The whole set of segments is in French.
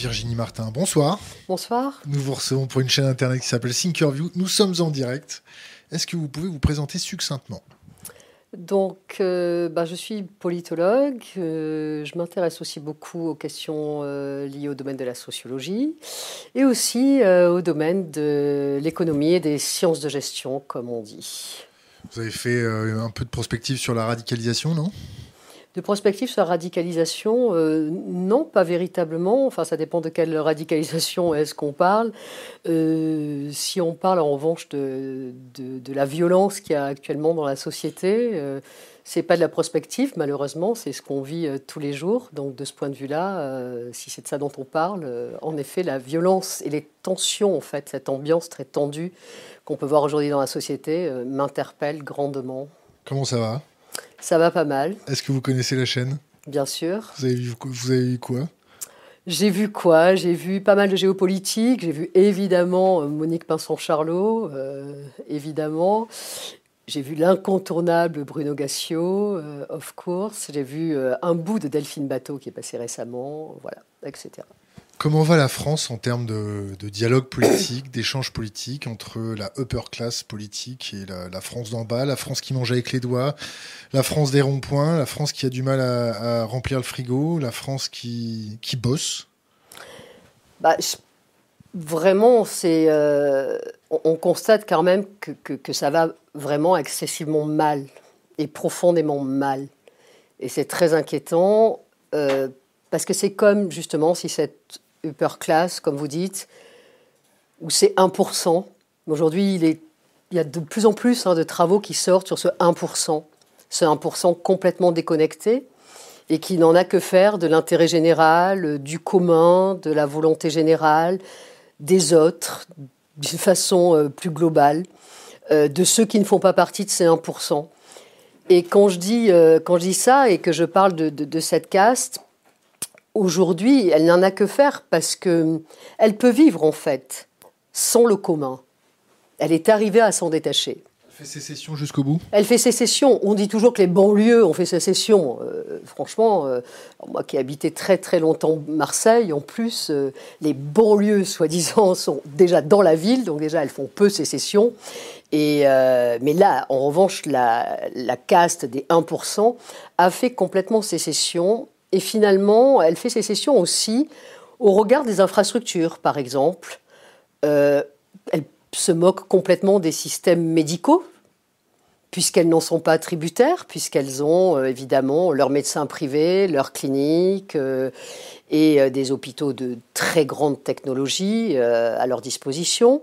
Virginie Martin, bonsoir. Bonsoir. Nous vous recevons pour une chaîne internet qui s'appelle Thinkerview. Nous sommes en direct. Est-ce que vous pouvez vous présenter succinctement? Donc, euh, bah, je suis politologue. Euh, je m'intéresse aussi beaucoup aux questions euh, liées au domaine de la sociologie et aussi au domaine de l'économie et des sciences de gestion, comme on dit. Vous avez fait un peu de prospective sur la radicalisation, non? De prospective sur la radicalisation, euh, non, pas véritablement. Enfin, ça dépend de quelle radicalisation est-ce qu'on parle. Euh, si on parle en revanche de, de, la violence qu'il y a actuellement dans la société, euh, c'est pas de la prospective, malheureusement, c'est ce qu'on vit tous les jours. Donc, de ce point de vue-là, si c'est de ça dont on parle, en effet, la violence et les tensions, en fait, cette ambiance très tendue qu'on peut voir aujourd'hui dans la société, m'interpelle grandement. Comment ça va? Ça va pas mal. Est-ce que vous connaissez la chaîne? Bien sûr. Vous avez vu, vous avez vu quoi? J'ai vu quoi? J'ai vu pas mal de géopolitique. J'ai vu évidemment euh, Monique Pinson-Charlot, euh, évidemment. J'ai vu l'incontournable Bruno Gassio, euh, of course. J'ai vu un bout de Delphine Bateau qui est passé récemment, voilà, etc. Comment va la France en termes de, dialogue politique, d'échange politique entre la upper class politique et la, France d'en bas, la France qui mange avec les doigts, la France des ronds-points, la France qui a du mal à, remplir le frigo, la France qui, qui bosse? Bah, Vraiment, c'est, euh, on, constate quand même que, que, ça va vraiment excessivement mal et profondément mal. Et c'est très inquiétant euh, parce que c'est comme justement si cette upper class, comme vous dites, où c'est 1%. Aujourd'hui, il, il, y a de plus en plus hein, de travaux qui sortent sur ce 1%, ce 1% complètement déconnecté et qui n'en a que faire de l'intérêt général, du commun, de la volonté générale, des autres, d'une façon euh, plus globale, euh, de ceux qui ne font pas partie de ces 1%. Et quand je dis, euh, quand je dis ça et que je parle de cette caste, Aujourd'hui, elle n'en a que faire parce que elle peut vivre en fait sans le commun. Elle est arrivée à s'en détacher. Elle fait sécession jusqu'au bout? Elle fait sécession. On dit toujours que les banlieues ont fait sécession. Euh, franchement, euh, moi qui ai habité très très longtemps Marseille, en plus, euh, les banlieues, soi-disant, sont déjà dans la ville, donc déjà elles font peu sécession. Et, mais là, en revanche, la, la caste des 1% a fait complètement sécession et finalement, elle fait ses sessions aussi au regard des infrastructures, par exemple. Euh, elle se moque complètement des systèmes médicaux, puisqu'elles n'en sont pas tributaires, puisqu'elles ont euh, évidemment leurs médecins privés, leurs cliniques euh, et des hôpitaux de très grande technologie à leur disposition.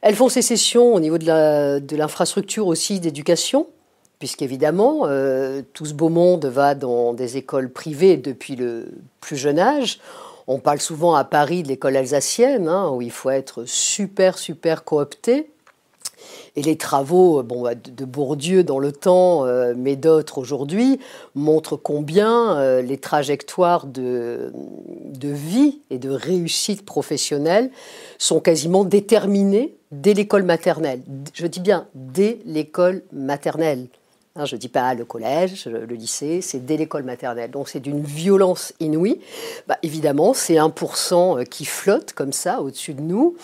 Elles font sécession au niveau de l'infrastructure aussi d'éducation, puisqu'évidemment, euh, tout ce beau monde va dans des écoles privées depuis le plus jeune âge. On parle souvent à Paris de l'école alsacienne, hein, où il faut être super, super coopté. Et les travaux bon, bah, de Bourdieu dans le temps, euh, mais d'autres aujourd'hui, montrent combien euh, les trajectoires de vie et de réussite professionnelle sont quasiment déterminées dès l'école maternelle. Je dis bien dès l'école maternelle. Hein, je ne dis pas le collège, le lycée, c'est dès l'école maternelle. Donc c'est d'une violence inouïe. Bah, évidemment, c'est 1% euh, qui flotte comme ça au-dessus de nous.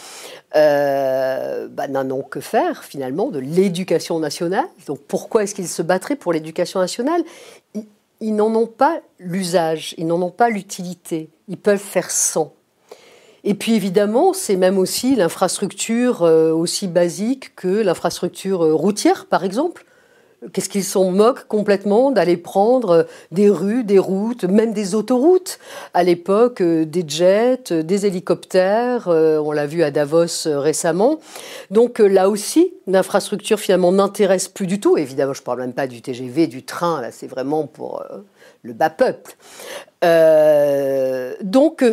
Euh, bah, n'en ont que faire finalement de l'éducation nationale. Donc pourquoi est-ce qu'ils se battraient pour l'éducation nationale? Ils, n'en ont pas l'usage, ils n'en ont pas l'utilité. Ils peuvent faire sans. Et puis évidemment, c'est même aussi l'infrastructure euh, aussi basique que l'infrastructure routière, par exemple. Qu'est-ce qu'ils s'en moquent complètement d'aller prendre euh, des rues, des routes, même des autoroutes? À l'époque, euh, des jets, euh, des hélicoptères, on l'a vu à Davos récemment. Donc là aussi, l'infrastructure finalement n'intéresse plus du tout. Évidemment, je ne parle même pas du TGV, du train, là c'est vraiment pour le bas peuple. donc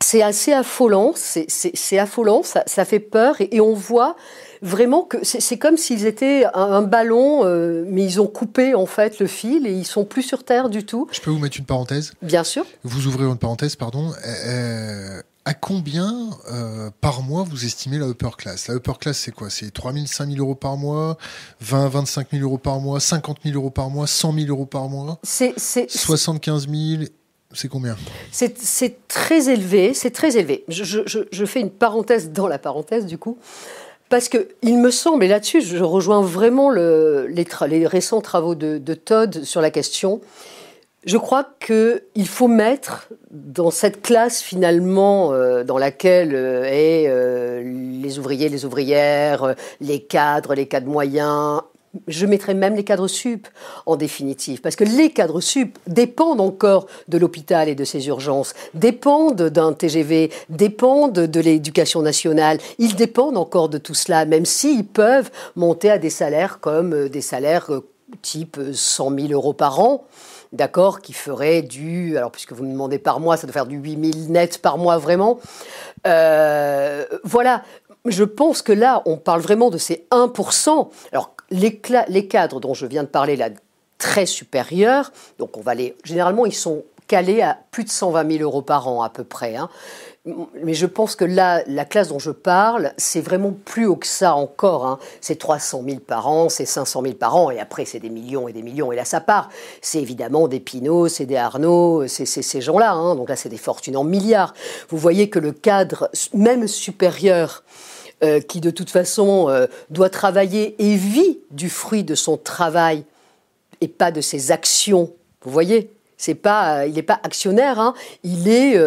c'est assez affolant, c'est affolant, ça, ça, fait peur et on voit vraiment que c'est comme s'ils étaient un, ballon, euh, mais ils ont coupé en fait le fil et ils sont plus sur Terre du tout. Je peux vous mettre une parenthèse? Bien sûr. Vous ouvrez une parenthèse, pardon. Euh, euh, à combien par mois vous estimez la upper class? La upper class, c'est quoi? C'est 3 000, 5 000 euros par mois 20, 25 000 euros par mois 50 000 euros par mois 100 000 euros par mois? C'est 75 000 c'est combien? C'est très élevé, c'est très élevé. Je, fais une parenthèse dans la parenthèse du coup, parce que il me semble, et là-dessus je rejoins vraiment le, les, récents travaux de, Todd sur la question, je crois qu'il faut mettre dans cette classe finalement euh, dans laquelle euh, est euh, les ouvriers, les ouvrières, les cadres, les cadres moyens, je mettrais même les cadres sup en définitive, parce que les cadres sup dépendent encore de l'hôpital et de ses urgences, dépendent d'un TGV, dépendent de l'éducation nationale, ils dépendent encore de tout cela, même s'ils peuvent monter à des salaires comme euh, des salaires euh, type 100 000 euros par an, d'accord, qui ferait du, alors puisque vous me demandez par mois, ça doit faire du 8 000 net par mois vraiment. Euh, voilà, je pense que là, on parle vraiment de ces 1%. Alors, les, cadres dont je viens de parler là, très supérieurs, donc on va les, généralement ils sont calés à plus de 120 000 euros par an à peu près. Hein. Mais je pense que là, la classe dont je parle, c'est vraiment plus haut que ça encore. Hein. C'est 300 000 par an, c'est 500 000 par an, et après c'est des millions et des millions. Et là, ça part. C'est évidemment des Pinot, c'est des Arnaud, c'est ces gens-là. Hein. Donc là, c'est des fortunes en milliards. Vous voyez que le cadre, même supérieur, euh, qui de toute façon euh, doit travailler et vit du fruit de son travail et pas de ses actions. Vous voyez pas, euh, il n'est pas actionnaire, hein. il est,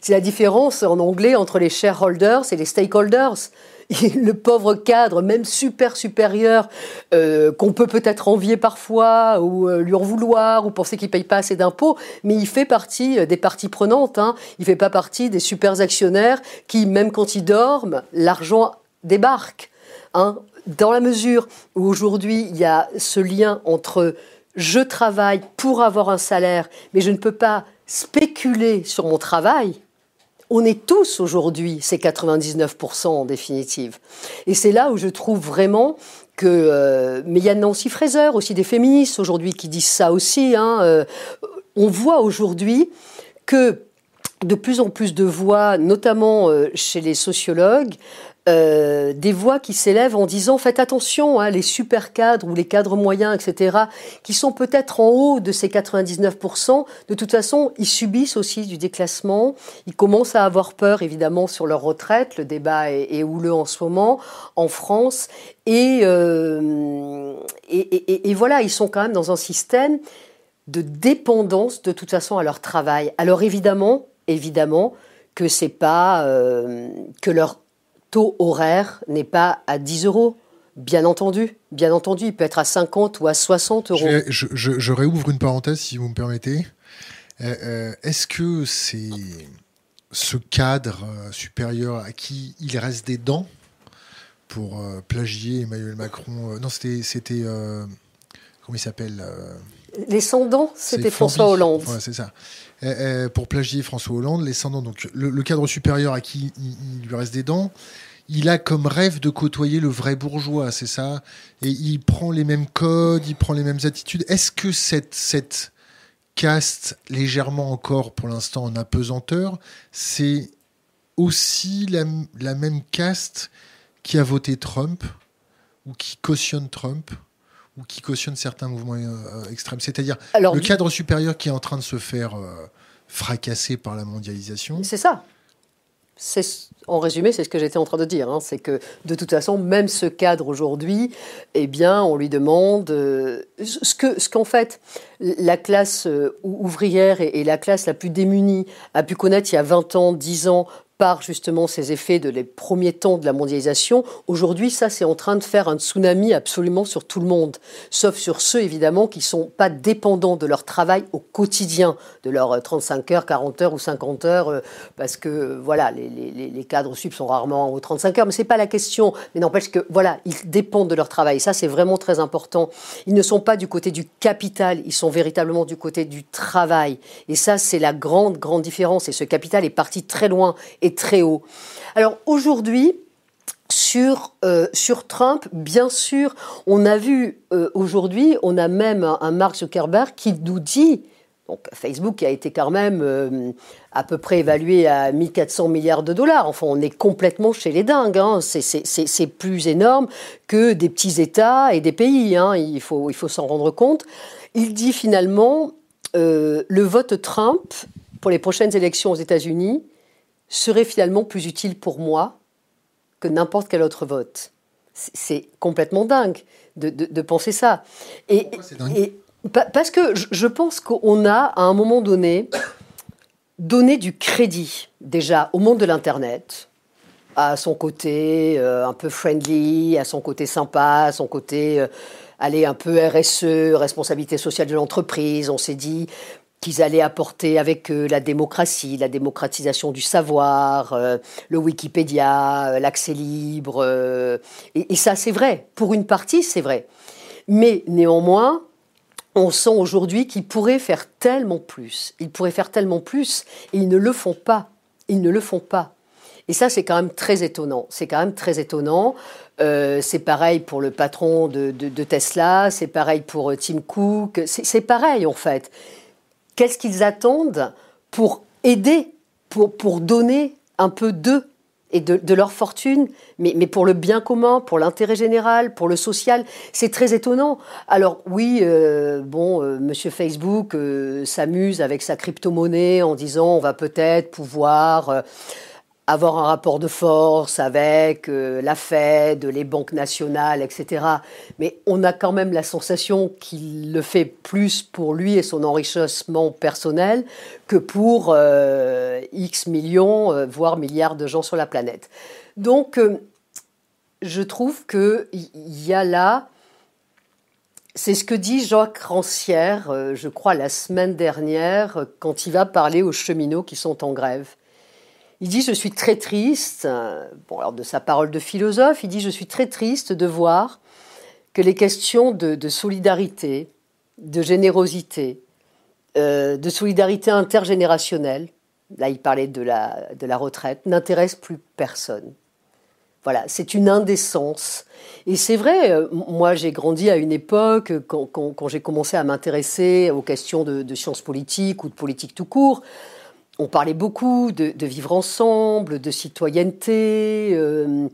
c'est la différence en anglais entre les shareholders et les stakeholders. le pauvre cadre, même super supérieur, euh, qu'on peut peut-être envier parfois ou euh, lui en vouloir ou penser qu'il paye pas assez d'impôts, mais il fait partie euh, des parties prenantes. Hein. Il fait pas partie des super actionnaires qui, même quand ils dorment, l'argent débarque. Hein. Dans la mesure où aujourd'hui il y a ce lien entre je travaille pour avoir un salaire, mais je ne peux pas spéculer sur mon travail, on est tous aujourd'hui ces 99% en définitive. Et c'est là où je trouve vraiment que... Euh, mais il y a Nancy Fraser, aussi des féministes aujourd'hui, qui disent ça aussi. Hein, euh, on voit aujourd'hui que de plus en plus de voix, notamment euh, chez les sociologues, euh, des voix qui s'élèvent en disant faites attention, hein, les super cadres ou les cadres moyens, etc., qui sont peut-être en haut de ces 99%, de toute façon, ils subissent aussi du déclassement. Ils commencent à avoir peur, évidemment, sur leur retraite. Le débat est, houleux en ce moment en France. Euh, et, et voilà, ils sont quand même dans un système de dépendance, de toute façon, à leur travail. Alors évidemment, évidemment, que c'est pas euh, que leur taux horaire n'est pas à 10 euros. Bien entendu, bien entendu, il peut être à 50 ou à 60 euros. Je, réouvre une parenthèse, si vous me permettez. Euh, euh, est-ce que c'est ce cadre euh, supérieur à qui il reste des dents pour plagier Emmanuel Macron Non, c'était. c'était comment il s'appelle Les sans dents, c'était François Hollande. c'est ça. pour plagier François Hollande, les sans dents. Donc le, cadre supérieur à qui il lui reste des dents il a comme rêve de côtoyer le vrai bourgeois, c'est ça? Et il prend les mêmes codes, il prend les mêmes attitudes. Est-ce que cette, cette caste, légèrement encore pour l'instant en apesanteur, c'est aussi la, même caste qui a voté Trump ou qui cautionne Trump? Ou qui cautionne certains mouvements euh, extrêmes C'est-à-dire le cadre supérieur qui est en train de se faire euh, fracasser par la mondialisation. C'est ça en résumé, c'est ce que j'étais en train de dire. Hein. c'est que de toute façon, même ce cadre aujourd'hui, eh bien, on lui demande euh, ce que, ce qu'en fait la classe euh, ouvrière et, la classe la plus démunie a pu connaître il y a 20 ans, 10 ans par justement ces effets de les premiers temps de la mondialisation, aujourd'hui, ça, c'est en train de faire un tsunami absolument sur tout le monde, sauf sur ceux, évidemment, qui sont pas dépendants de leur travail au quotidien, de leurs 35 heures, 40 heures ou 50 heures, euh, parce que, voilà, les, les, cadres sup sont rarement aux 35 heures, mais c'est pas la question, mais n'empêche que, voilà, ils dépendent de leur travail, ça, c'est vraiment très important. Ils ne sont pas du côté du capital, ils sont véritablement du côté du travail, et ça, c'est la grande, grande différence, et ce capital est parti très loin, et très haut. Alors aujourd'hui, sur, euh, sur Trump, bien sûr, on a vu euh, aujourd'hui, on a même un, Mark Zuckerberg qui nous dit, donc Facebook a été quand même euh, à peu près évalué à 1400 milliards de dollars, enfin on est complètement chez les dingues, hein. c'est plus énorme que des petits États et des pays, hein. il faut, il faut s'en rendre compte. Il dit finalement, le vote Trump pour les prochaines élections aux États-Unis serait finalement plus utile pour moi que n'importe quel autre vote. C'est complètement dingue de, penser ça. Et, dingue parce que je pense qu'on a, à un moment donné, donné du crédit déjà au monde de l'Internet, à son côté euh, un peu friendly, à son côté sympa, à son côté euh, aller un peu RSE, responsabilité sociale de l'entreprise. On s'est dit qu'ils allaient apporter avec eux la démocratie, la démocratisation du savoir, euh, le Wikipédia, l'accès libre. et, et ça, c'est vrai. Pour une partie, c'est vrai. Mais néanmoins, on sent aujourd'hui qu'ils pourraient faire tellement plus. Ils pourraient faire tellement plus et ils ne le font pas. Ils ne le font pas. Et ça, c'est quand même très étonnant. C'est quand même très étonnant. Euh, c'est pareil pour le patron de, Tesla, c'est pareil pour euh, Tim Cook, c'est pareil en fait. Qu'est-ce qu'ils attendent pour aider, pour, pour donner un peu d'eux et de, leur fortune, mais, mais, pour le bien commun, pour l'intérêt général, pour le social. C'est très étonnant. Alors oui, euh, bon, euh, Monsieur Facebook euh, s'amuse avec sa crypto-monnaie en disant on va peut-être pouvoir avoir un rapport de force avec euh, la Fed, les banques nationales, etc. Mais on a quand même la sensation qu'il le fait plus pour lui et son enrichissement personnel que pour euh, X millions, euh, voire milliards de gens sur la planète. Donc, je trouve qu'il y a là... C'est ce que dit Jacques Rancière, je crois, la semaine dernière, quand il va parler aux cheminots qui sont en grève. Il dit Je suis très triste, bon, alors de sa parole de philosophe, il dit Je suis très triste de voir que les questions de, solidarité, de générosité, euh, de solidarité intergénérationnelle, là il parlait de la, retraite, n'intéressent plus personne. Voilà, c'est une indécence. Et c'est vrai, euh, moi j'ai grandi à une époque, quand, j'ai commencé à m'intéresser aux questions de sciences politiques ou de politique tout court, on parlait beaucoup de, vivre ensemble, de citoyenneté, euh,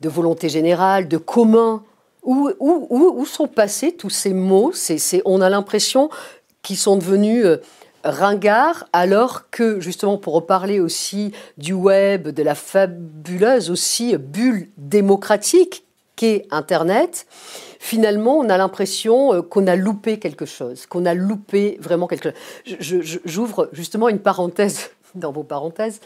de volonté générale, de commun. Où, sont passés tous ces mots On a l'impression qu'ils sont devenus euh, ringards, alors que, justement, pour reparler aussi du web, de la fabuleuse aussi bulle démocratique qu'est Internet, finalement, on a l'impression euh, qu'on a loupé quelque chose, qu'on a loupé vraiment quelque chose. J'ouvre justement une parenthèse dans vos parenthèses.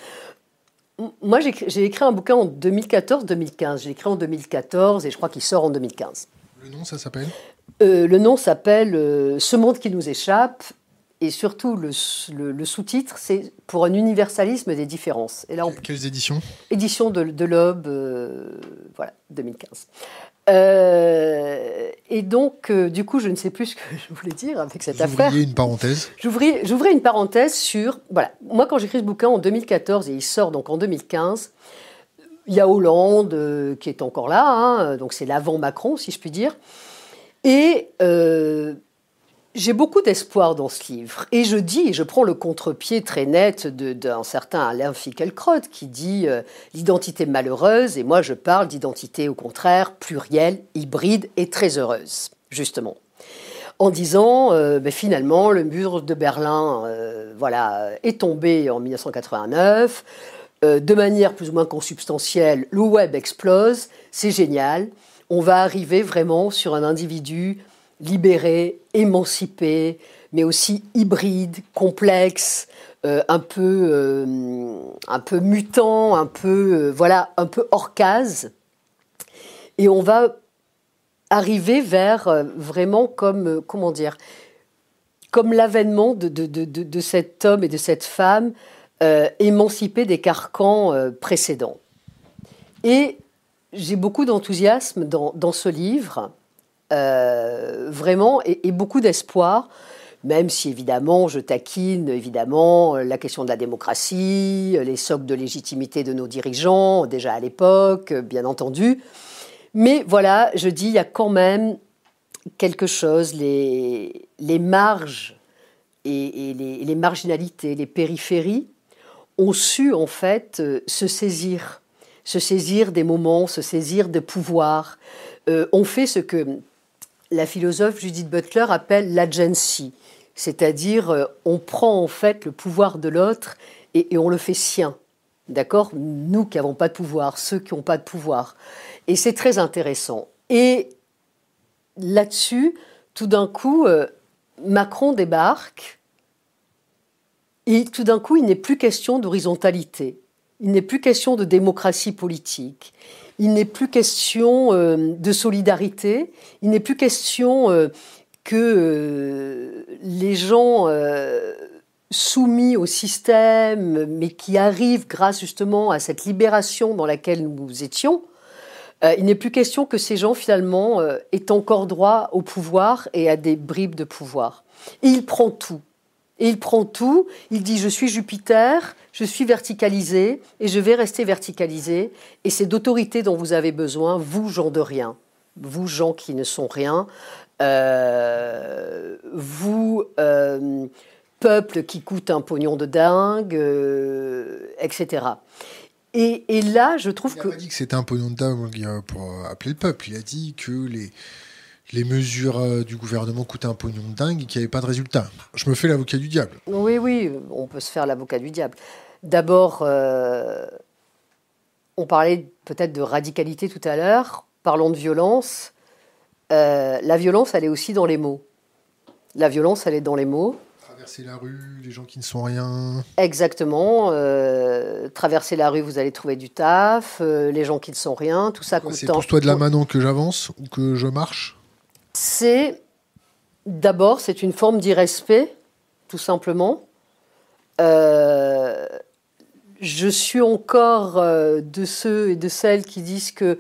Moi, j'ai écrit un bouquin en 2014-2015. J'ai écrit en 2014 et je crois qu'il sort en 2015. Le nom, ça s'appelle? Euh, Le nom s'appelle euh, Ce monde qui nous échappe. Et surtout, le, sous-titre, c'est pour un universalisme des différences. Et là, Quelles éditions? Édition de, de l'Aube, voilà, 2015. Euh, et donc, euh, du coup, je ne sais plus ce que je voulais dire avec cette Vous affaire. une parenthèse J'ouvrais une parenthèse sur. Voilà, moi, quand j'écris ce bouquin en 2014 et il sort donc en 2015, il y a Hollande euh, qui est encore là, hein, donc c'est l'avant Macron, si je puis dire. Et j'ai beaucoup d'espoir dans ce livre. Et je dis, et je prends le contre-pied très net d'un certain Alain Finkielkraut qui dit euh, l'identité malheureuse, et moi je parle d'identité au contraire plurielle, hybride et très heureuse, justement. En disant, euh, ben, finalement, le mur de Berlin euh, voilà, est tombé en 1989, de manière plus ou moins consubstantielle, le web explose, c'est génial, on va arriver vraiment sur un individu libéré, émancipé, mais aussi hybride, complexe, euh, un peu, euh, un peu mutant, un peu, euh, voilà, un peu hors. Et on va arriver vers vraiment comme, comment dire, comme l'avènement de, de, de, de, cet homme et de cette femme émancipés des carcans précédents. Et j'ai beaucoup d'enthousiasme dans, dans, ce livre euh, vraiment, et, beaucoup d'espoir, même si évidemment je taquine évidemment la question de la démocratie, les socles de légitimité de nos dirigeants, déjà à l'époque, bien entendu. Mais voilà, je dis, il y a quand même quelque chose, les, marges et, les, les, marginalités, les périphéries ont su en fait euh, se saisir, se saisir des moments, se saisir de pouvoir, euh, ont fait ce que la philosophe Judith Butler appelle l'agency, C'est-à-dire, euh, on prend en fait le pouvoir de l'autre et, on le fait sien. D'accord? Nous qui n'avons pas de pouvoir, ceux qui n'ont pas de pouvoir. Et c'est très intéressant. Et là-dessus, tout d'un coup, euh, Macron débarque et tout d'un coup, il n'est plus question d'horizontalité. Il n'est plus question de démocratie politique. Il n'est plus question euh, de solidarité. Il n'est plus question euh, que euh, les gens soumis au système, mais qui arrivent grâce justement à cette libération dans laquelle nous étions, il n'est plus question que ces gens finalement aient encore droit au pouvoir et à des bribes de pouvoir. Et il prend tout. Et il prend tout, il dit je suis Jupiter, je suis verticalisé et je vais rester verticalisé. Et c'est d'autorité dont vous avez besoin, vous gens de rien, vous gens qui ne sont rien, euh, vous euh, peuple qui coûte un pognon de dingue, euh, etc. Et, et, là, je trouve que... Il n'a pas dit que c'était un pognon de dingue pour appeler le peuple. Il a dit que les les mesures du gouvernement coûtaient un pognon de dingue et qu'il n'y avait pas de résultat. Je me fais l'avocat du diable. Oui, oui, on peut se faire l'avocat du diable. D'abord, euh, on parlait peut-être de radicalité tout à l'heure. Parlons de violence. Euh, la violence, elle est aussi dans les mots. La violence, elle est dans les mots. Traverser la rue, les gens qui ne sont rien. Exactement. traverser la rue, vous allez trouver du taf. les gens qui ne sont rien, tout ça. C'est pour toi de la manon que j'avance ou que je marche? C'est d'abord, c'est une forme d'irrespect, tout simplement. Euh, je suis encore euh, de ceux et de celles qui disent que,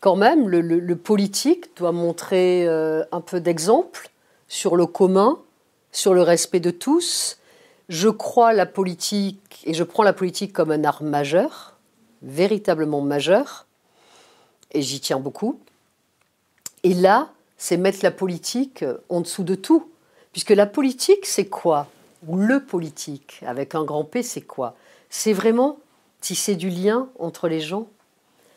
quand même, le, politique doit montrer euh, un peu d'exemple sur le commun, sur le respect de tous. Je crois la politique, et je prends la politique comme un art majeur, véritablement majeur, et j'y tiens beaucoup. Et là, c'est mettre la politique euh, en dessous de tout. Puisque la politique, c'est quoi? Ou le politique, avec un grand P, c'est quoi? C'est vraiment tisser du lien entre les gens.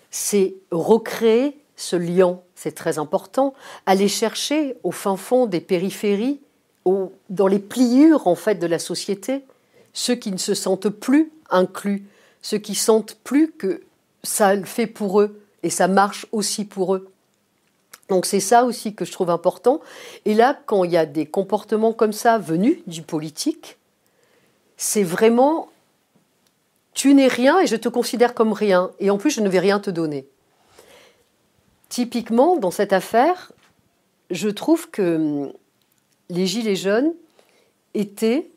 C'est recréer ce lien, c'est très important. Aller chercher au fin fond des périphéries, dans les pliures en fait de la société, ceux qui ne se sentent plus inclus, ceux qui sentent plus que ça le fait pour eux et ça marche aussi pour eux. Donc c'est ça aussi que je trouve important. Et là, quand il y a des comportements comme ça venus du politique, c'est vraiment tu n'es rien et je te considère comme rien. Et en plus, je ne vais rien te donner. Typiquement, dans cette affaire, je trouve que hum, les Gilets jaunes étaient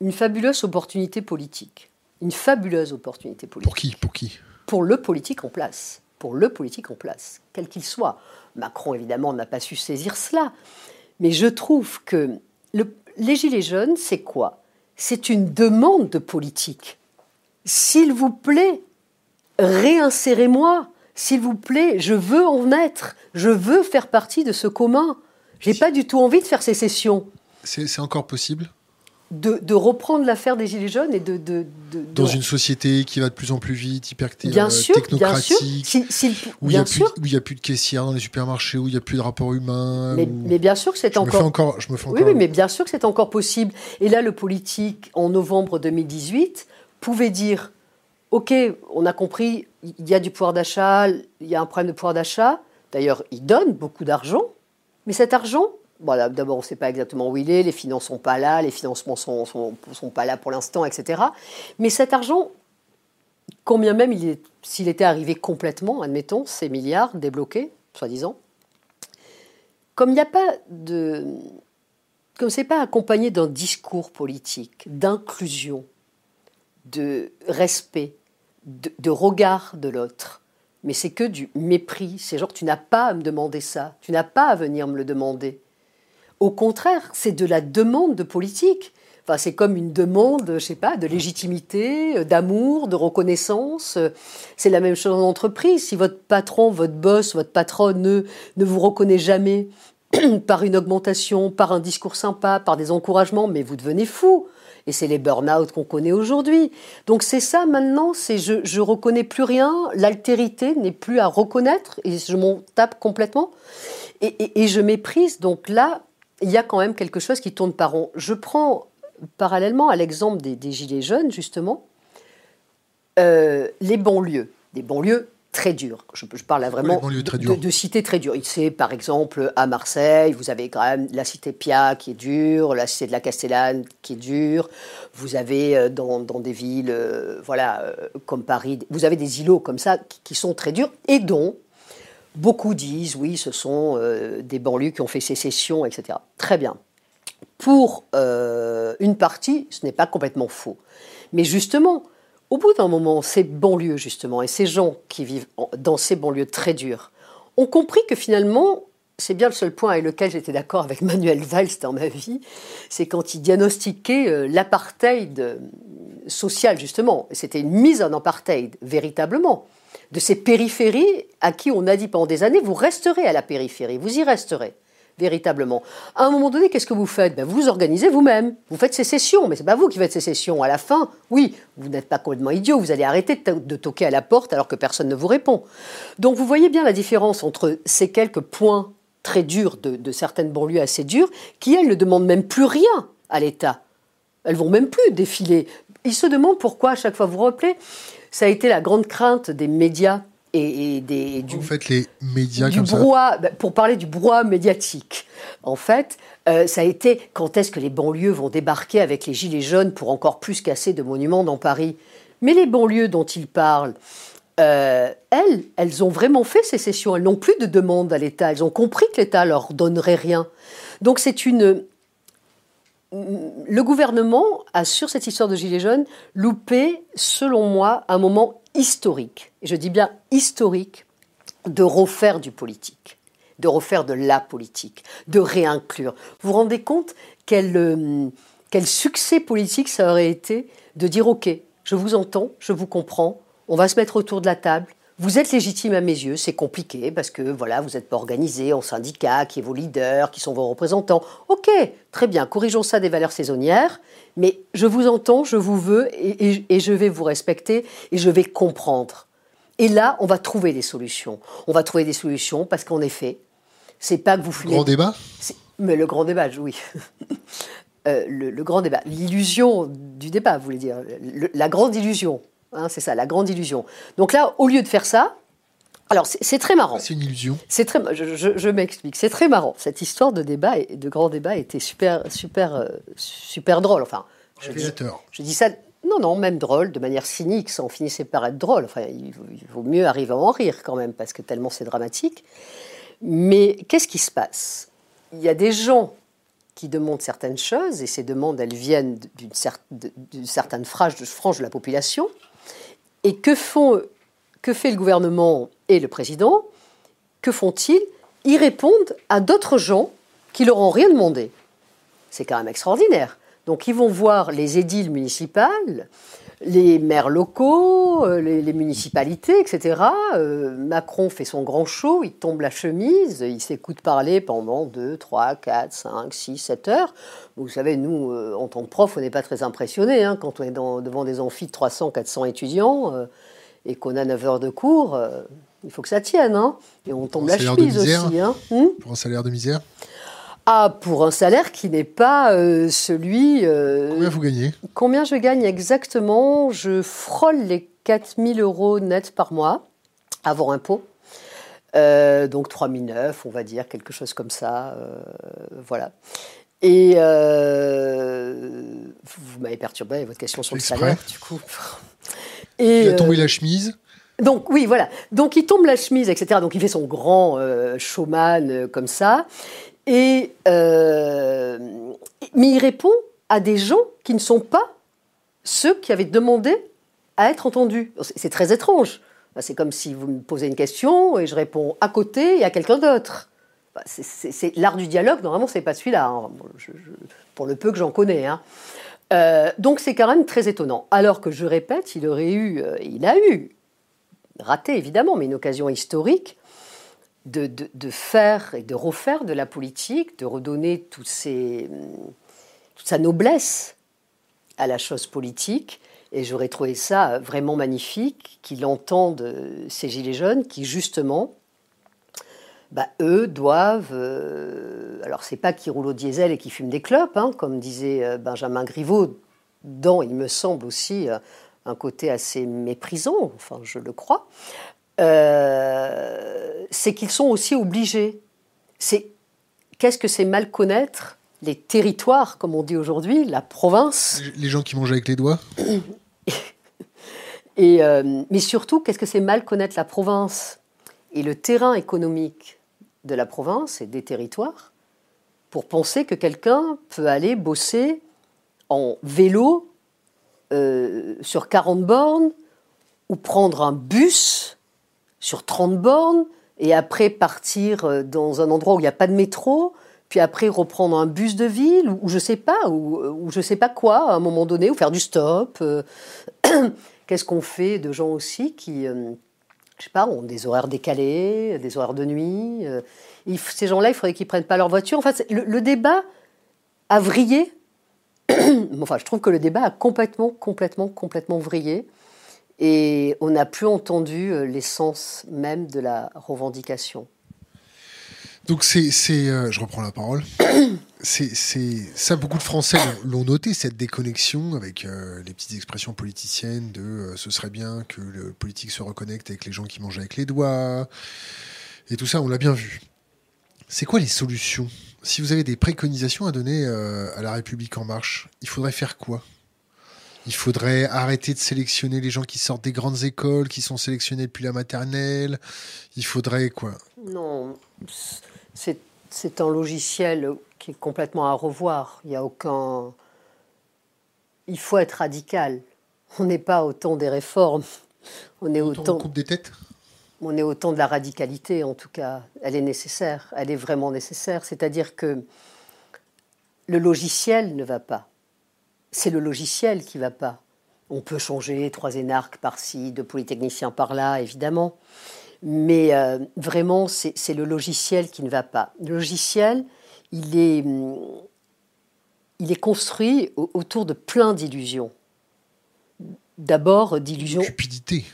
une fabuleuse opportunité politique. Une fabuleuse opportunité politique. Pour qui? Pour qui? Pour le politique en place pour le politique en place, quel qu'il soit. Macron, évidemment, n'a pas su saisir cela. Mais je trouve que les Gilets jaunes, c'est quoi? C'est une demande de politique. S'il vous plaît, réinsérez-moi. S'il vous plaît, je veux en être. Je veux faire partie de ce commun. J'ai pas du tout envie de faire sécession. C'est encore possible? De, reprendre l'affaire des Gilets jaunes et de, de, Dans une société qui va de plus en plus vite, hyper bien sûr, technocratique, bien sûr. où il n'y a, a, plus de caissières dans les supermarchés, où il n'y a plus de rapports humains. Mais, bien sûr que c'est encore... encore... Je me fais encore... Oui, oui, mais bien sûr que c'est encore possible. Et là, le politique, en novembre 2018, pouvait dire, OK, on a compris, il y a du pouvoir d'achat, il y a un problème de pouvoir d'achat. D'ailleurs, il donne beaucoup d'argent, mais cet argent, D'abord, on ne sait pas exactement où il est, les finances sont pas là, les financements sont, sont, sont pas là pour l'instant, etc. Mais cet argent, combien même s'il était arrivé complètement, admettons, ces milliards débloqués, soi-disant, comme il n'y a pas de, comme c'est pas accompagné d'un discours politique, d'inclusion, de respect, de, de regard de l'autre, mais c'est que du mépris. C'est genre, tu n'as pas à me demander ça, tu n'as pas à venir me le demander. Au contraire, c'est de la demande de politique. Enfin, c'est comme une demande, je sais pas, de légitimité, d'amour, de reconnaissance. C'est la même chose en entreprise. Si votre patron, votre boss, votre patronne ne, ne vous reconnaît jamais par une augmentation, par un discours sympa, par des encouragements, mais vous devenez fou. Et c'est les burn-out qu'on connaît aujourd'hui. Donc c'est ça maintenant, c'est je, je reconnais plus rien, l'altérité n'est plus à reconnaître, et je m'en tape complètement. Et, et, et je méprise. Donc là, il y a quand même quelque chose qui tourne par rond. Je prends parallèlement à l'exemple des, Gilets jaunes, justement, euh, les banlieues, des banlieues très dures. Je, parle là vraiment de, de, cités très dures. C'est par exemple à Marseille, vous avez quand même la cité Pia qui est dure, la cité de la Castellane qui est dure. Vous avez euh, dans, des villes, euh, voilà, comme Paris, vous avez des îlots comme ça qui sont très durs et dont Beaucoup disent, oui, ce sont euh, des banlieues qui ont fait sécession, etc. Très bien. Pour euh, une partie, ce n'est pas complètement faux. Mais justement, au bout d'un moment, ces banlieues, justement, et ces gens qui vivent dans ces banlieues très dures, ont compris que finalement, c'est bien le seul point avec lequel j'étais d'accord avec Manuel Valls dans ma vie, c'est quand il diagnostiquait euh, l'apartheid social, justement. C'était une mise en apartheid, véritablement de ces périphéries à qui on a dit pendant des années, vous resterez à la périphérie, vous y resterez véritablement. À un moment donné, qu'est-ce que vous faites? Ben, Vous vous organisez vous-même. Vous faites sécession, mais c'est pas vous qui faites sécession. À la fin, oui, vous n'êtes pas complètement idiot, vous allez arrêter de, toquer à la porte alors que personne ne vous répond. Donc vous voyez bien la différence entre ces quelques points très durs de, de certaines banlieues assez dures, qui elles ne demandent même plus rien à l'État. Elles vont même plus défiler. Ils se demandent pourquoi à chaque fois vous rappelez ça a été la grande crainte des médias et, des, du, les médias du brouhaha, ben, pour parler du brouhaha médiatique. En fait, euh, ça a été quand est-ce que les banlieues vont débarquer avec les gilets jaunes pour encore plus casser de monuments dans Paris? Mais les banlieues dont ils parlent, euh, elles, elles ont vraiment fait sécession. Elles n'ont plus de demande à l'État. Elles ont compris que l'État leur donnerait rien. Donc c'est une le gouvernement a, sur cette histoire de Gilets jaunes, loupé, selon moi, un moment historique, et je dis bien historique, de refaire du politique, de refaire de la politique, de réinclure. Vous vous rendez compte quel, euh, quel succès politique ça aurait été de dire, OK, je vous entends, je vous comprends, on va se mettre autour de la table, vous êtes légitime à mes yeux, c'est compliqué parce que voilà, vous n'êtes pas organisé en syndicat, qui est vos leaders, qui sont vos représentants. Ok, très bien, corrigeons ça des valeurs saisonnières, mais je vous entends, je vous veux et, je vais vous respecter et je vais comprendre. Et là, on va trouver des solutions. On va trouver des solutions parce qu'en effet, c'est pas que vous fumez. Grand débat Mais le grand débat, oui. Euh, le, grand débat. L'illusion du débat, vous voulez dire. la grande illusion. Hein, c'est ça, la grande illusion. Donc là, au lieu de faire ça, alors c'est très marrant. C'est une illusion. C'est très, je, m'explique. C'est très marrant. Cette histoire de débat, et de grand débat, était super, super, euh, super drôle. Enfin, je dis, je dis, ça. Non, non, même drôle, de manière cynique, ça en finissait par être drôle. Enfin, il vaut mieux arriver à en rire quand même, parce que tellement c'est dramatique. Mais qu'est-ce qui se passe? Il y a des gens qui demandent certaines choses, et ces demandes, elles viennent d'une certaine frange de la population, et que, font, que fait le gouvernement et le président? Que font-ils? Ils répondent à d'autres gens qui leur ont rien demandé. C'est quand même extraordinaire. Donc ils vont voir les édiles municipales, les maires locaux, euh, les, municipalités, etc. Euh, Macron fait son grand show, il tombe la chemise, il s'écoute parler pendant 2, 3, 4, 5, 6, 7 heures. Vous savez, nous, euh, en tant que prof, on n'est pas très impressionnés hein, quand on est devant des amphis de 300, 400 étudiants et qu'on a 9 heures de cours. il faut que ça tienne, hein, et on tombe la chemise aussi. Hein. Hmm pour un salaire de misère ah, pour un salaire qui n'est pas euh, celui. Euh, combien vous gagnez? Combien je gagne exactement? Je frôle les 4000 euros net par mois, avant impôt. Euh, donc 3009, on va dire, quelque chose comme ça. voilà. Et vous m'avez perturbé avec votre question sur le salaire, du coup. Et, il a tombé la chemise donc oui, voilà. Donc il tombe la chemise, etc. Donc il fait son grand showman comme ça. Euh, mais il répond à des gens qui ne sont pas ceux qui avaient demandé à être entendus. C'est très étrange. C'est comme si vous me posez une question et je réponds à côté et à quelqu'un d'autre. C'est l'art du dialogue, normalement, c'est pas celui-là, hein. pour le peu que j'en connais. Hein. Euh, donc c'est quand même très étonnant. Alors que je répète, il aurait eu, euh, il a eu, raté évidemment, mais une occasion historique de, faire et de refaire de la politique, de redonner toute sa noblesse à la chose politique. Et j'aurais trouvé ça vraiment magnifique qu'il entende ces Gilets jaunes qui, justement, bah, eux doivent. Euh, alors, c'est pas qu'ils roulent au diesel et qu'ils fument des clopes, hein, comme disait euh, Benjamin Griveaux, dont il me semble aussi euh, un côté assez méprisant, enfin, je le crois. C'est qu'ils sont aussi obligés. C'est qu'est-ce que c'est mal connaître les territoires, comme on dit aujourd'hui, la province? Les gens qui mangent avec les doigts? et, mais surtout, qu'est-ce que c'est mal connaître la province? Et le terrain économique de la province et des territoires pour penser que quelqu'un peut aller bosser en vélo euh, sur 40 bornes ou prendre un bus sur 30 bornes et après partir euh, dans un endroit où il n'y a pas de métro, puis après reprendre un bus de ville ou, je sais pas ou, ou, je sais pas quoi à un moment donné ou faire du stop. Euh, qu'est-ce qu'on fait de gens aussi qui je sais pas, ont des horaires décalés, des horaires de nuit. Euh, ces gens-là, il faudrait qu'ils prennent pas leur voiture. Enfin, le débat a vrillé. enfin, je trouve que le débat a complètement, complètement, complètement vrillé. Et on n'a plus entendu euh, l'essence même de la revendication. Donc c'est, euh, je reprends la parole. c'est, ça, beaucoup de Français l'ont noté cette déconnexion avec euh, les petites expressions politiciennes de euh, ce serait bien que le politique se reconnecte avec les gens qui mangent avec les doigts et tout ça, on l'a bien vu. C'est quoi les solutions? Si vous avez des préconisations à donner à la République en marche, il faudrait faire quoi? Il faudrait arrêter de sélectionner les gens qui sortent des grandes écoles, qui sont sélectionnés depuis la maternelle. Il faudrait quoi? Non, c'est un logiciel qui est complètement à revoir. Il y a aucun. Il faut être radical. On n'est pas au temps des réformes. On est au temps. des têtes? On est au temps de la radicalité, en tout cas. Elle est nécessaire. Elle est vraiment nécessaire. C'est-à-dire que le logiciel ne va pas. C'est le logiciel qui ne va pas. On peut changer trois énarques par-ci, deux polytechniciens par-là, évidemment. Mais euh, vraiment, c'est le logiciel qui ne va pas. Le logiciel, il est, hum, il est construit autour de plein d'illusions. D'abord, d'illusions. Cupidité.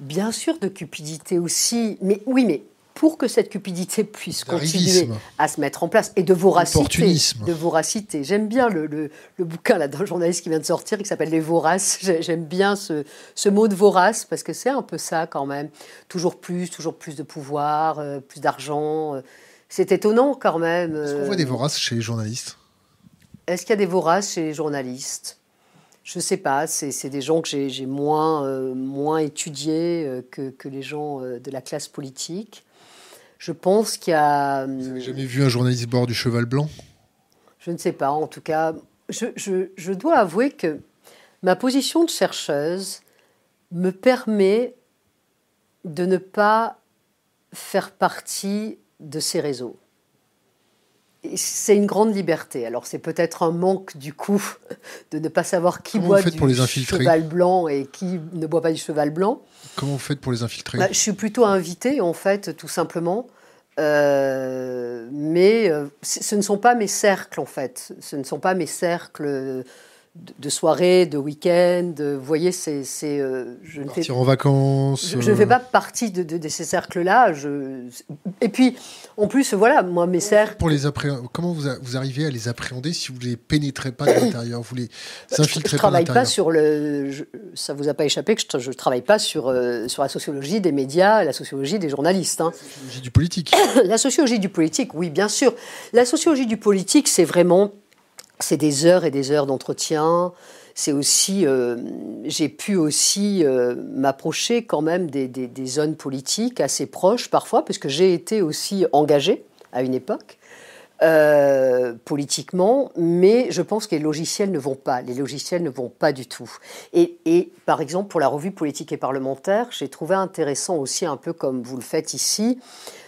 Bien sûr, de cupidité aussi. Mais oui, mais pour que cette cupidité puisse continuer à se mettre en place et de voracité. De voracité. J'aime bien le, le, bouquin là d'un journaliste qui vient de sortir qui s'appelle Les Voraces. J'aime bien ce, ce, mot de vorace parce que c'est un peu ça quand même. Toujours plus, toujours plus de pouvoir, euh, plus d'argent. Euh. C'est étonnant quand même. Est-ce qu'on voit des voraces chez les journalistes? Est-ce qu'il y a des voraces chez les journalistes? Je ne sais pas, c'est des gens que j'ai moins, euh, moins étudiés que, que, les gens de la classe politique. Je pense qu'il y a. Vous n'avez jamais vu un journaliste bord du cheval blanc? Je ne sais pas. En tout cas, je, je, je, dois avouer que ma position de chercheuse me permet de ne pas faire partie de ces réseaux. C'est une grande liberté. Alors c'est peut-être un manque du coup de ne pas savoir qui boit du cheval blanc et qui ne boit pas du cheval blanc. Comment vous faites pour les infiltrer bah, Je suis plutôt invitée en fait, tout simplement. Euh, mais euh, ce ne sont pas mes cercles en fait. Ce ne sont pas mes cercles de, soirée, de week-end. Vous voyez, c'est. Euh, je ne fais, en vacances. Je ne fais pas partie de, ces cercles-là. Et puis, en plus, voilà, moi, mes cercles. Pour les Comment vous, vous, arrivez à les appréhender si vous ne les pénétrez pas de l'intérieur Vous les infiltrez je, pas travaille pas sur le. ça vous a pas échappé que je ne travaille pas sur, sur la sociologie des médias, la sociologie des journalistes. Hein. La sociologie du politique. la sociologie du politique, oui, bien sûr. La sociologie du politique, c'est vraiment c'est des heures et des heures d'entretien. C'est aussi, euh, j'ai pu aussi euh, m'approcher quand même des, zones politiques assez proches parfois, parce que j'ai été aussi engagée à une époque. Euh, politiquement, mais je pense que les logiciels ne vont pas. Les logiciels ne vont pas du tout. Et, par exemple, pour la revue politique et parlementaire, j'ai trouvé intéressant aussi, un peu comme vous le faites ici,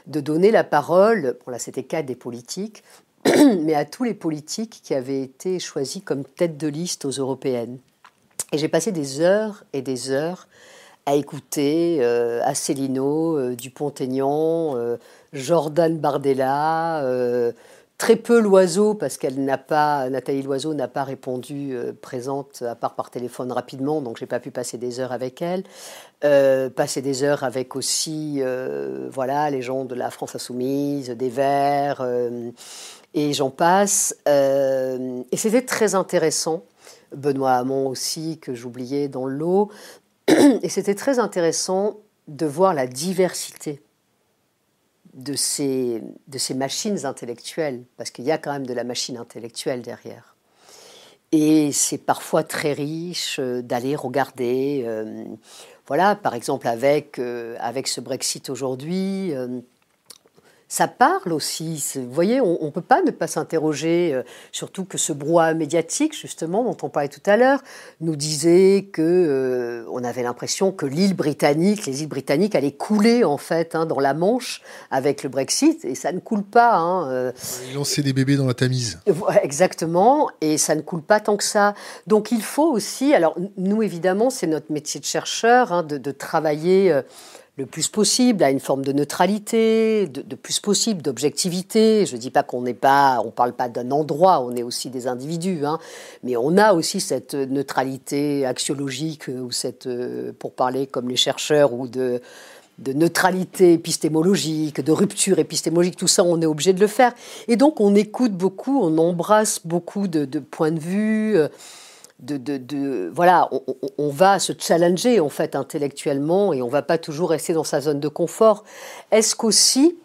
de donner la parole, bon là c'était cas des politiques, mais à tous les politiques qui avaient été choisis comme tête de liste aux européennes. Et j'ai passé des heures et des heures à écouter euh, Asselineau, euh, Dupont-Aignan, euh, Jordan Bardella, Très peu Loiseau, parce qu'elle n'a pas, Nathalie Loiseau n'a pas répondu euh, présente, à part par téléphone rapidement, donc j'ai pas pu passer des heures avec elle. Euh, passer des heures avec aussi, euh, voilà, les gens de la France Insoumise, des Verts, et j'en passe. et c'était très intéressant. Benoît Hamon aussi, que j'oubliais dans l'eau. Et c'était très intéressant de voir la diversité de ces, machines intellectuelles, parce qu'il y a quand même de la machine intellectuelle derrière. Et c'est parfois très riche euh, d'aller regarder, euh, voilà, par exemple avec, euh, avec ce Brexit aujourd'hui, ça parle aussi. Vous voyez, on ne peut pas ne pas s'interroger, euh, surtout que ce brouhaha médiatique, justement, dont on parlait tout à l'heure, nous disait que euh, on avait l'impression que l'île britannique, les îles britanniques allaient couler, en fait, hein, dans la Manche avec le Brexit, et ça ne coule pas. Hein, euh. Lancer des bébés dans la Tamise. Exactement, et ça ne coule pas tant que ça. Donc il faut aussi, alors nous, évidemment, c'est notre métier de chercheur, hein, de, de, travailler le plus possible à une forme de neutralité, de, plus possible d'objectivité. Je ne dis pas qu'on n'est pas, on parle pas d'un endroit, on est aussi des individus, hein, mais on a aussi cette neutralité axiologique ou cette, euh, pour parler comme les chercheurs, ou de de neutralité épistémologique, de rupture épistémologique, tout ça, on est obligé de le faire. Et donc, on écoute beaucoup, on embrasse beaucoup de, de points de vue. Euh, de, voilà, on, va se challenger en fait intellectuellement et on va pas toujours rester dans sa zone de confort. Est-ce qu'aussi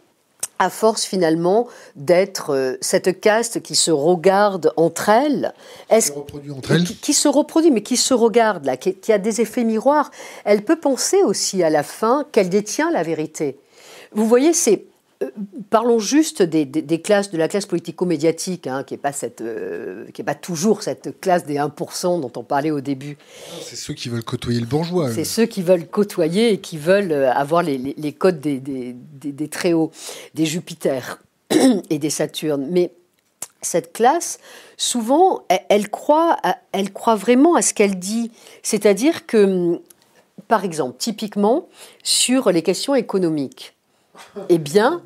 à force finalement d'être euh, cette caste qui se regarde entre elles, est-ce entre elles. Qui, se reproduit, mais qui se regarde là, qui, qui a des effets miroirs, elle peut penser aussi à la fin qu'elle détient la vérité. Vous voyez, c'est parlons juste des, classes, de la classe politico-médiatique, hein, qui n'est pas, euh, pas toujours cette classe des 1% dont on parlait au début. C'est ceux qui veulent côtoyer le bourgeois. C'est ceux qui veulent côtoyer et qui veulent euh, avoir les, codes des, des, très hauts, des Jupiters et des Saturnes. Mais cette classe, souvent, elle, croit, elle croit vraiment à ce qu'elle dit. C'est-à-dire que, par exemple, typiquement, sur les questions économiques, eh bien,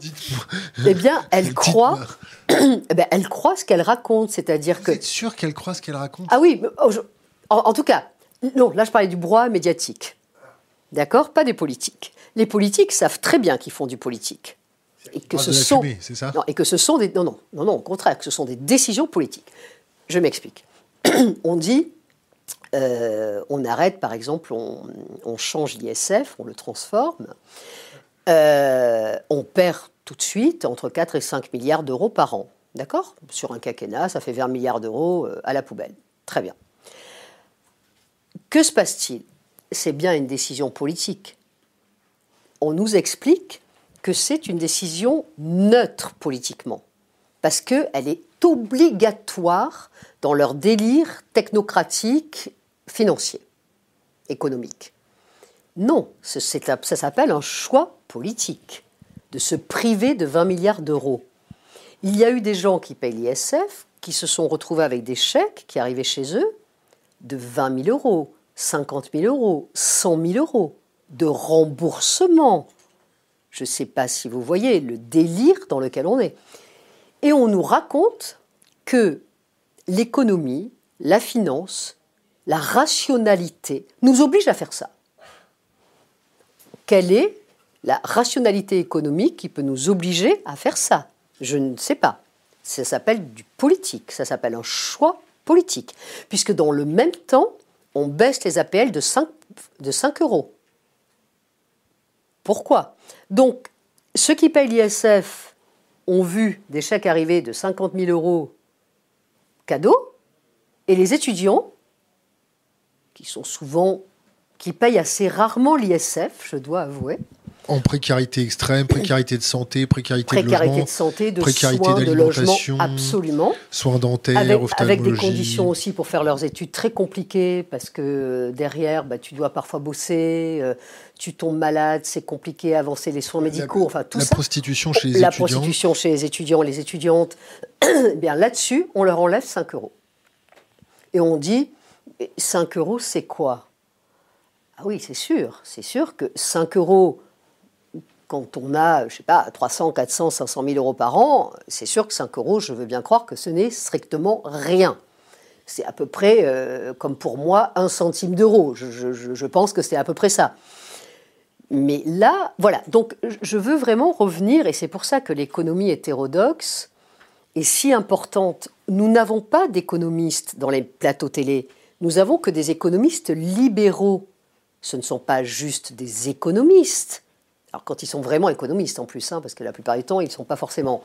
eh bien, elle croit, eh ben, elle croit ce qu'elle raconte, c'est-à-dire que. Vous êtes sûr qu'elle croit ce qu'elle raconte? Ah oui, oh, en, tout cas, non. Là, je parlais du brouhaha médiatique, d'accord, pas des politiques. Les politiques savent très bien qu'ils font du politique et que ce sont, ça? Non, et que ce sont des, non, non, non, non, au contraire, que ce sont des décisions politiques. Je m'explique. on dit, euh, on arrête, par exemple, on, on change l'ISF, on le transforme. Euh, on perd tout de suite entre 4 et 5 milliards d'euros par an. D'accord? Sur un quinquennat, ça fait 20 milliards d'euros euh, à la poubelle. Très bien. Que se passe-t-il? C'est bien une décision politique. On nous explique que c'est une décision neutre politiquement, parce qu'elle est obligatoire dans leur délire technocratique financier, économique. Non, ça s'appelle un choix politique de se priver de 20 milliards d'euros. Il y a eu des gens qui payent l'ISF, qui se sont retrouvés avec des chèques qui arrivaient chez eux de 20 000 euros, 50 000 euros, 100 000 euros de remboursement. Je ne sais pas si vous voyez le délire dans lequel on est. Et on nous raconte que l'économie, la finance, la rationalité nous obligent à faire ça quelle est la rationalité économique qui peut nous obliger à faire ça? Je ne sais pas. Ça s'appelle du politique, ça s'appelle un choix politique, puisque dans le même temps, on baisse les APL de 5, de 5 euros. Pourquoi? Donc, ceux qui payent l'ISF ont vu des chèques arriver de 50 000 euros cadeaux, et les étudiants, qui sont souvent qui payent assez rarement l'ISF, je dois avouer. En précarité extrême, précarité de santé, précarité, de logement, de santé, de précarité soins, de logement, absolument. Soins dentaires, avec, avec, des conditions aussi pour faire leurs études très compliquées, parce que derrière, bah, tu dois parfois bosser, euh, tu tombes malade, c'est compliqué, avancer les soins médicaux, enfin tout la ça. La prostitution chez les la étudiants. La prostitution chez les étudiants, les étudiantes. Eh bien là-dessus, on leur enlève 5 euros. Et on dit, 5 euros, c'est quoi? Ah oui, c'est sûr. C'est sûr que 5 euros quand on a, je sais pas, 300, 400, 500 000 euros par an, c'est sûr que 5 euros, je veux bien croire que ce n'est strictement rien. C'est à peu près, euh, comme pour moi, un centime d'euro. Je, pense que c'est à peu près ça. Mais là, voilà. Donc, je veux vraiment revenir, et c'est pour ça que l'économie hétérodoxe est si importante. Nous n'avons pas d'économistes dans les plateaux télé. Nous avons que des économistes libéraux. Ce ne sont pas juste des économistes. Alors quand ils sont vraiment économistes en plus, hein, parce que la plupart du temps, ils ne sont pas forcément.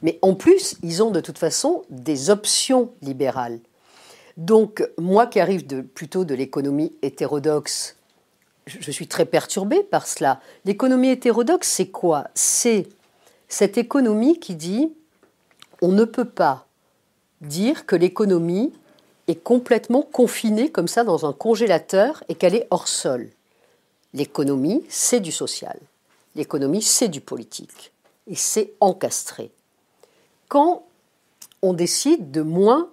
Mais en plus, ils ont de toute façon des options libérales. Donc moi qui arrive plutôt de l'économie hétérodoxe, je suis très perturbée par cela. L'économie hétérodoxe, c'est quoi? C'est cette économie qui dit on ne peut pas dire que l'économie est complètement confinée comme ça dans un congélateur et qu'elle est hors sol. L'économie, c'est du social. L'économie, c'est du politique. Et c'est encastré. Quand on décide de moins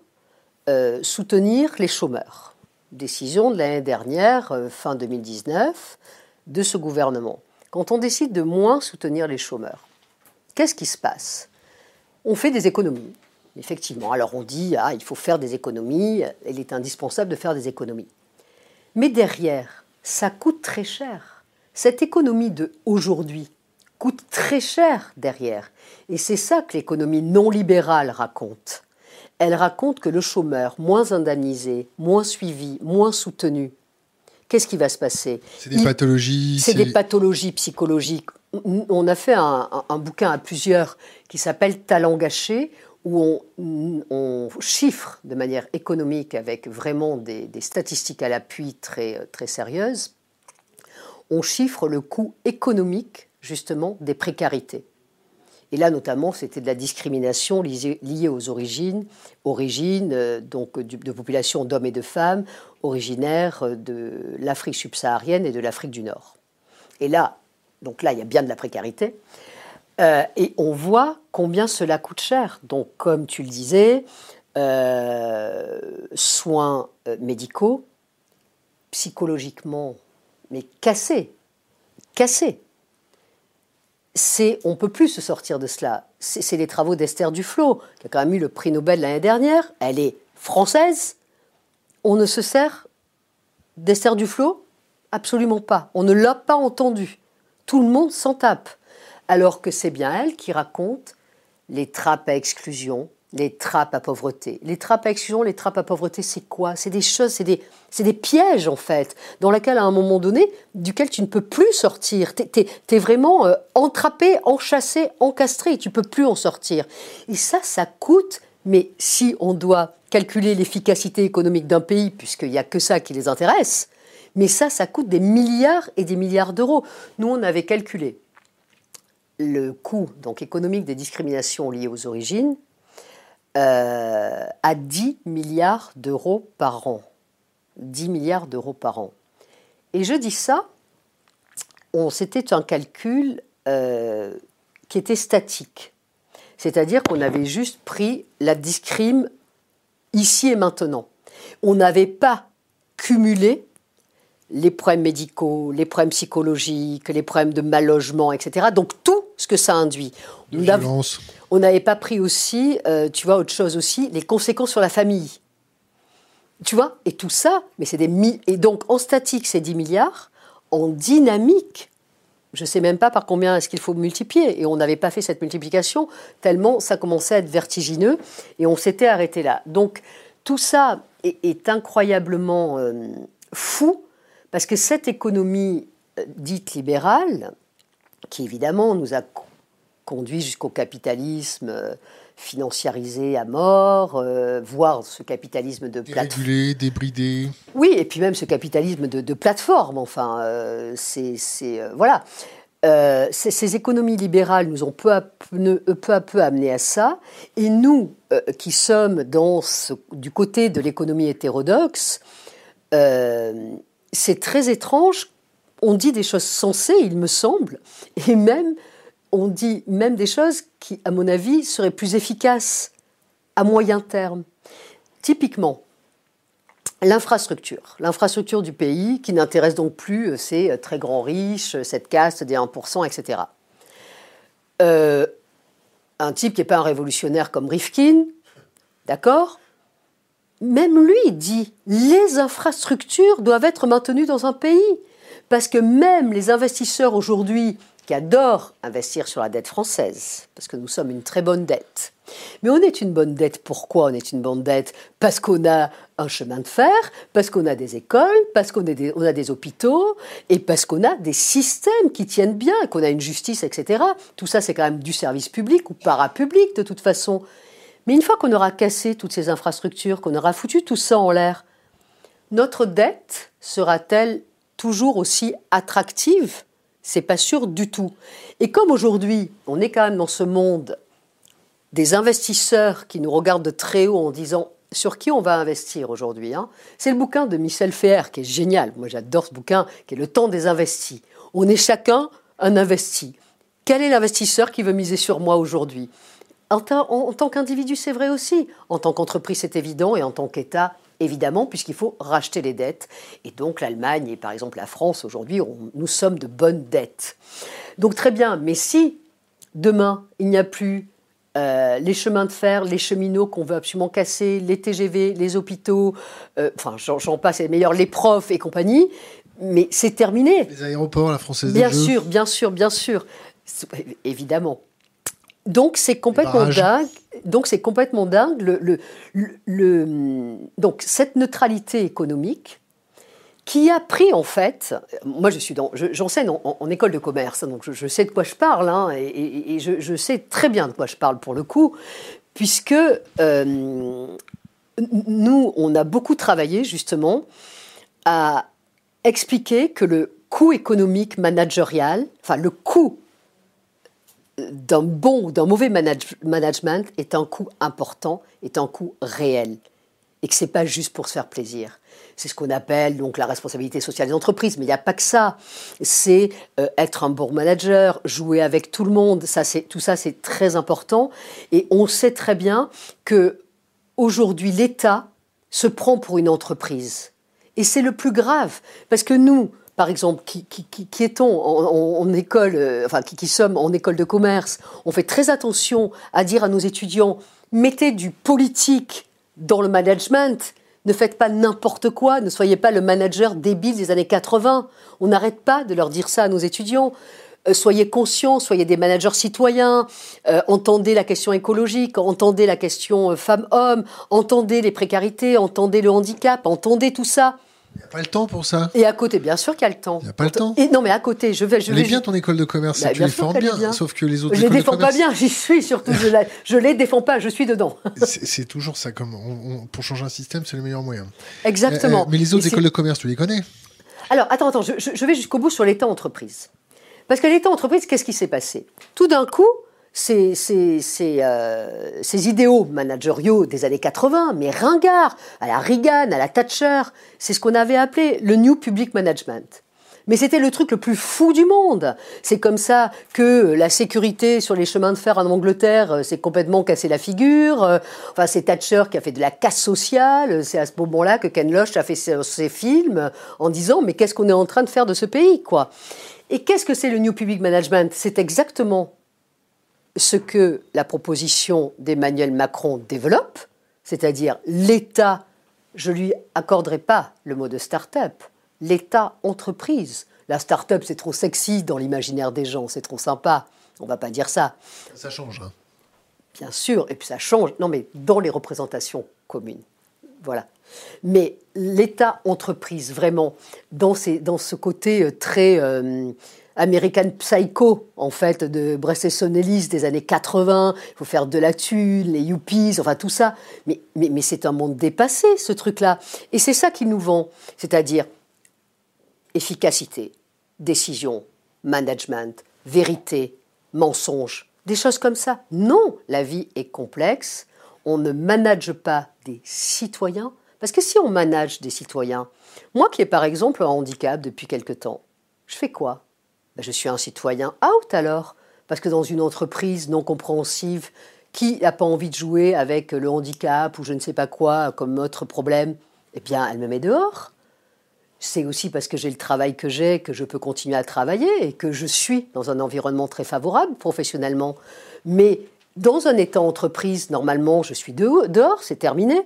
euh, soutenir les chômeurs, décision de l'année dernière, euh, fin 2019, de ce gouvernement. Quand on décide de moins soutenir les chômeurs, qu'est-ce qui se passe? On fait des économies. Effectivement, alors on dit, ah, il faut faire des économies, il est indispensable de faire des économies. Mais derrière, ça coûte très cher. Cette économie de aujourd'hui coûte très cher derrière. Et c'est ça que l'économie non libérale raconte. Elle raconte que le chômeur, moins indemnisé, moins suivi, moins soutenu, qu'est-ce qui va se passer? C'est des pathologies. C'est des pathologies psychologiques. On a fait un, bouquin à plusieurs qui s'appelle Talent gâché, où on, chiffre de manière économique avec vraiment des, statistiques à l'appui très, sérieuses, on chiffre le coût économique justement des précarités. Et là, notamment, c'était de la discrimination liée, aux origines, origines euh, donc de populations d'hommes et de femmes originaires euh, de l'Afrique subsaharienne et de l'Afrique du Nord. Et là, donc là, il y a bien de la précarité. Euh, et on voit combien cela coûte cher. Donc, comme tu le disais, euh, soins euh, médicaux, psychologiquement, mais cassés, cassés. C'est, on peut plus se sortir de cela. C'est les travaux d'Esther Duflo, qui a quand même eu le prix Nobel l'année dernière. Elle est française. On ne se sert d'Esther Duflo Absolument pas. On ne l'a pas entendu. Tout le monde s'en tape alors que c'est bien elle qui raconte les trappes à exclusion, les trappes à pauvreté. Les trappes à exclusion, les trappes à pauvreté, c'est quoi? C'est des choses, c'est des, des, pièges en fait, dans lesquels à un moment donné, duquel tu ne peux plus sortir. Tu es, vraiment euh, entrappé, enchâssé, encastré, tu peux plus en sortir. Et ça, ça coûte, mais si on doit calculer l'efficacité économique d'un pays, puisqu'il n'y a que ça qui les intéresse, mais ça, ça coûte des milliards et des milliards d'euros. Nous, on avait calculé le coût donc, économique des discriminations liées aux origines euh, à 10 milliards d'euros par an. 10 milliards d'euros par an. Et je dis ça, c'était un calcul euh, qui était statique. C'est-à-dire qu'on avait juste pris la discrime ici et maintenant. On n'avait pas cumulé les problèmes médicaux, les problèmes psychologiques, les problèmes de mal logement, etc. Donc tout ce que ça induit. On n'avait pas pris aussi, euh, tu vois, autre chose aussi, les conséquences sur la famille. Tu vois? Et tout ça, mais c'est des et donc en statique c'est 10 milliards, en dynamique, je ne sais même pas par combien est-ce qu'il faut multiplier. Et on n'avait pas fait cette multiplication tellement ça commençait à être vertigineux et on s'était arrêté là. Donc tout ça est, incroyablement euh, fou parce que cette économie euh, dite libérale, qui évidemment nous a conduit jusqu'au capitalisme euh, financiarisé à mort, euh, voire ce capitalisme de plateforme. débridé. Oui, et puis même ce capitalisme de, plateforme, enfin, c'est. voilà. ces, économies libérales nous ont peu à peu, peu, à peu amené à ça. Et nous, qui sommes dans du côté de l'économie hétérodoxe, c'est très étrange. On dit des choses sensées, il me semble, et même on dit même des choses qui, à mon avis, seraient plus efficaces à moyen terme. Typiquement, l'infrastructure, l'infrastructure du pays qui n'intéresse donc plus ces très grands riches, cette caste des 1%, etc. euh, un type qui n'est pas un révolutionnaire comme Rifkin, d'accord? Même lui dit les infrastructures doivent être maintenues dans un pays. Parce que même les investisseurs aujourd'hui qui adorent investir sur la dette française, parce que nous sommes une très bonne dette. Mais on est une bonne dette. Pourquoi on est une bonne dette? Parce qu'on a un chemin de fer, parce qu'on a des écoles, parce qu'on a, a des hôpitaux, et parce qu'on a des systèmes qui tiennent bien, qu'on a une justice, etc. Tout ça, c'est quand même du service public ou parapublic de toute façon. Mais une fois qu'on aura cassé toutes ces infrastructures, qu'on aura foutu tout ça en l'air, notre dette sera-t-elle toujours aussi attractive? C'est pas sûr du tout. Et comme aujourd'hui, on est quand même dans ce monde des investisseurs qui nous regardent de très haut en disant sur qui on va investir aujourd'hui. Hein? C'est le bouquin de Michel Féer qui est génial. Moi, j'adore ce bouquin qui est Le temps des investis. On est chacun un investi. Quel est l'investisseur qui veut miser sur moi aujourd'hui? En, en tant qu'individu, c'est vrai aussi. En tant qu'entreprise, c'est évident. Et en tant qu'État, évidemment, puisqu'il faut racheter les dettes. Et donc l'Allemagne et par exemple la France, aujourd'hui, nous sommes de bonnes dettes. Donc très bien, mais si demain, il n'y a plus euh, les chemins de fer, les cheminots qu'on veut absolument casser, les TGV, les hôpitaux, euh, enfin j'en passe, les meilleurs, les profs et compagnie, mais c'est terminé. Les aéroports, la Française Bien des sûr, bien sûr, bien sûr. Évidemment. Donc c'est complètement dingue. Donc c'est complètement dingue. Le, le, donc cette neutralité économique qui a pris en fait, moi je suis dans, j'enseigne en, école de commerce, donc je, sais de quoi je parle, hein, et, je, sais très bien de quoi je parle pour le coup, puisque euh, nous on a beaucoup travaillé justement à expliquer que le coût économique managérial, enfin le coût d'un bon ou d'un mauvais management est un coût important, est un coût réel. Et que ce n'est pas juste pour se faire plaisir. C'est ce qu'on appelle donc la responsabilité sociale des entreprises. Mais il n'y a pas que ça. C'est euh, être un bon manager, jouer avec tout le monde. Ça, tout ça, c'est très important. Et on sait très bien que aujourd'hui, l'État se prend pour une entreprise. Et c'est le plus grave. Parce que nous, par exemple, qui, qui, est-on en, école, euh, enfin, qui, sommes en école de commerce, on fait très attention à dire à nos étudiants mettez du politique dans le management. Ne faites pas n'importe quoi, ne soyez pas le manager débile des années 80. On n'arrête pas de leur dire ça à nos étudiants. Euh, soyez conscients, soyez des managers citoyens, euh, entendez la question écologique, entendez la question femmes-hommes, entendez les précarités, entendez le handicap, entendez tout ça. Il n'y a pas le temps pour ça. Et à côté, bien sûr qu'il y a le temps. Il n'y a pas le temps. Et non, mais à côté, je vais. Je Elle est bien ton école de commerce, bah, tu les formes bien, sauf que les autres. Je les défends pas bien, j'y suis surtout. je, ne les défends pas, je suis dedans. c'est toujours ça, comme pour changer un système, c'est le meilleur moyen. Exactement. Euh, euh, mais les autres écoles de commerce, tu les connais Alors, attends, attends, je, je vais jusqu'au bout sur l'état entreprise. Parce que l'état entreprise, qu'est-ce qui s'est passé? Tout d'un coup, ces, euh, ces, idéaux managériaux des années 80, mais ringards, à la Reagan, à la Thatcher, c'est ce qu'on avait appelé le New Public Management. Mais c'était le truc le plus fou du monde. C'est comme ça que la sécurité sur les chemins de fer en Angleterre euh, s'est complètement cassé la figure. Euh, enfin, c'est Thatcher qui a fait de la casse sociale. C'est à ce moment-là que Ken Loach a fait ses films en disant mais qu'est-ce qu'on est en train de faire de ce pays, quoi? Et qu'est-ce que c'est le New Public Management? C'est exactement ce que la proposition d'Emmanuel Macron développe, c'est-à-dire l'État, je lui accorderai pas le mot de start-up, l'État entreprise. La start-up, c'est trop sexy dans l'imaginaire des gens, c'est trop sympa. On va pas dire ça. Ça change. Hein. Bien sûr, et puis ça change. Non, mais dans les représentations communes. Voilà. Mais l'État entreprise, vraiment, dans, dans ce côté euh, très euh, American Psycho, en fait, de Bresson Ellis des années 80. Il faut faire de la thune, les yuppies, enfin tout ça. Mais, mais, mais c'est un monde dépassé, ce truc-là. Et c'est ça qui nous vend. C'est-à-dire efficacité, décision, management, vérité, mensonge, des choses comme ça. Non, la vie est complexe. On ne manage pas des citoyens. Parce que si on manage des citoyens, moi qui ai par exemple un handicap depuis quelque temps, je fais quoi? Ben, je suis un citoyen out alors. Parce que dans une entreprise non compréhensive, qui n'a pas envie de jouer avec le handicap ou je ne sais pas quoi comme autre problème Eh bien, elle me met dehors. c'est aussi parce que j'ai le travail que j'ai que je peux continuer à travailler et que je suis dans un environnement très favorable professionnellement. Mais dans un état entreprise, normalement, je suis dehors, c'est terminé.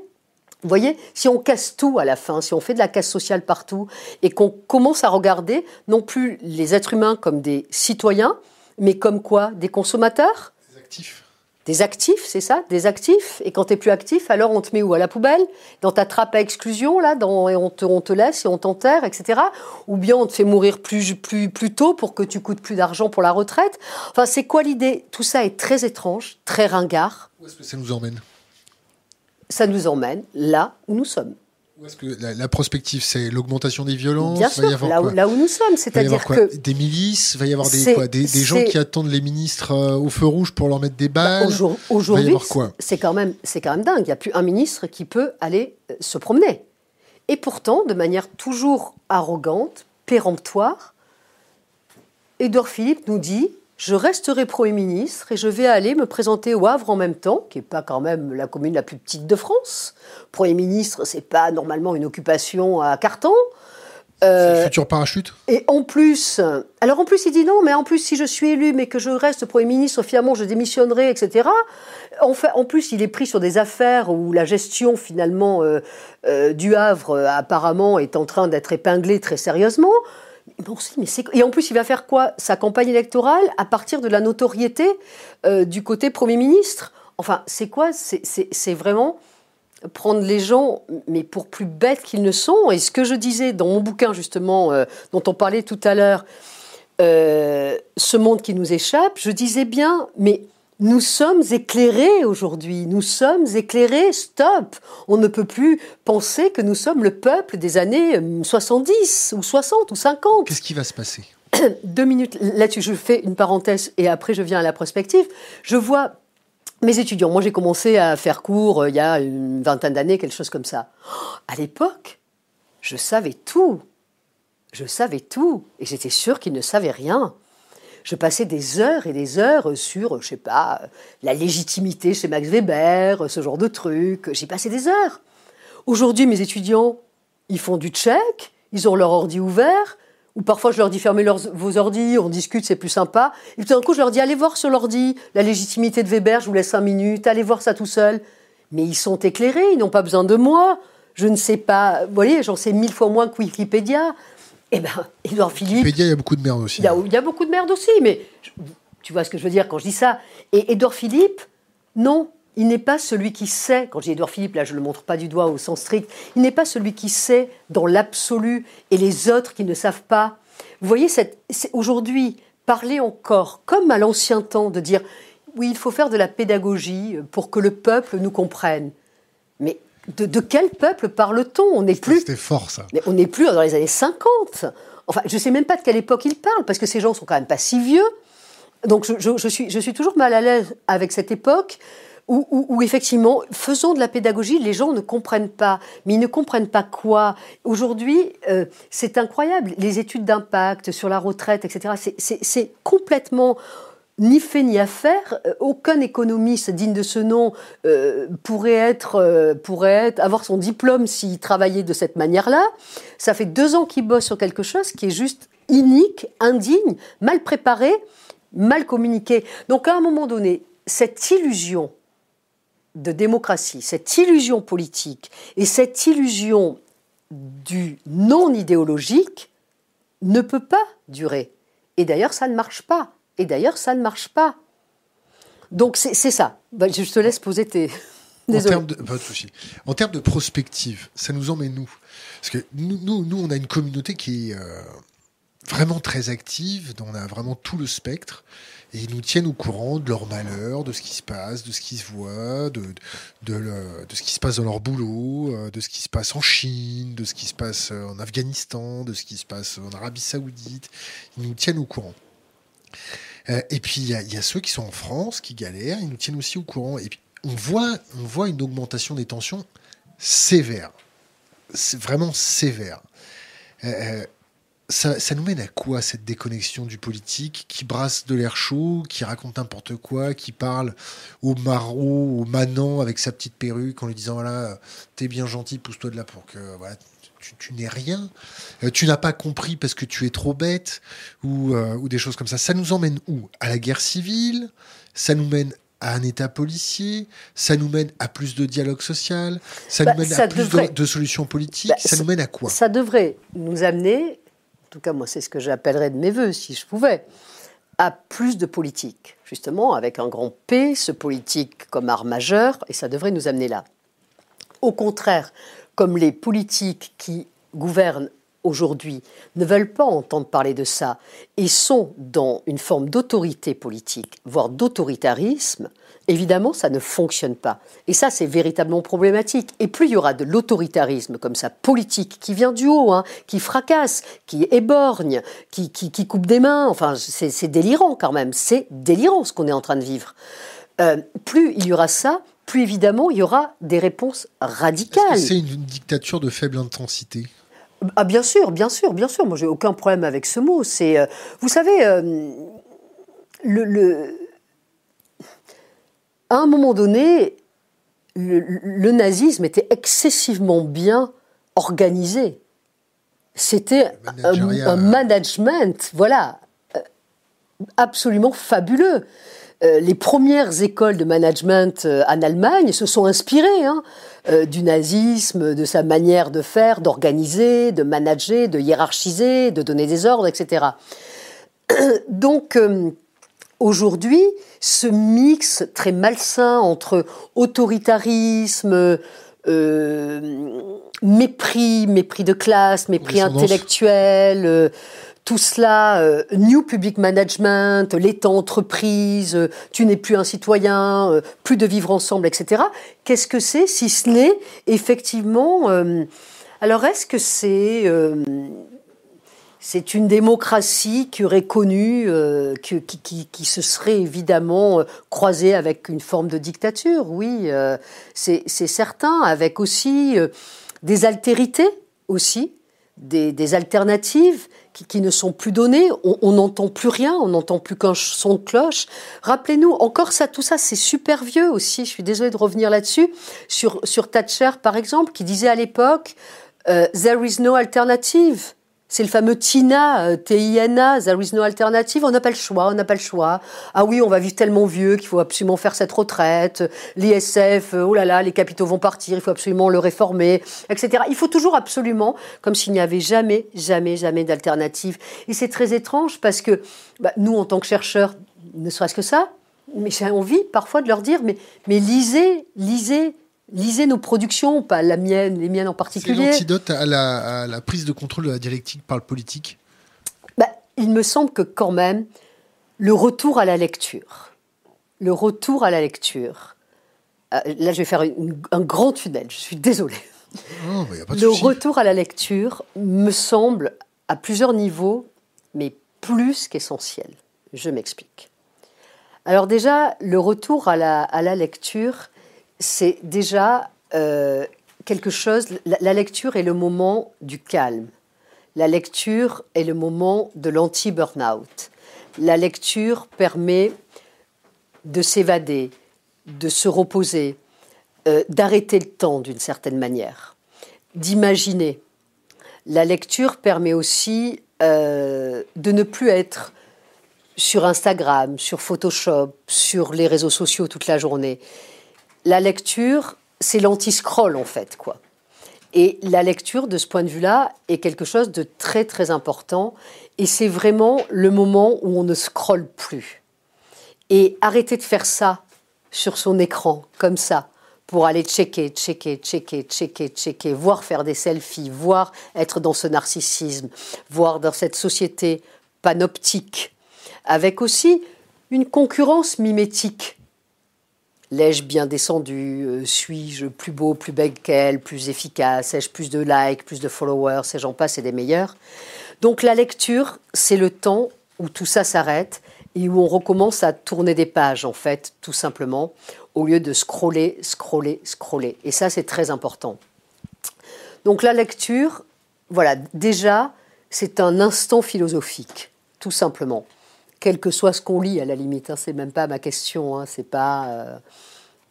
Vous voyez, si on casse tout à la fin, si on fait de la casse sociale partout et qu'on commence à regarder non plus les êtres humains comme des citoyens, mais comme quoi Des consommateurs? Des actifs. Des actifs, c'est ça Des actifs. Et quand tu plus actif, alors on te met où? À la poubelle? Dans ta trappe à exclusion, là, dans, et on te, on te laisse et on t'enterre, etc. Ou bien on te fait mourir plus, plus, plus tôt pour que tu coûtes plus d'argent pour la retraite. Enfin, c'est quoi l'idée? Tout ça est très étrange, très ringard. Où est-ce que ça nous emmène? Ça nous emmène là où nous sommes. Est-ce que la, prospective, c'est l'augmentation des violences? Bien sûr, là, où, là, où, nous sommes, c'est-à-dire que des milices, va y avoir des, quoi, des, gens qui attendent les ministres euh, au feu rouge pour leur mettre des balles? Bah, aujourd'hui, c'est quand même, c'est quand même dingue. Il n'y a plus un ministre qui peut aller euh, se promener. Et pourtant, de manière toujours arrogante, péremptoire, Édouard Philippe nous dit je resterai Premier ministre et je vais aller me présenter au Havre en même temps, qui n'est pas quand même la commune la plus petite de France. Premier ministre, c'est pas normalement une occupation à carton. Euh, futur parachute. Et en plus, alors en plus il dit non, mais en plus si je suis élu, mais que je reste Premier ministre, finalement je démissionnerai, etc. En, fait, en plus, il est pris sur des affaires où la gestion finalement euh, euh, du Havre apparemment est en train d'être épinglée très sérieusement. Et en plus, il va faire quoi Sa campagne électorale à partir de la notoriété euh, du côté Premier ministre? Enfin, c'est quoi? C'est vraiment prendre les gens, mais pour plus bêtes qu'ils ne sont. Et ce que je disais dans mon bouquin, justement, euh, dont on parlait tout à l'heure, euh, Ce monde qui nous échappe, je disais bien, mais nous sommes éclairés aujourd'hui, nous sommes éclairés, stop. On ne peut plus penser que nous sommes le peuple des années 70 euh, ou 60 ou 50. Qu'est-ce qui va se passer? Deux minutes là-dessus, je fais une parenthèse et après je viens à la prospective. Je vois mes étudiants, moi j'ai commencé à faire cours euh, il y a une vingtaine d'années, quelque chose comme ça. À l'époque, je savais tout. Je savais tout. Et j'étais sûre qu'ils ne savaient rien je passais des heures et des heures sur, je sais pas, la légitimité chez Max Weber, ce genre de trucs. J'y passais des heures. Aujourd'hui, mes étudiants, ils font du check, ils ont leur ordi ouvert, ou parfois je leur dis fermez vos ordis, on discute, c'est plus sympa. Et tout d'un coup, je leur dis allez voir sur l'ordi la légitimité de Weber, je vous laisse cinq minutes, allez voir ça tout seul. Mais ils sont éclairés, ils n'ont pas besoin de moi. Je ne sais pas, vous voyez, j'en sais mille fois moins que Wikipédia. Eh bien, Édouard Philippe. il y a beaucoup de merde aussi. Il y, a, beaucoup de merde aussi, mais tu vois ce que je veux dire quand je dis ça. Et Édouard Philippe, non, il n'est pas celui qui sait, quand j'ai Édouard Philippe, là je ne le montre pas du doigt au sens strict, il n'est pas celui qui sait dans l'absolu et les autres qui ne savent pas. Vous voyez, aujourd'hui, parler encore comme à l'ancien temps, de dire oui, il faut faire de la pédagogie pour que le peuple nous comprenne. Mais de, quel peuple parle-t-on? On n'est plus. C'était fort ça. on n'est plus dans les années 50. Enfin, je ne sais même pas de quelle époque il parle, parce que ces gens sont quand même pas si vieux. Donc je, suis, je suis toujours mal à l'aise avec cette époque où, effectivement, faisons de la pédagogie, les gens ne comprennent pas. Mais ils ne comprennent pas quoi? Aujourd'hui, euh, c'est incroyable. Les études d'impact sur la retraite, etc., c'est complètement ni fait ni à faire. Euh, aucun économiste digne de ce nom euh, pourrait, être, euh, pourrait être, avoir son diplôme s'il travaillait de cette manière-là. Ça fait deux ans qu'il bosse sur quelque chose qui est juste inique, indigne, mal préparé, mal communiqué. Donc à un moment donné, cette illusion de démocratie, cette illusion politique et cette illusion du non idéologique ne peut pas durer. Et d'ailleurs, ça ne marche pas. Et d'ailleurs, ça ne marche pas. Donc c'est ça. Bah, je te laisse poser tes... En termes, de, pas de en termes de prospective, ça nous emmène nous Parce que nous, nous, on a une communauté qui est euh, vraiment très active, dont on a vraiment tout le spectre, et ils nous tiennent au courant de leurs malheurs, de ce qui se passe, de ce qui se voit, de, de, de, ce qui se passe dans leur boulot, euh, de ce qui se passe en Chine, de ce qui se passe euh, en Afghanistan, de ce qui se passe en Arabie Saoudite. Ils nous tiennent au courant. Euh, et puis, il y, a ceux qui sont en France, qui galèrent, ils nous tiennent aussi au courant. Et puis, on voit, on voit une augmentation des tensions sévère. C'est vraiment sévère. Euh, euh, ça, ça, nous mène à quoi cette déconnexion du politique qui brasse de l'air chaud, qui raconte n'importe quoi, qui parle au maraud, au manant avec sa petite perruque en lui disant voilà, t'es bien gentil, pousse-toi de là pour que voilà, tu, n'es rien, euh, tu n'as pas compris parce que tu es trop bête, ou, euh, ou des choses comme ça. Ça nous emmène où? À la guerre civile Ça nous mène à un État policier, ça nous mène à plus de dialogue social, ça nous bah, mène à plus de, solutions politiques, bah, ça nous mène à quoi? Ça devrait nous amener, en tout cas moi c'est ce que j'appellerais de mes voeux si je pouvais, à plus de politique, justement avec un grand P, ce politique comme art majeur, et ça devrait nous amener là. Au contraire, comme les politiques qui gouvernent aujourd'hui ne veulent pas entendre parler de ça et sont dans une forme d'autorité politique, voire d'autoritarisme, évidemment, ça ne fonctionne pas. Et ça, c'est véritablement problématique. Et plus il y aura de l'autoritarisme comme ça, politique, qui vient du haut, hein, qui fracasse, qui éborgne, qui, qui, coupe des mains, enfin, c'est délirant quand même, c'est délirant ce qu'on est en train de vivre. Euh, plus il y aura ça, plus évidemment il y aura des réponses radicales. C'est une dictature de faible intensité? Ah bien sûr, bien sûr, bien sûr. Moi, j'ai aucun problème avec ce mot. C'est, euh, vous savez, euh, le, à un moment donné, le, nazisme était excessivement bien organisé. C'était un, management, voilà, euh, absolument fabuleux. Les premières écoles de management en Allemagne se sont inspirées hein, euh, du nazisme, de sa manière de faire, d'organiser, de manager, de hiérarchiser, de donner des ordres, etc. Donc, euh, aujourd'hui, ce mix très malsain entre autoritarisme, euh, mépris, mépris de classe, mépris intellectuel, tout cela, euh, New Public Management, l'État entreprise, euh, tu n'es plus un citoyen, euh, plus de vivre ensemble, etc. Qu'est-ce que c'est si ce n'est effectivement... alors est-ce que c'est... c'est une démocratie qui aurait connu, qui, qui, qui, se serait évidemment croisée avec une forme de dictature, oui, c'est certain, avec aussi des altérités aussi, des, des alternatives qui, ne sont plus donnés. On n'entend plus rien, on n'entend plus qu'un son de cloche. Rappelez-nous, encore ça, tout ça, c'est super vieux aussi. Je suis désolée de revenir là-dessus. Sur, sur Thatcher, par exemple, qui disait à l'époque euh, There is no alternative. C'est le fameux TINA, euh, T-I-N-A, There is no alternative. On n'a pas le choix, on n'a pas le choix. Ah oui, on va vivre tellement vieux qu'il faut absolument faire cette retraite. L'ISF, euh, oh là là, les capitaux vont partir, il faut absolument le réformer, etc. Il faut toujours absolument, comme s'il n'y avait jamais, jamais, jamais d'alternative. Et c'est très étrange parce que bah, nous, en tant que chercheurs, ne serait-ce que ça, mais j'ai envie parfois de leur dire, mais, mais lisez, lisez, lisez nos productions, pas la mienne, les miennes en particulier. C'est l'antidote à la, prise de contrôle de la dialectique par le politique? Bah, Il me semble que quand même, le retour à la lecture, le retour à la lecture, euh, là je vais faire un grand tunnel, je suis désolée. Oh, le retour à la lecture me semble à plusieurs niveaux, mais plus qu'essentiel. Je m'explique. Alors déjà, le retour à la, à la lecture, c'est déjà euh, quelque chose, la, lecture est le moment du calme. La lecture est le moment de l'anti-burnout. La lecture permet de s'évader, de se reposer, euh, d'arrêter le temps d'une certaine manière, d'imaginer. La lecture permet aussi euh, de ne plus être sur Instagram, sur Photoshop, sur les réseaux sociaux toute la journée la lecture, c'est l'anti-scroll en fait, quoi. Et la lecture, de ce point de vue-là, est quelque chose de très très important. Et c'est vraiment le moment où on ne scrolle plus. Et arrêter de faire ça sur son écran, comme ça, pour aller checker, checker, checker, checker, checker, voir faire des selfies, voir être dans ce narcissisme, voir dans cette société panoptique, avec aussi une concurrence mimétique L'ai-je bien descendu euh, Suis-je plus beau, plus belle qu'elle, plus efficace Ai-je plus de likes, plus de followers Et j'en passe et des meilleurs. Donc la lecture, c'est le temps où tout ça s'arrête et où on recommence à tourner des pages, en fait, tout simplement, au lieu de scroller, scroller, scroller. Et ça, c'est très important. Donc la lecture, voilà, déjà, c'est un instant philosophique, tout simplement quel que soit ce qu'on lit, à la limite. Hein, c'est même pas ma question. Hein, c'est pas, euh,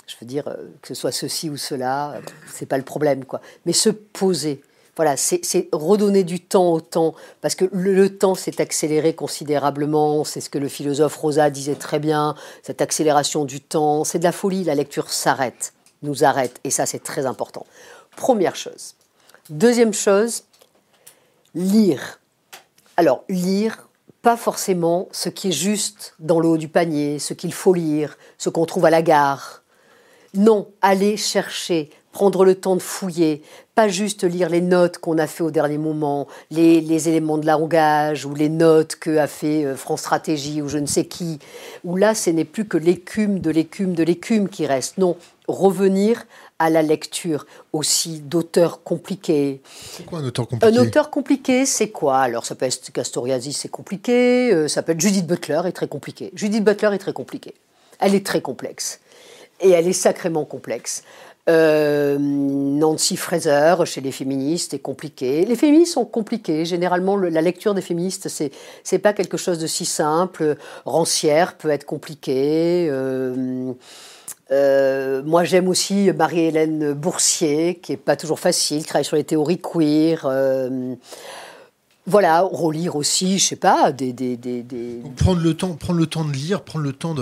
je veux dire, euh, que ce soit ceci ou cela, euh, c'est pas le problème, quoi. Mais se poser. voilà, c'est redonner du temps au temps, parce que le, temps s'est accéléré considérablement, c'est ce que le philosophe Rosa disait très bien, cette accélération du temps, c'est de la folie, la lecture s'arrête, nous arrête, et ça c'est très important. Première chose. Deuxième chose, lire. Alors, lire, pas forcément ce qui est juste dans le haut du panier, ce qu'il faut lire, ce qu'on trouve à la gare. Non, aller chercher, prendre le temps de fouiller, pas juste lire les notes qu'on a fait au dernier moment, les, éléments de langage ou les notes que a fait euh, France Stratégie ou je ne sais qui, où là ce n'est plus que l'écume de l'écume de l'écume qui reste. Non, revenir à la lecture aussi d'auteurs compliqués. C'est quoi un auteur compliqué? Un auteur compliqué, c'est quoi? Alors ça peut être Castoriadis, c'est compliqué, euh, ça peut être Judith Butler, est très compliqué. Judith Butler est très compliquée. Elle est très complexe. Et elle est sacrément complexe. Euh, Nancy Fraser chez les féministes est compliquée. Les féministes sont compliquées. Généralement, la lecture des féministes, c'est c'est pas quelque chose de si simple. Rancière peut être compliquée. Euh, euh, moi, j'aime aussi Marie-Hélène Boursier, qui est pas toujours facile, qui travaille sur les théories queer. Euh, voilà, relire aussi, je sais pas, des, des, des, prendre le temps, prendre le temps de lire, prendre le temps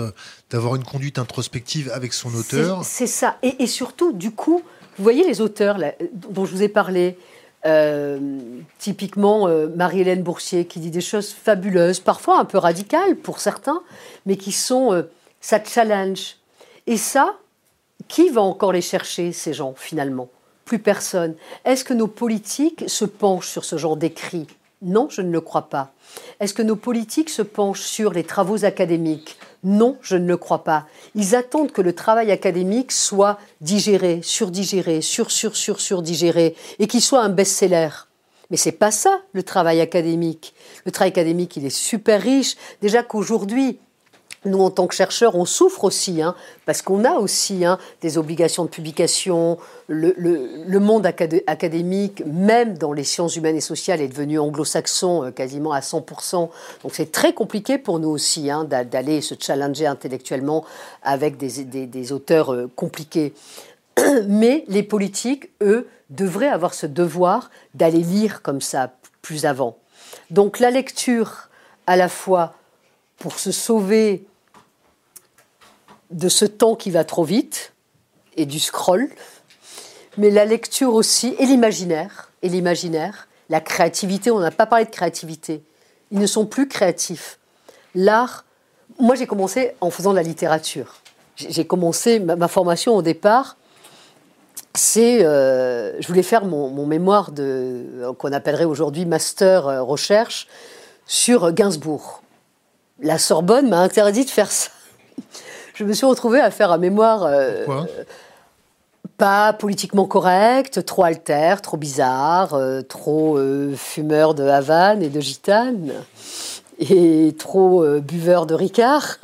d'avoir une conduite introspective avec son auteur. C'est ça, et, et, surtout, du coup, vous voyez les auteurs dont je vous ai parlé. Euh, typiquement Marie-Hélène Boursier qui dit des choses fabuleuses, parfois un peu radicales pour certains, mais qui sont ça challenge, et ça, qui va encore les chercher, ces gens, finalement? Plus personne. Est-ce que nos politiques se penchent sur ce genre d'écrit? Non, je ne le crois pas. Est-ce que nos politiques se penchent sur les travaux académiques? Non, je ne le crois pas. Ils attendent que le travail académique soit digéré, surdigéré, sur sur sur surdigéré et qu'il soit un best-seller. Mais c'est pas ça le travail académique. Le travail académique, il est super riche. Déjà qu'aujourd'hui, nous, en tant que chercheurs, on souffre aussi, hein, parce qu'on a aussi hein, des obligations de publication. Le, monde académique, même dans les sciences humaines et sociales, est devenu anglo-saxon euh, quasiment à 100%. Donc c'est très compliqué pour nous aussi hein, d'aller se challenger intellectuellement avec des, auteurs euh, compliqués. Mais les politiques, eux, devraient avoir ce devoir d'aller lire comme ça plus avant. Donc la lecture, à la fois pour se sauver de ce temps qui va trop vite et du scroll, mais la lecture aussi et l'imaginaire, et l'imaginaire, la créativité, on n'a pas parlé de créativité, ils ne sont plus créatifs. L'art, moi j'ai commencé en faisant de la littérature. J'ai commencé ma, formation au départ, c'est, euh, je voulais faire mon, mémoire de, qu'on appellerait aujourd'hui master euh, recherche sur Gainsbourg. La Sorbonne m'a interdit de faire ça je me suis retrouvée à faire un mémoire euh, pas politiquement correct, trop alter, trop bizarre, euh, trop euh, fumeur de Havane et de gitane, et trop buveur de Ricard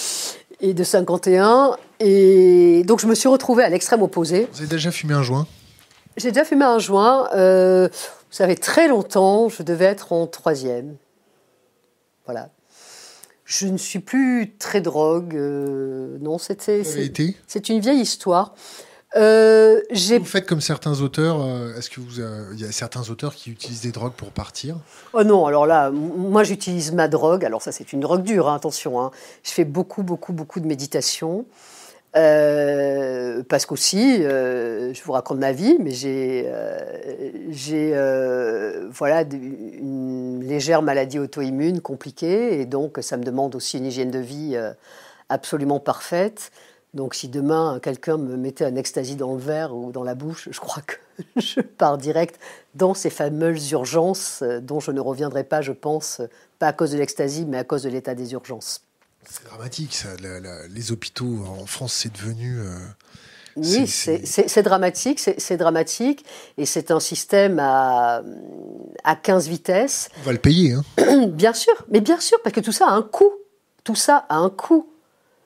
et de 51. Et donc je me suis retrouvée à l'extrême opposé. Vous avez déjà fumé un joint? J'ai déjà fumé un joint. ça fait très longtemps, je devais être en troisième. Voilà. Je ne suis plus très drogue. Euh, non, c'était. C'est une vieille histoire. Euh, vous faites comme certains auteurs. Euh, est-ce que vous, il y a certains auteurs qui utilisent des drogues pour partir? Oh non, alors là, moi j'utilise ma drogue. Alors ça, c'est une drogue dure, hein, attention. Hein. Je fais beaucoup, beaucoup, beaucoup de méditation. Euh, parce qu'aussi, euh, je vous raconte ma vie, mais j'ai euh, voilà, une légère maladie auto-immune compliquée, et donc ça me demande aussi une hygiène de vie absolument parfaite. Donc si demain quelqu'un me mettait un ecstasy dans le verre ou dans la bouche, je crois que je pars direct dans ces fameuses urgences dont je ne reviendrai pas, je pense, pas à cause de l'ecstasy, mais à cause de l'état des urgences. C'est dramatique, ça. les hôpitaux en France, c'est devenu. Euh, oui, c'est dramatique, c'est dramatique, et c'est un système à, à 15 vitesses. On va le payer, hein. Bien sûr, mais bien sûr, parce que tout ça a un coût. Tout ça a un coût.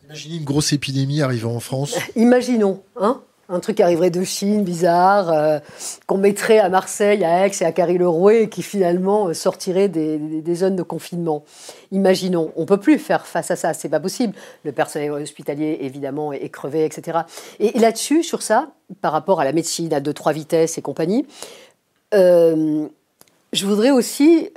Imaginez une grosse épidémie arrivant en France. Imaginons, hein un truc qui arriverait de Chine, bizarre, euh, qu'on mettrait à Marseille, à Aix et à Carry-le-Rouet, et qui finalement euh, sortirait des, zones de confinement. Imaginons, on peut plus faire face à ça, c'est pas possible. Le personnel hospitalier, évidemment, est, crevé, etc. Et, là-dessus, sur ça, par rapport à la médecine à deux, trois vitesses et compagnie, je voudrais aussi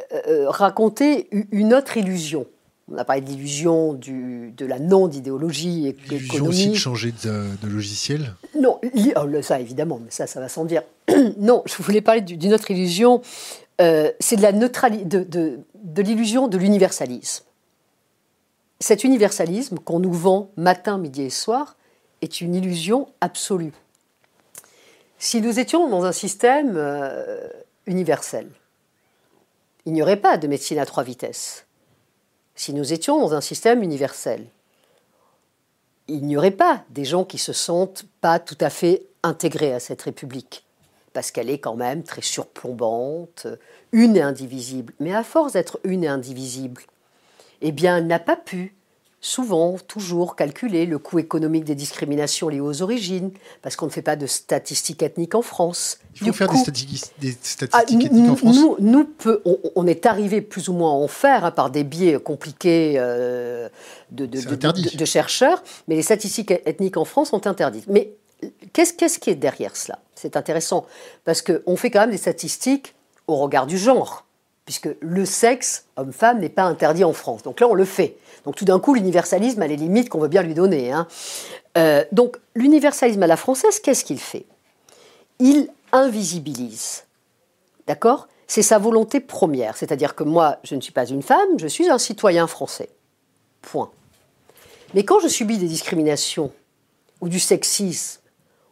raconter une autre illusion. On a parlé d'illusion de la non-idéologie économique. L'illusion aussi de changer de, logiciel Non, oh, ça évidemment, mais ça, ça va sans dire. non, je voulais parler d'une autre illusion. c'est de la neutralité, de, de l'illusion de l'universalisme. Cet universalisme qu'on nous vend matin, midi et soir est une illusion absolue. Si nous étions dans un système euh, universel, il n'y aurait pas de médecine à trois vitesses. Si nous étions dans un système universel, il n'y aurait pas des gens qui se sentent pas tout à fait intégrés à cette République, parce qu'elle est quand même très surplombante, une et indivisible. Mais à force d'être une et indivisible, eh bien, elle n'a pas pu, souvent, toujours, calculer le coût économique des discriminations liées aux origines, parce qu'on ne fait pas de statistiques ethniques en France. Il faut faire des statistiques, ah, ethniques en France Nous, nous on, est arrivé plus ou moins à en faire hein, par des biais compliqués euh, de, de, chercheurs, mais les statistiques ethniques en France sont interdites. Mais qu'est-ce qu'est-ce qui est derrière cela? C'est intéressant, parce qu'on fait quand même des statistiques au regard du genre puisque le sexe homme-femme n'est pas interdit en France. Donc là, on le fait. Donc tout d'un coup, l'universalisme a les limites qu'on veut bien lui donner. Hein. Euh, donc l'universalisme à la française, qu'est-ce qu'il fait? Il invisibilise. D'accord? C'est sa volonté première. C'est-à-dire que moi, je ne suis pas une femme, je suis un citoyen français. Point. Mais quand je subis des discriminations ou du sexisme,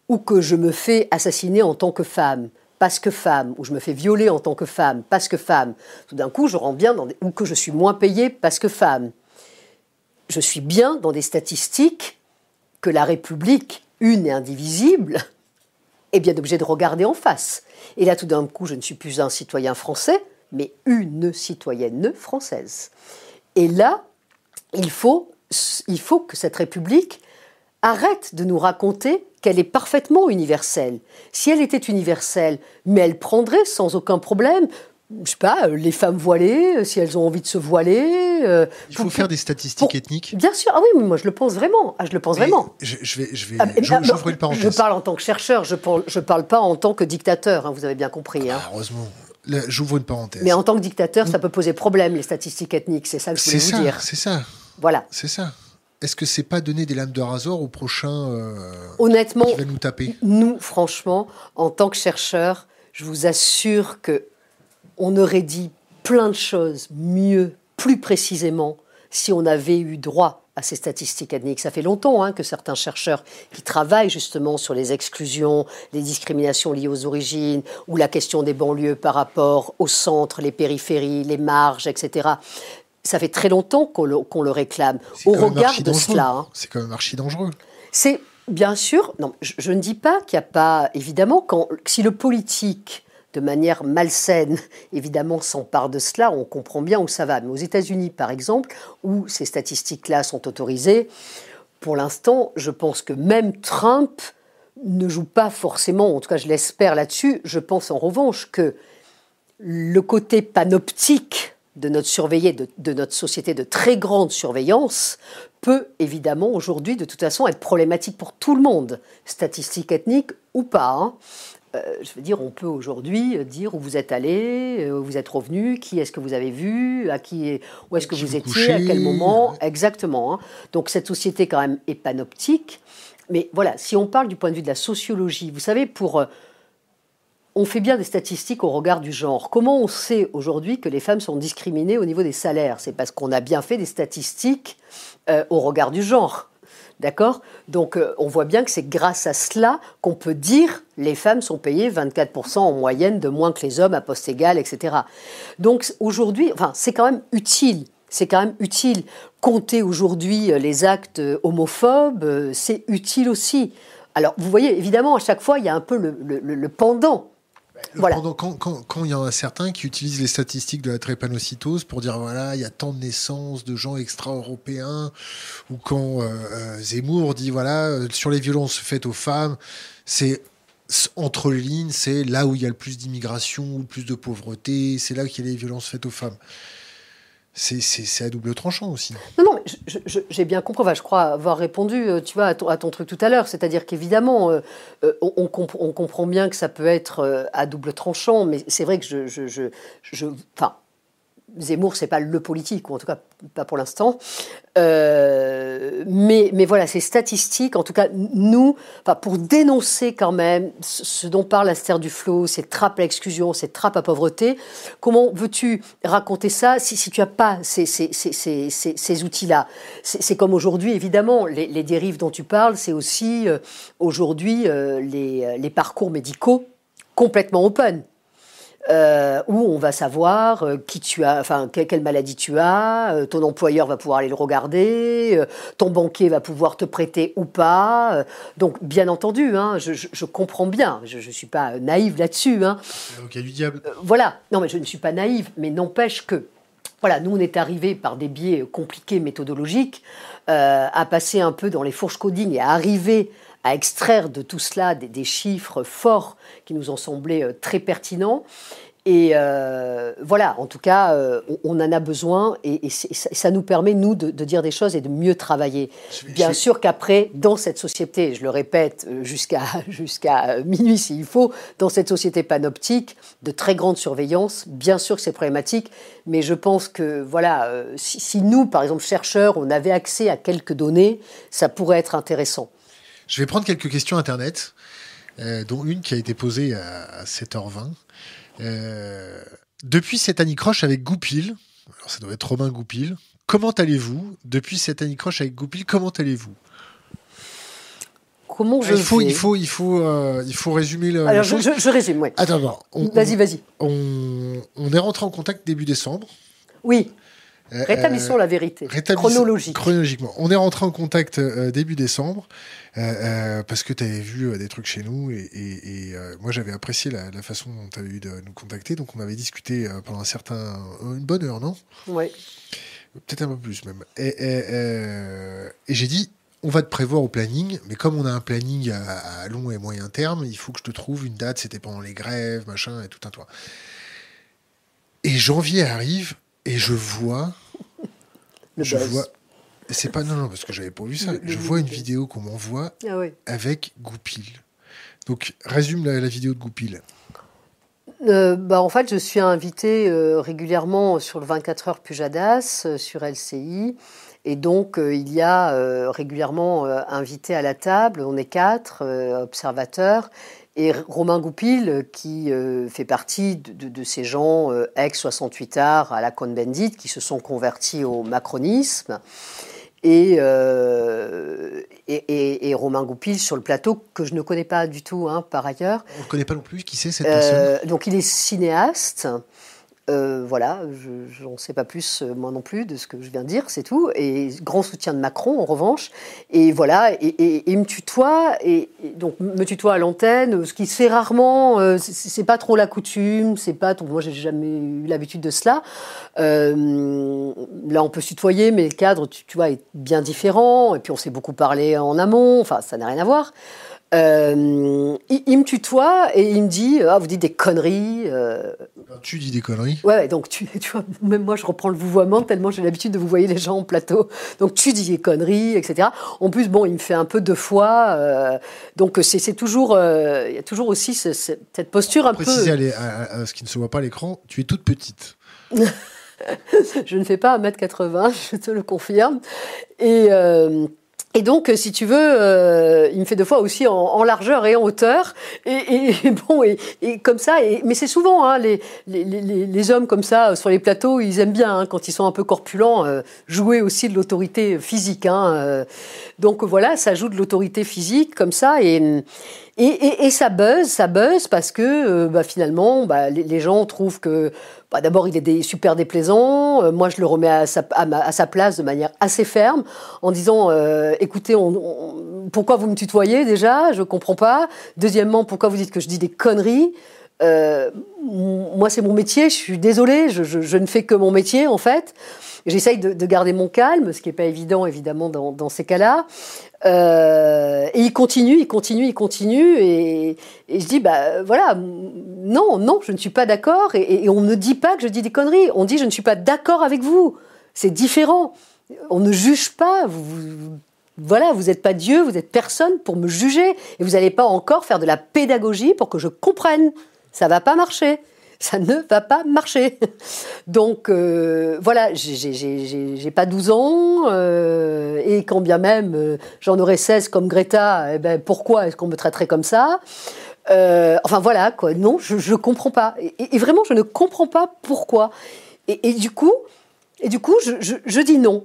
ou que je me fais assassiner en tant que femme, parce que femme, ou je me fais violer en tant que femme parce que femme, tout d'un coup je rentre bien dans des... ou que je suis moins payée parce que femme. Je suis bien dans des statistiques que la République, une et indivisible, est bien obligée de regarder en face. Et là tout d'un coup je ne suis plus un citoyen français, mais une citoyenne française. Et là, il faut, il faut que cette République arrête de nous raconter qu'elle est parfaitement universelle. Si elle était universelle, mais elle prendrait sans aucun problème je sais pas, euh, les femmes voilées, euh, si elles ont envie de se voiler. Euh, Il faut faire des statistiques ethniques. Bien sûr, ah oui, moi je le pense vraiment. Ah, je le pense vraiment. Je, vais, je vais, ah, j'ouvre une parenthèse. Je parle en tant que chercheur, je parle, je parle pas en tant que dictateur. Hein, vous avez bien compris. Hein. Ah, heureusement. J'ouvre une parenthèse. Mais en tant que dictateur, ça peut poser problème les statistiques ethniques. C'est ça que je voulais vous dire. C'est ça. Voilà. C'est ça est-ce que c'est pas donner des lames de rasoir au prochain euh, Honnêtement, qui va nous taper? Nous, franchement, en tant que chercheurs, je vous assure que on aurait dit plein de choses mieux, plus précisément, si on avait eu droit à ces statistiques ethniques. Ça fait longtemps hein, que certains chercheurs qui travaillent justement sur les exclusions, les discriminations liées aux origines, ou la question des banlieues par rapport au centre, les périphéries, les marges, etc ça fait très longtemps qu'on le, réclame. Au regard de cela. Hein. C'est quand même archi dangereux. C'est bien sûr. Non, je, ne dis pas qu'il n'y a pas. Évidemment, quand, si le politique, de manière malsaine, évidemment, s'empare de cela, on comprend bien où ça va. Mais aux États-Unis, par exemple, où ces statistiques-là sont autorisées, pour l'instant, je pense que même Trump ne joue pas forcément, en tout cas je l'espère là-dessus, je pense en revanche que le côté panoptique de notre surveillé, de, notre société de très grande surveillance, peut évidemment aujourd'hui de toute façon être problématique pour tout le monde, statistique ethnique ou pas. Hein. Euh, je veux dire, on peut aujourd'hui dire où vous êtes allé, euh, où vous êtes revenu, qui est-ce que vous avez vu, à qui, où est-ce que vous, étiez, à quel moment, exactement. Hein. Donc cette société quand même est panoptique. Mais voilà, si on parle du point de vue de la sociologie, vous savez, pour euh, on fait bien des statistiques au regard du genre. Comment on sait aujourd'hui que les femmes sont discriminées au niveau des salaires? C'est parce qu'on a bien fait des statistiques euh, au regard du genre. D'accord? Donc euh, on voit bien que c'est grâce à cela qu'on peut dire les femmes sont payées 24% en moyenne de moins que les hommes à poste égal, etc. Donc aujourd'hui, enfin, c'est quand même utile. C'est quand même utile. Compter aujourd'hui euh, les actes homophobes, c'est utile aussi. Alors, vous voyez, évidemment, à chaque fois, il y a un peu le pendant quand, il y en a certains qui utilisent les statistiques de la trépanocytose pour dire voilà, il y a tant de naissances de gens extra-européens, ou quand euh, euh, Zemmour dit voilà, euh, sur les violences faites aux femmes, c'est entre les lignes, c'est là où il y a le plus d'immigration, le plus de pauvreté, c'est là qu'il y a les violences faites aux femmes. C'est à double tranchant aussi. Non, non, j'ai bien compris. je crois avoir répondu, euh, tu vois, à ton, truc tout à l'heure. C'est-à-dire qu'évidemment, euh, euh, on, comprend bien que ça peut être à double tranchant, mais c'est vrai que je, je, je, je Zemmour, c'est pas le politique, ou en tout cas pas pour l'instant. Euh, mais, mais voilà, ces statistiques, en tout cas, nous, pour dénoncer quand même ce dont parle Astère Duflo, ces trappes à l'exclusion, ces trappes à pauvreté, comment veux-tu raconter ça si, si tu n'as pas ces, ces, ces, ces outils-là? C'est comme aujourd'hui, évidemment, les, dérives dont tu parles, c'est aussi euh, aujourd'hui euh, les, les parcours médicaux complètement open. Euh, où on va savoir euh, qui tu as, enfin quelle maladie tu as, euh, ton employeur va pouvoir aller le regarder, ton banquier va pouvoir te prêter ou pas. donc bien entendu, hein, je, comprends bien, je ne suis pas naïve là-dessus. Hein. du diable. voilà, non mais je ne suis pas naïve, mais n'empêche que voilà, nous on est arrivé par des biais compliqués méthodologiques à passer un peu dans les fourches coding et à arriver à extraire de tout cela des, chiffres forts qui nous ont semblé euh, très pertinents. Et euh, voilà, en tout cas, euh, on, en a besoin et, ça, nous permet, nous, de, dire des choses et de mieux travailler. Bien sûr qu'après, dans cette société, je le répète jusqu'à jusqu'à minuit s'il faut, dans cette société panoptique, de très grande surveillance, bien sûr que c'est problématique, mais je pense que, voilà, si, si nous, par exemple, chercheurs, on avait accès à quelques données, ça pourrait être intéressant. Je vais prendre quelques questions Internet, euh, dont une qui a été posée à, 7h20. Euh, depuis cette anicroche avec Goupil, alors ça doit être Romain Goupil, comment allez-vous Depuis cette anicroche avec Goupil, comment allez-vous? Comment je il faut, il faut, il faut, euh, il faut résumer le. Alors, je, résume, oui. Attends, Vas-y, vas-y. On, on, est rentré en contact début décembre. Oui. Rétablissons la vérité. Chronologique. Chronologiquement. On est rentré en contact début décembre. Euh, euh, parce que tu avais vu euh, des trucs chez nous et, moi j'avais apprécié la, façon dont tu avais eu de nous contacter. Donc on avait discuté pendant un certain, une bonne heure, non? Oui. Peut-être un peu plus même. Et, j'ai dit, on va te prévoir au planning, mais comme on a un planning à, long et moyen terme, il faut que je te trouve une date. C'était pendant les grèves, machin, et tout un toit. Et janvier arrive et je vois, je vois, c'est pas non non parce que j'avais pas vu ça. je vois une vidéo qu'on m'envoie ah avec Goupil. Donc résume la, vidéo de Goupil. Euh, bah, en fait, je suis invité euh, régulièrement sur le 24 heures Pujadas euh, sur LCI. Et donc, il y a régulièrement invité à la table, on est quatre observateurs, et Romain Goupil, qui fait partie de, ces gens ex-68 arts à la Cohn-Bendit, qui se sont convertis au macronisme. Euh, et, et, et, Romain Goupil sur le plateau, que je ne connais pas du tout hein, par ailleurs. On ne connaît pas non plus qui c'est cette personne? euh, Donc il est cinéaste, euh, voilà, je n'en sais pas plus euh, moi non plus de ce que je viens de dire, c'est tout. Et grand soutien de Macron en revanche. Et voilà, et, il me tutoie, et, donc me tutoie à l'antenne, ce qui se fait rarement, euh, c'est pas trop la coutume, c'est pas, moi j'ai jamais eu l'habitude de cela. là on peut se tutoyer, mais le cadre, tu vois, est bien différent. Et puis on s'est beaucoup parlé en amont, enfin ça n'a rien à voir. Euh, il, me tutoie et il me dit Ah, vous dites des conneries. Euh. Tu dis des conneries Ouais, donc tu, tu, vois, même moi je reprends le vouvoiement tellement j'ai l'habitude de vous voyer les gens en plateau. Donc tu dis des conneries, etc. En plus, bon, il me fait un peu deux fois. Euh, donc c'est toujours. Il y a toujours aussi cette posture un Préciser peu. à, ce qui ne se voit pas à l'écran, tu es toute petite. je ne fais pas 1m80, je te le confirme. Et. Et donc, euh, si tu veux, euh, il me fait deux fois aussi en, largeur et en hauteur. Et, bon, et, comme ça. Mais c'est souvent hein, les, hommes comme ça sur les plateaux, ils aiment bien hein, quand ils sont un peu corpulents euh, jouer aussi de l'autorité physique. Hein, donc voilà, ça joue de l'autorité physique comme ça. Et, et, ça buzz, ça buzz parce que bah, finalement, bah, les, gens trouvent que bah, d'abord, il est super déplaisant. Euh, moi, je le remets à sa, place de manière assez ferme, en disant euh, écoutez, pourquoi vous me tutoyez déjà? Je comprends pas. Deuxièmement, pourquoi vous dites que je dis des conneries? Euh, Moi, c'est mon métier. Je suis désolée. Je, ne fais que mon métier, en fait. J'essaye de, de, garder mon calme, ce qui n'est pas évident, évidemment, dans ces cas-là. Euh, et il continue, il continue, il continue, et, je dis bah voilà, non, non, je ne suis pas d'accord, et, et, on ne dit pas que je dis des conneries, on dit je ne suis pas d'accord avec vous, c'est différent. On ne juge pas. Vous, voilà, vous n'êtes pas Dieu, vous n'êtes personne pour me juger. Et vous n'allez pas encore faire de la pédagogie pour que je comprenne. Ça va pas marcher. Ça ne va pas marcher. Donc euh, voilà, j'ai pas 12 ans, euh, et quand bien même euh, j'en aurais 16 comme Greta, eh ben, pourquoi est-ce qu'on me traiterait comme ça? Enfin voilà, quoi. Non, je ne comprends pas. Et, vraiment, je ne comprends pas pourquoi. Et, du coup, et du coup je, dis non.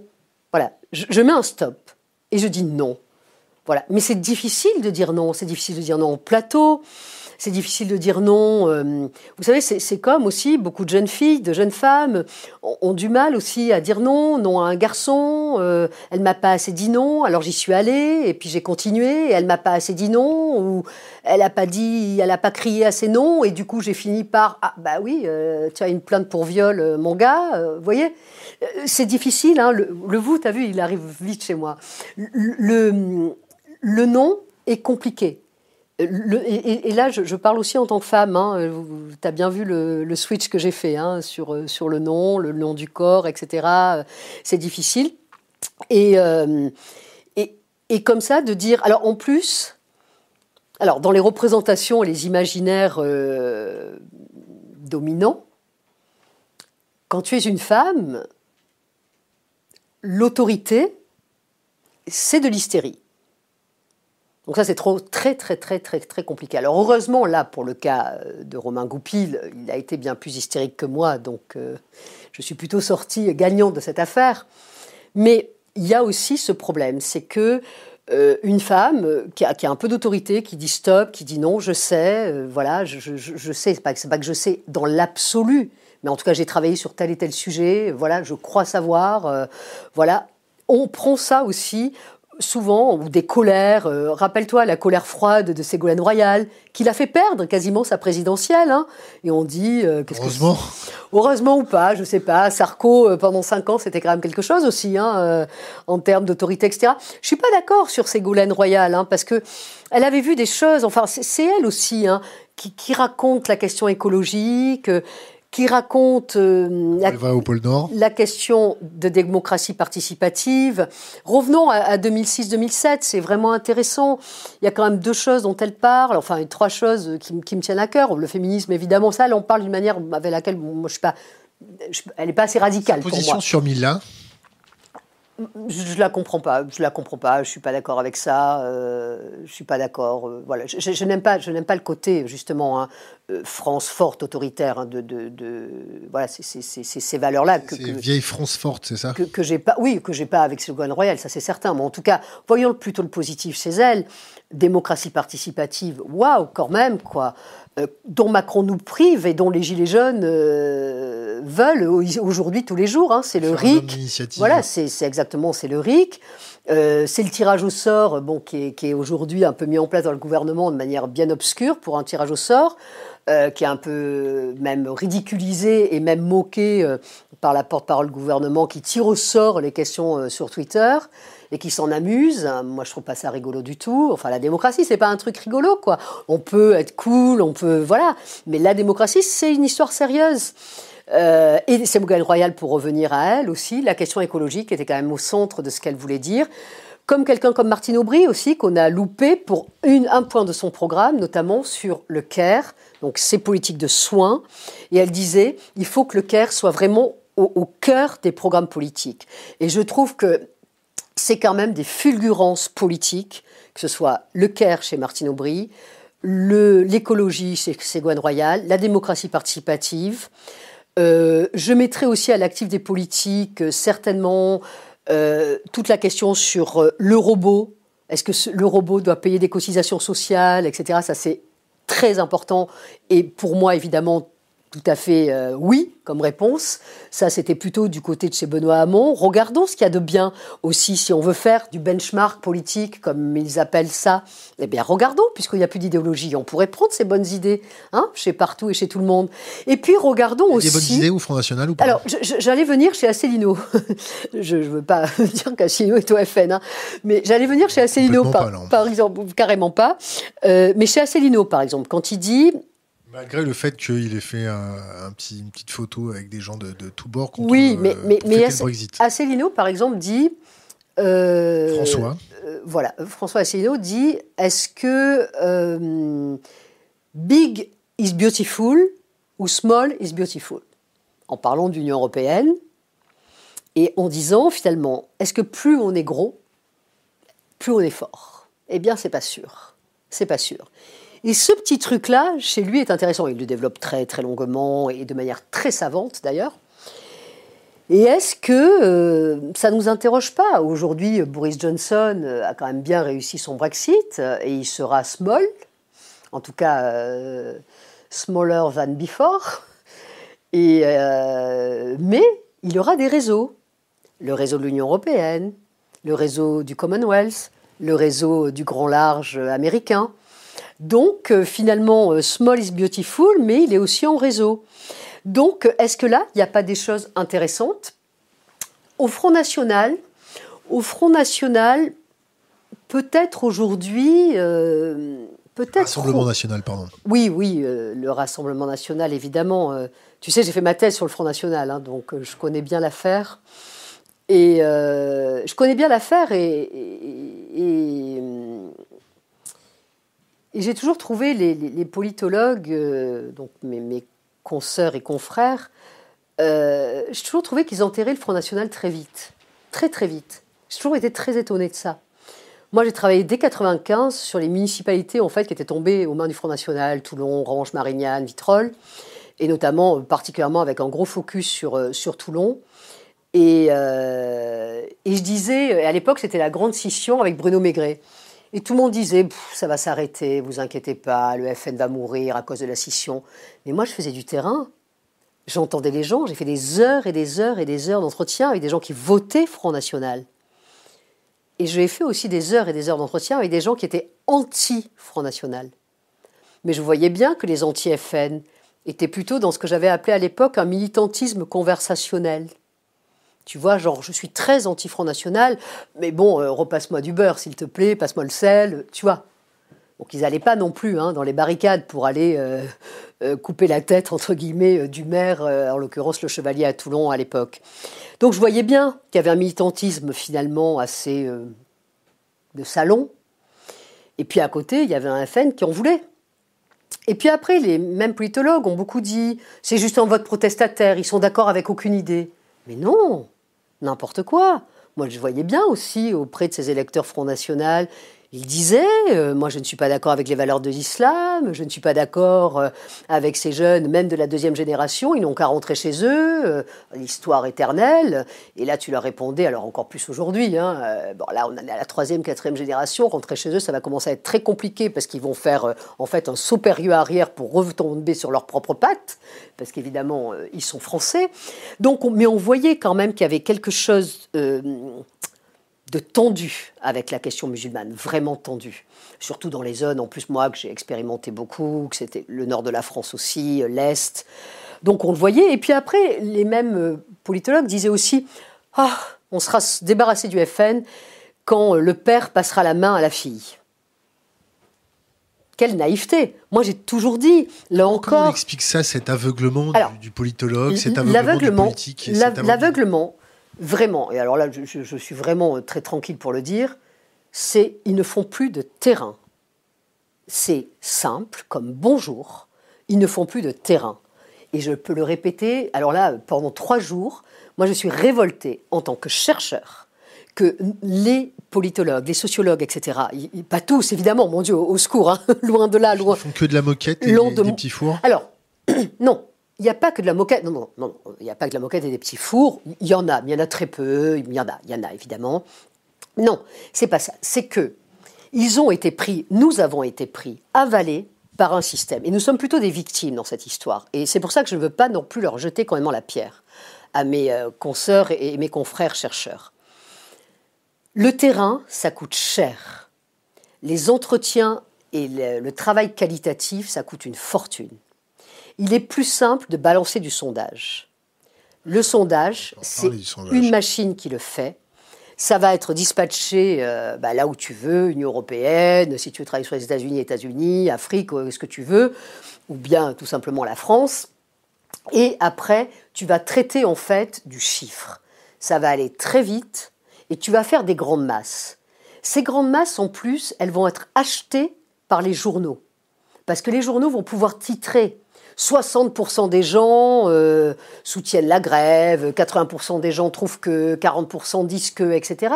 Voilà, je mets un stop. Et je dis non. Voilà. Mais c'est difficile de dire non. C'est difficile de dire non au plateau. C'est difficile de dire non. Euh, vous savez, c'est comme aussi beaucoup de jeunes filles, de jeunes femmes ont, du mal aussi à dire non, non à un garçon. Euh, elle m'a pas assez dit non, alors j'y suis allée et puis j'ai continué. Et elle m'a pas assez dit non ou elle a pas dit, elle a pas crié assez non et du coup j'ai fini par ah bah oui, euh, tu as une plainte pour viol, mon gars. vous voyez, c'est difficile. Hein, le, le vous, t'as vu, il arrive vite chez moi. Le, le non est compliqué. Et, là, je, parle aussi en tant que femme. Hein. tu as bien vu le, switch que j'ai fait hein, sur, sur le nom, le nom du corps, etc. C'est difficile. Et, euh, et, et, comme ça, de dire. Alors, en plus, alors, dans les représentations et les imaginaires euh, dominants, quand tu es une femme, l'autorité, c'est de l'hystérie. Donc ça, c'est très, très, très, très, très compliqué. Alors heureusement, là, pour le cas euh, de Romain Goupil, il a été bien plus hystérique que moi, donc euh, je suis plutôt sortie gagnante de cette affaire. Mais il y a aussi ce problème, c'est que euh, une femme qui a, un peu d'autorité, qui dit stop, qui dit non, je sais, voilà, je, je, sais, c'est pas, pas que je sais dans l'absolu, mais en tout cas j'ai travaillé sur tel et tel sujet, voilà, je crois savoir, voilà. On prend ça aussi souvent, ou des colères. Euh, rappelle-toi la colère froide de Ségolène Royal, qui l'a fait perdre quasiment sa présidentielle. Hein. Et on dit. Euh, Heureusement. Heureusement ou pas, je sais pas. Sarko, euh, pendant cinq ans, c'était quand même quelque chose aussi, hein, en termes d'autorité, etc. Je suis pas d'accord sur Ségolène Royal, hein, parce que elle avait vu des choses. Enfin, c'est elle aussi, hein, qui, qui raconte la question écologique qui raconte euh, la, question de démocratie participative. Revenons à, 2006-2007, c'est vraiment intéressant. Il y a quand même deux choses dont elle parle, enfin trois choses qui, me tiennent à cœur. Le féminisme, évidemment, ça, elle en parle d'une manière avec laquelle moi, je suis pas, elle n'est pas assez radicale. Sa position sur Mila je, ne la comprends pas. Je la comprends pas. Je suis pas d'accord avec ça. Euh, je suis pas d'accord. Euh, voilà. Je, n'aime pas. Je n'aime pas le côté justement hein, euh, France forte, autoritaire. Hein, de, de, de, voilà, c'est ces valeurs-là que, vieille France forte, c'est ça? Que, que j'ai pas. Oui, que j'ai pas avec Ségolène Royal, ça c'est certain. Mais en tout cas, voyons plutôt le positif chez elle. Démocratie participative. Waouh, quand même quoi. Euh, dont Macron nous prive et dont les Gilets jaunes euh, veulent aujourd'hui tous les jours. Hein. c'est le RIC. Voilà, c'est exactement, c'est le RIC. Euh, c'est le tirage au sort, bon, qui est, qui est aujourd'hui un peu mis en place dans le gouvernement de manière bien obscure pour un tirage au sort, qui est un peu même ridiculisé et même moqué par la porte-parole du gouvernement qui tire au sort les questions sur Twitter et qui s'en amusent. Moi, je trouve pas ça rigolo du tout. Enfin, la démocratie, c'est pas un truc rigolo, quoi. On peut être cool, on peut, voilà. Mais la démocratie, c'est une histoire sérieuse. Euh, et c'est Ségolène Royal, pour revenir à elle aussi, la question écologique était quand même au centre de ce qu'elle voulait dire. Comme quelqu'un comme Martine Aubry aussi, qu'on a loupé pour un point de son programme, notamment sur le CARE, donc ces politiques de soins. Et elle disait, il faut que le CARE soit vraiment au cœur des programmes politiques. Et je trouve que c'est quand même des fulgurances politiques, que ce soit le Caire chez Martine Aubry, l'écologie chez Ségouane Royal, la démocratie participative. Euh, je mettrai aussi à l'actif des politiques euh, certainement euh, toute la question sur le robot. Est-ce que le robot doit payer des cotisations sociales, etc. Ça, c'est très important. Et pour moi, évidemment, tout à fait euh, oui comme réponse. Ça, c'était plutôt du côté de chez Benoît Hamon. Regardons ce qu'il y a de bien aussi, si on veut faire du benchmark politique, comme ils appellent ça. Eh bien, regardons, puisqu'il n'y a plus d'idéologie. On pourrait prendre ces bonnes idées, hein, chez partout et chez tout le monde. Et puis, regardons aussi... Des bonnes idées au Front National ou pas? Alors, j'allais venir chez Asselineau. je ne veux pas dire qu'Asselineau est au FN, hein, mais j'allais venir chez Asselineau, par, par, exemple, carrément pas. Euh, mais chez Asselineau, par exemple, quand il dit Malgré le fait qu'il ait fait un, petit, une petite photo avec des gens de, de tous bords contre, oui, mais, mais, mais Brexit. Asselineau, par exemple, dit. Euh, François. Euh, voilà, François Asselineau dit est-ce que euh, big is beautiful ou small is beautiful? En parlant d'Union européenne et en disant finalement est-ce que plus on est gros, plus on est fort? Eh bien, c'est pas sûr. C'est pas sûr. Et ce petit truc-là, chez lui, est intéressant. Il le développe très, très longuement et de manière très savante, d'ailleurs. Et est-ce que euh, ça ne nous interroge pas Aujourd'hui, Boris Johnson euh, a quand même bien réussi son Brexit et il sera small, en tout cas euh, smaller than before. Mais il aura des réseaux. Le réseau de l'Union européenne, le réseau du Commonwealth, le réseau du grand large américain. Donc euh, finalement, euh, small is beautiful, mais il est aussi en réseau. Donc est-ce que là, il n'y a pas des choses intéressantes? Au Front National, au Front National, peut-être aujourd'hui... Euh, peut-être. Rassemblement national, pardon. Oui, oui, le Rassemblement national, évidemment. tu sais, j'ai fait ma thèse sur le Front national, hein, donc je connais bien l'affaire. Et je connais bien l'affaire et, et j'ai toujours trouvé les, politologues, euh, donc mes, mes, consoeurs et confrères, euh, j'ai toujours trouvé qu'ils enterraient le Front National très vite. Très très vite. J'ai toujours été très étonnée de ça. Moi, j'ai travaillé dès 95 sur les municipalités en fait qui étaient tombées aux mains du Front National, Toulon, Range, Marignane, Vitrolles, et notamment, euh, particulièrement avec un gros focus sur, sur Toulon. Et, et je disais, à l'époque, c'était la grande scission avec Bruno Maigret. Et tout le monde disait, ça va s'arrêter, vous inquiétez pas, le FN va mourir à cause de la scission. Mais moi, je faisais du terrain. J'entendais les gens, j'ai fait des heures et des heures et des heures d'entretien avec des gens qui votaient Front National. Et j'ai fait aussi des heures et des heures d'entretien avec des gens qui étaient anti-Front National. Mais je voyais bien que les anti-FN étaient plutôt dans ce que j'avais appelé à l'époque un militantisme conversationnel. Tu vois, genre, je suis très anti-Front National, mais bon, euh, repasse-moi du beurre, s'il te plaît, passe-moi le sel, tu vois. Donc ils n'allaient pas non plus hein, dans les barricades pour aller euh, euh, couper la tête, entre guillemets, du maire, en l'occurrence le chevalier à Toulon à l'époque. Donc je voyais bien qu'il y avait un militantisme finalement assez de salon. Et puis à côté, il y avait un FN qui en voulait. Et puis après, les mêmes politologues ont beaucoup dit c'est juste un vote protestataire, ils sont d'accord avec aucune idée. Mais non, n'importe quoi. Moi, je voyais bien aussi auprès de ces électeurs Front National il disait, euh, moi je ne suis pas d'accord avec les valeurs de l'islam, je ne suis pas d'accord euh, avec ces jeunes, même de la deuxième génération, ils n'ont qu'à rentrer chez eux, euh, l'histoire éternelle. Et là tu leur répondais, alors encore plus aujourd'hui, hein, bon là on est à la troisième, quatrième génération, rentrer chez eux ça va commencer à être très compliqué parce qu'ils vont faire en fait un saut périlleux arrière pour retomber sur leurs propres pattes, parce qu'évidemment ils sont français. Donc, mais on voyait quand même qu'il y avait quelque chose de tendu avec la question musulmane, vraiment tendu. Surtout dans les zones, en plus moi que j'ai expérimenté beaucoup, que c'était le nord de la France aussi, euh, l'Est. Donc on le voyait. Et puis après, les mêmes euh, politologues disaient aussi, ah, on sera débarrassé du FN quand euh, le père passera la main à la fille. Quelle naïveté Moi, j'ai toujours dit, là encore... Comment on explique ça, cet aveuglement du, politologue, cet aveuglement du politique L'aveuglement, vraiment, et alors là, je, suis vraiment très tranquille pour le dire, c'est ils ne font plus de terrain. C'est simple, comme bonjour, ils ne font plus de terrain. Et je peux le répéter, alors là, pendant trois jours, moi je suis révoltée en tant que chercheur que les politologues, les sociologues, etc., pas tous évidemment, mon Dieu, au, secours, hein, loin de là, loin. Ils font que de la moquette et des, des petits fours? Alors, non, il n'y a pas que de la moquette. Non, non, non, il n'y a pas que de la moquette et des petits fours. Il y en a, mais il y en a très peu. Il y en a, il y en a évidemment. Non, c'est pas ça. C'est que ils ont été pris, nous avons été pris, avalés par un système. Et nous sommes plutôt des victimes dans cette histoire. Et c'est pour ça que je ne veux pas non plus leur jeter quand même la pierre à mes euh, consoeurs et mes confrères chercheurs. Le terrain, ça coûte cher. Les entretiens et le travail qualitatif, ça coûte une fortune il est plus simple de balancer du sondage. Le sondage, c'est une machine qui le fait. ça va être dispatché euh, bah, là où tu veux, Union européenne, si tu veux travailler sur les États-Unis, États-Unis, Afrique, euh, ce que tu veux, ou bien tout simplement la France. Et après, tu vas traiter en fait du chiffre. Ça va aller très vite et tu vas faire des grandes masses. Ces grandes masses, en plus, elles vont être achetées par les journaux. Parce que les journaux vont pouvoir titrer 60% des gens euh, soutiennent la grève, 80% des gens trouvent que, 40% disent que, etc..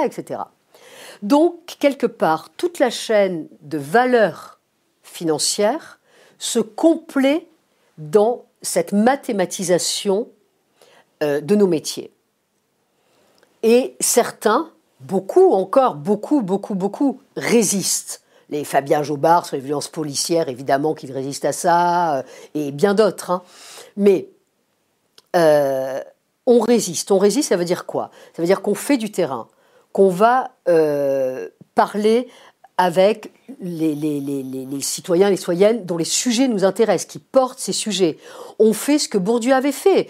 Donc, quelque part, toute la chaîne de valeur financière se complète dans cette mathématisation euh, de nos métiers. Et certains, beaucoup encore, beaucoup, beaucoup, beaucoup, résistent les Fabien Jobard sur les violences policières, évidemment qu'ils résistent à ça, euh, et bien d'autres. Hein. Mais euh, on résiste. On résiste, ça veut dire quoi? Ça veut dire qu'on fait du terrain, qu'on va euh, parler avec les, les, citoyens et les citoyennes dont les sujets nous intéressent, qui portent ces sujets. On fait ce que Bourdieu avait fait.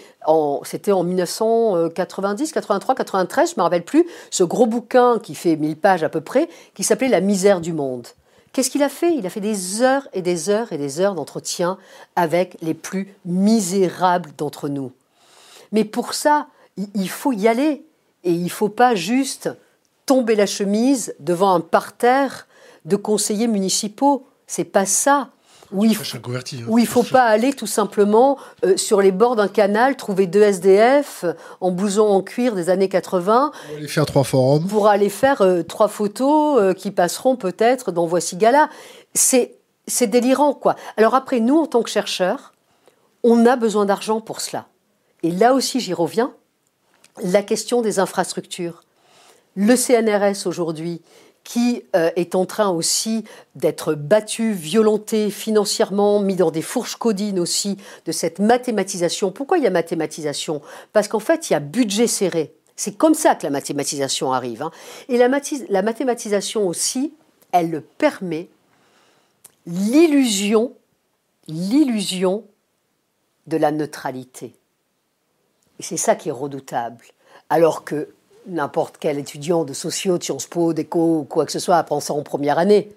C'était en 1990, 83, 93, je ne me rappelle plus, ce gros bouquin qui fait 1000 pages à peu près, qui s'appelait La misère du monde. Qu'est-ce qu'il a fait? Il a fait des heures et des heures et des heures d'entretien avec les plus misérables d'entre nous. Mais pour ça, il faut y aller. Et il ne faut pas juste tomber la chemise devant un parterre de conseillers municipaux. C'est pas ça où il, hein. il faut pas aller tout simplement euh, sur les bords d'un canal, trouver deux SDF en blouson en cuir des années 80. Pour aller faire trois forums. Pour aller faire euh, trois photos euh, qui passeront peut-être dans Voici Gala. C'est, c'est délirant, quoi. Alors après, nous, en tant que chercheurs, on a besoin d'argent pour cela. Et là aussi, j'y reviens, la question des infrastructures. Le CNRS aujourd'hui, qui euh, est en train aussi d'être battu, violenté financièrement, mis dans des fourches codines aussi de cette mathématisation. Pourquoi il y a mathématisation? Parce qu'en fait, il y a budget serré. C'est comme ça que la mathématisation arrive. Hein. Et la, la mathématisation aussi, elle permet l'illusion, l'illusion de la neutralité. Et c'est ça qui est redoutable. Alors que n'importe quel étudiant de sociaux, de Sciences Po, d'éco ou quoi que ce soit apprend ça en première année.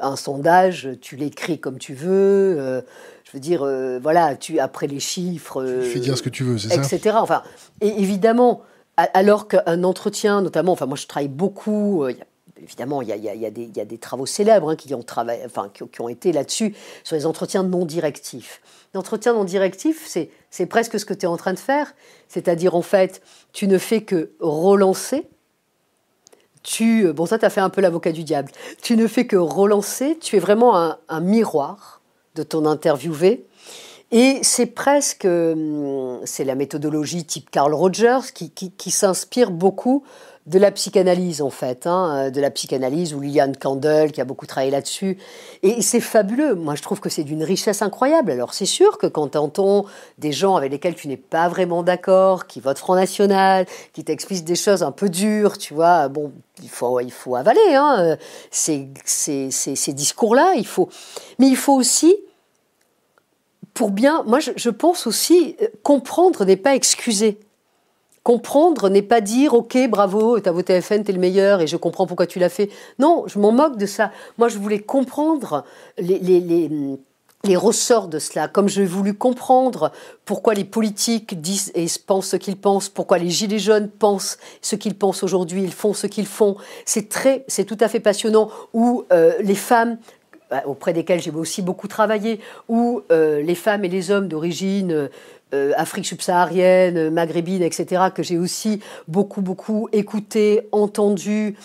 Un sondage, tu l'écris comme tu veux. Euh, je veux dire, euh, voilà, tu après les chiffres. tu fais dire ce que tu veux, c'est ça Etc. Enfin, et évidemment, alors qu'un entretien, notamment, enfin, moi je travaille beaucoup. Euh, évidemment, il y, a, des, travaux célèbres hein, qui, ont enfin, qui, ont été là-dessus, sur les entretiens non directifs. L'entretien non directif, c'est presque ce que tu es en train de faire. C'est-à-dire, en fait, tu ne fais que relancer. Tu, bon, ça, tu as fait un peu l'avocat du diable. Tu ne fais que relancer. Tu es vraiment un, miroir de ton interviewé. Et c'est presque, hum, c'est la méthodologie type Carl Rogers qui s'inspire beaucoup de la psychanalyse en fait, hein, de la psychanalyse ou Liliane Candel qui a beaucoup travaillé là-dessus. Et c'est fabuleux. Moi, je trouve que c'est d'une richesse incroyable. Alors, c'est sûr que quand tu entends des gens avec lesquels tu n'es pas vraiment d'accord, qui votent Front National, qui t'expliquent des choses un peu dures, tu vois, bon, il faut, il faut avaler hein, ces, ces, ces, discours-là. Il faut, mais il faut aussi pour bien, moi je pense aussi, euh, comprendre n'est pas excuser. Comprendre n'est pas dire OK, bravo, t'as voté FN, t'es le meilleur et je comprends pourquoi tu l'as fait. Non, je m'en moque de ça. Moi, je voulais comprendre les, les, les, ressorts de cela, comme j'ai voulu comprendre pourquoi les politiques disent et pensent ce qu'ils pensent, pourquoi les gilets jaunes pensent ce qu'ils pensent aujourd'hui, ils font ce qu'ils font. C'est très, c'est tout à fait passionnant. Ou euh, les femmes bah, auprès desquelles j'ai aussi beaucoup travaillé, ou euh, les femmes et les hommes d'origine euh, Afrique subsaharienne, maghrébine, etc., que j'ai aussi beaucoup, beaucoup écouté, entendu,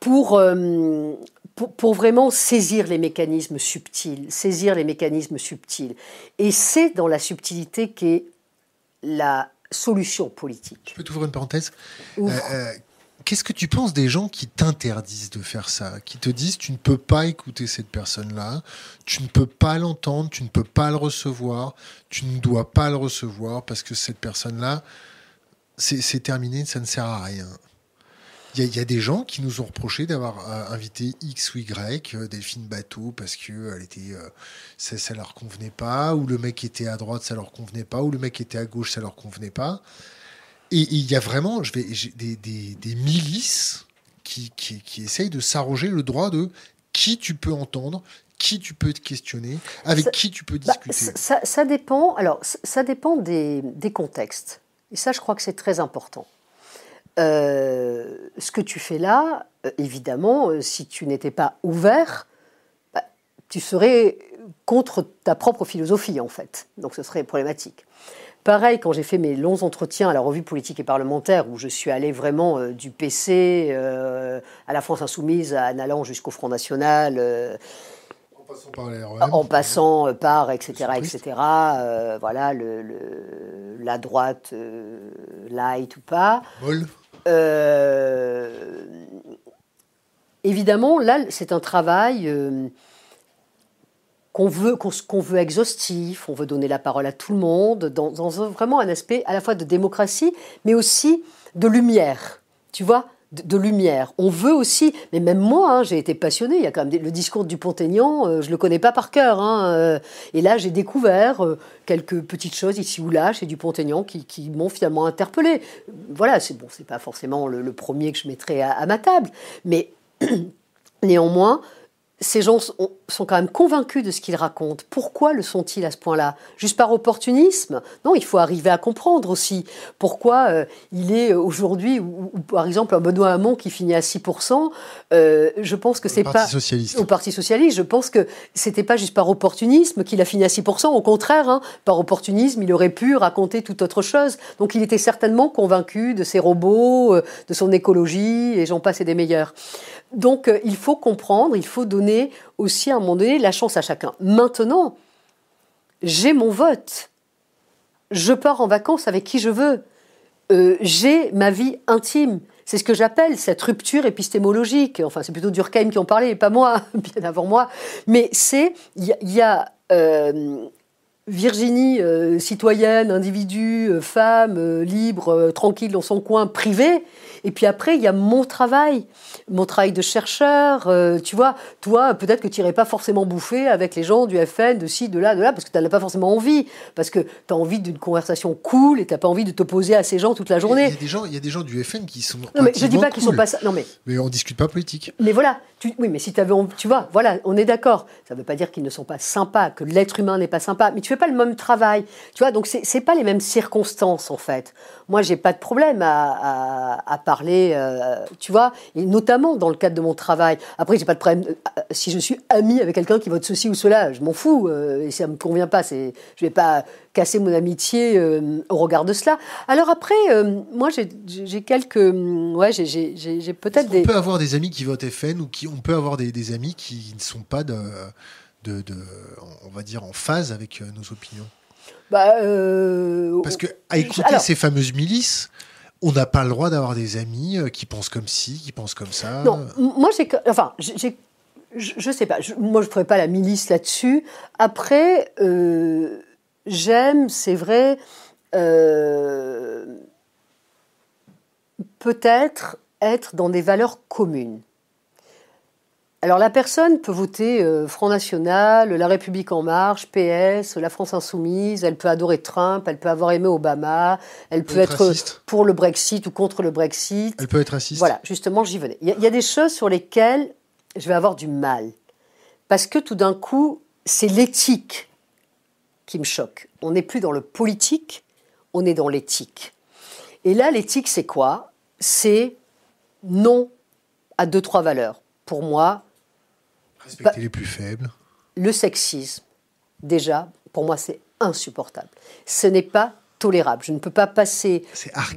pour, euh, pour, pour, vraiment saisir les mécanismes subtils, saisir les mécanismes subtils. Et c'est dans la subtilité qu'est la solution politique. Je peux t'ouvrir une parenthèse? Qu'est-ce que tu penses des gens qui t'interdisent de faire ça, qui te disent tu ne peux pas écouter cette personne-là, tu ne peux pas l'entendre, tu ne peux pas le recevoir, tu ne dois pas le recevoir parce que cette personne-là, c'est terminé, ça ne sert à rien. Il y, a des gens qui nous ont reproché d'avoir euh, invité X ou Y, euh, Delphine Bateau, parce que elle était, euh, ça, ça leur convenait pas, ou le mec était à droite, ça leur convenait pas, ou le mec était à gauche, ça leur convenait pas. Et il y a vraiment je vais, des, des, des, milices qui, qui, qui essayent de s'arroger le droit de qui tu peux entendre, qui tu peux te questionner, avec qui tu peux bah, discuter. ça, ça, dépend. Alors, ça dépend des, des, contextes. Et ça, je crois que c'est très important. Euh, ce que tu fais là, euh, évidemment, euh, si tu n'étais pas ouvert, bah, tu serais contre ta propre philosophie, en fait. Donc, ce serait problématique. Pareil, quand j'ai fait mes longs entretiens à la revue politique et parlementaire, où je suis allé vraiment du PC à la France insoumise, en allant jusqu'au Front National, passant par En passant par, etc., etc. Euh, voilà, le, la droite, euh, light ou pas. Euh, évidemment, là, c'est un travail qu'on veut, qu'on veut exhaustif, on veut donner la parole à tout le monde, dans, vraiment un aspect à la fois de démocratie, mais aussi de lumière. Tu vois de, lumière. On veut aussi, mais même moi, hein, j'ai été passionné. Il y a quand même le discours du Pont-Aignan, euh, je le connais pas par cœur. Hein, euh, et là, j'ai découvert euh, quelques petites choses ici ou là chez du Pont-Aignan qui, m'ont finalement interpellé. Voilà, c'est bon, c'est pas forcément le, premier que je mettrais à ma table, mais néanmoins, ces gens sont, quand même convaincus de ce qu'ils racontent. Pourquoi le sont-ils à ce point-là? Juste par opportunisme? Non, il faut arriver à comprendre aussi pourquoi euh, il est aujourd'hui, ou, par exemple un Benoît Hamon qui finit à 6%, euh, je pense que c'est pas... Socialiste. Au Parti Socialiste. Je pense que c'était pas juste par opportunisme qu'il a fini à 6%, au contraire, hein, par opportunisme, il aurait pu raconter toute autre chose. Donc il était certainement convaincu de ses robots, euh, de son écologie, et j'en passe et des meilleurs. Donc euh, il faut comprendre, il faut donner aussi à un moment donné la chance à chacun. Maintenant, j'ai mon vote. Je pars en vacances avec qui je veux. Euh, j'ai ma vie intime. C'est ce que j'appelle cette rupture épistémologique. Enfin, c'est plutôt Durkheim qui en parlait, pas moi, bien avant moi. Mais c'est, il y, a, euh, Virginie, citoyenne, individu, femme, libre, tranquille dans son coin, privé. Et puis après, il y a mon travail, mon travail de chercheur. Euh, tu vois, toi, peut-être que tu n'irais pas forcément bouffer avec les gens du FN, de ci, de là, de là, parce que tu n'en as pas forcément envie. Parce que tu as envie d'une conversation cool et tu n'as pas envie de t'opposer à ces gens toute la journée. Il y a des gens, il y a des gens du FN qui sont. Non, mais je dis pas qu'ils sont pas ça. Non, mais. Mais on discute pas politique. Mais voilà. Oui, mais si tu avais. Tu vois, voilà, on est d'accord. Ça ne veut pas dire qu'ils ne sont pas sympas, que l'être humain n'est pas sympa. Mais tu fais pas le même travail. Tu vois, donc c'est pas les mêmes circonstances, en fait. Moi, j'ai pas de problème à, à, parler, euh, tu vois, et notamment dans le cadre de mon travail. Après, j'ai pas de problème euh, si je suis ami avec quelqu'un qui vote ceci ou cela, je m'en fous euh, et ça me convient pas. C'est, je vais pas casser mon amitié au regard de cela. Alors après, moi, j'ai quelques, ouais, j'ai peut-être des. On peut avoir des amis qui votent FN ou qui, on peut avoir des, des amis qui ne sont pas de, de, de, on va dire, en phase avec nos opinions? Bah, euh, Parce que à écouter ces fameuses milices, on n'a pas le droit d'avoir des amis euh, qui pensent comme ci, qui pensent comme ça. Non, moi j'ai, enfin, j'ai, je, sais pas. moi, je ferai pas la milice là-dessus. Après, euh, j'aime, c'est vrai, peut-être être dans des valeurs communes. Alors la personne peut voter euh, Front National, La République en marche, PS, La France insoumise, elle peut adorer Trump, elle peut avoir aimé Obama, elle peut être, pour le Brexit ou contre le Brexit. Elle peut être raciste. Voilà, justement, j'y venais. Il y, a des choses sur lesquelles je vais avoir du mal. Parce que tout d'un coup, c'est l'éthique qui me choque. On n'est plus dans le politique, on est dans l'éthique. Et là, l'éthique, c'est quoi? C'est non à deux, trois valeurs. Pour moi, Respecter les plus faibles. Le sexisme, déjà, pour moi, c'est insupportable. Ce n'est pas tolérable. Je ne peux pas passer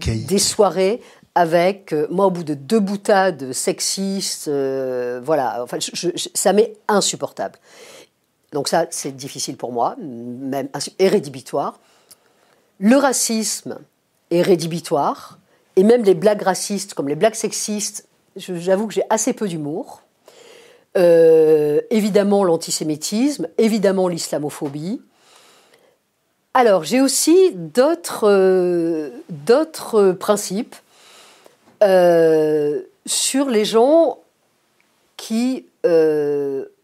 des soirées avec, euh, moi, au bout de deux boutades sexistes, euh, voilà, enfin, ça m'est insupportable. Donc ça, c'est difficile pour moi, même et rédhibitoire. Le racisme est rédhibitoire, et même les blagues racistes, comme les blagues sexistes, j'avoue que j'ai assez peu d'humour. Euh, évidemment l'antisémitisme, évidemment l'islamophobie. Alors j'ai aussi d'autres euh, principes euh, sur les gens qui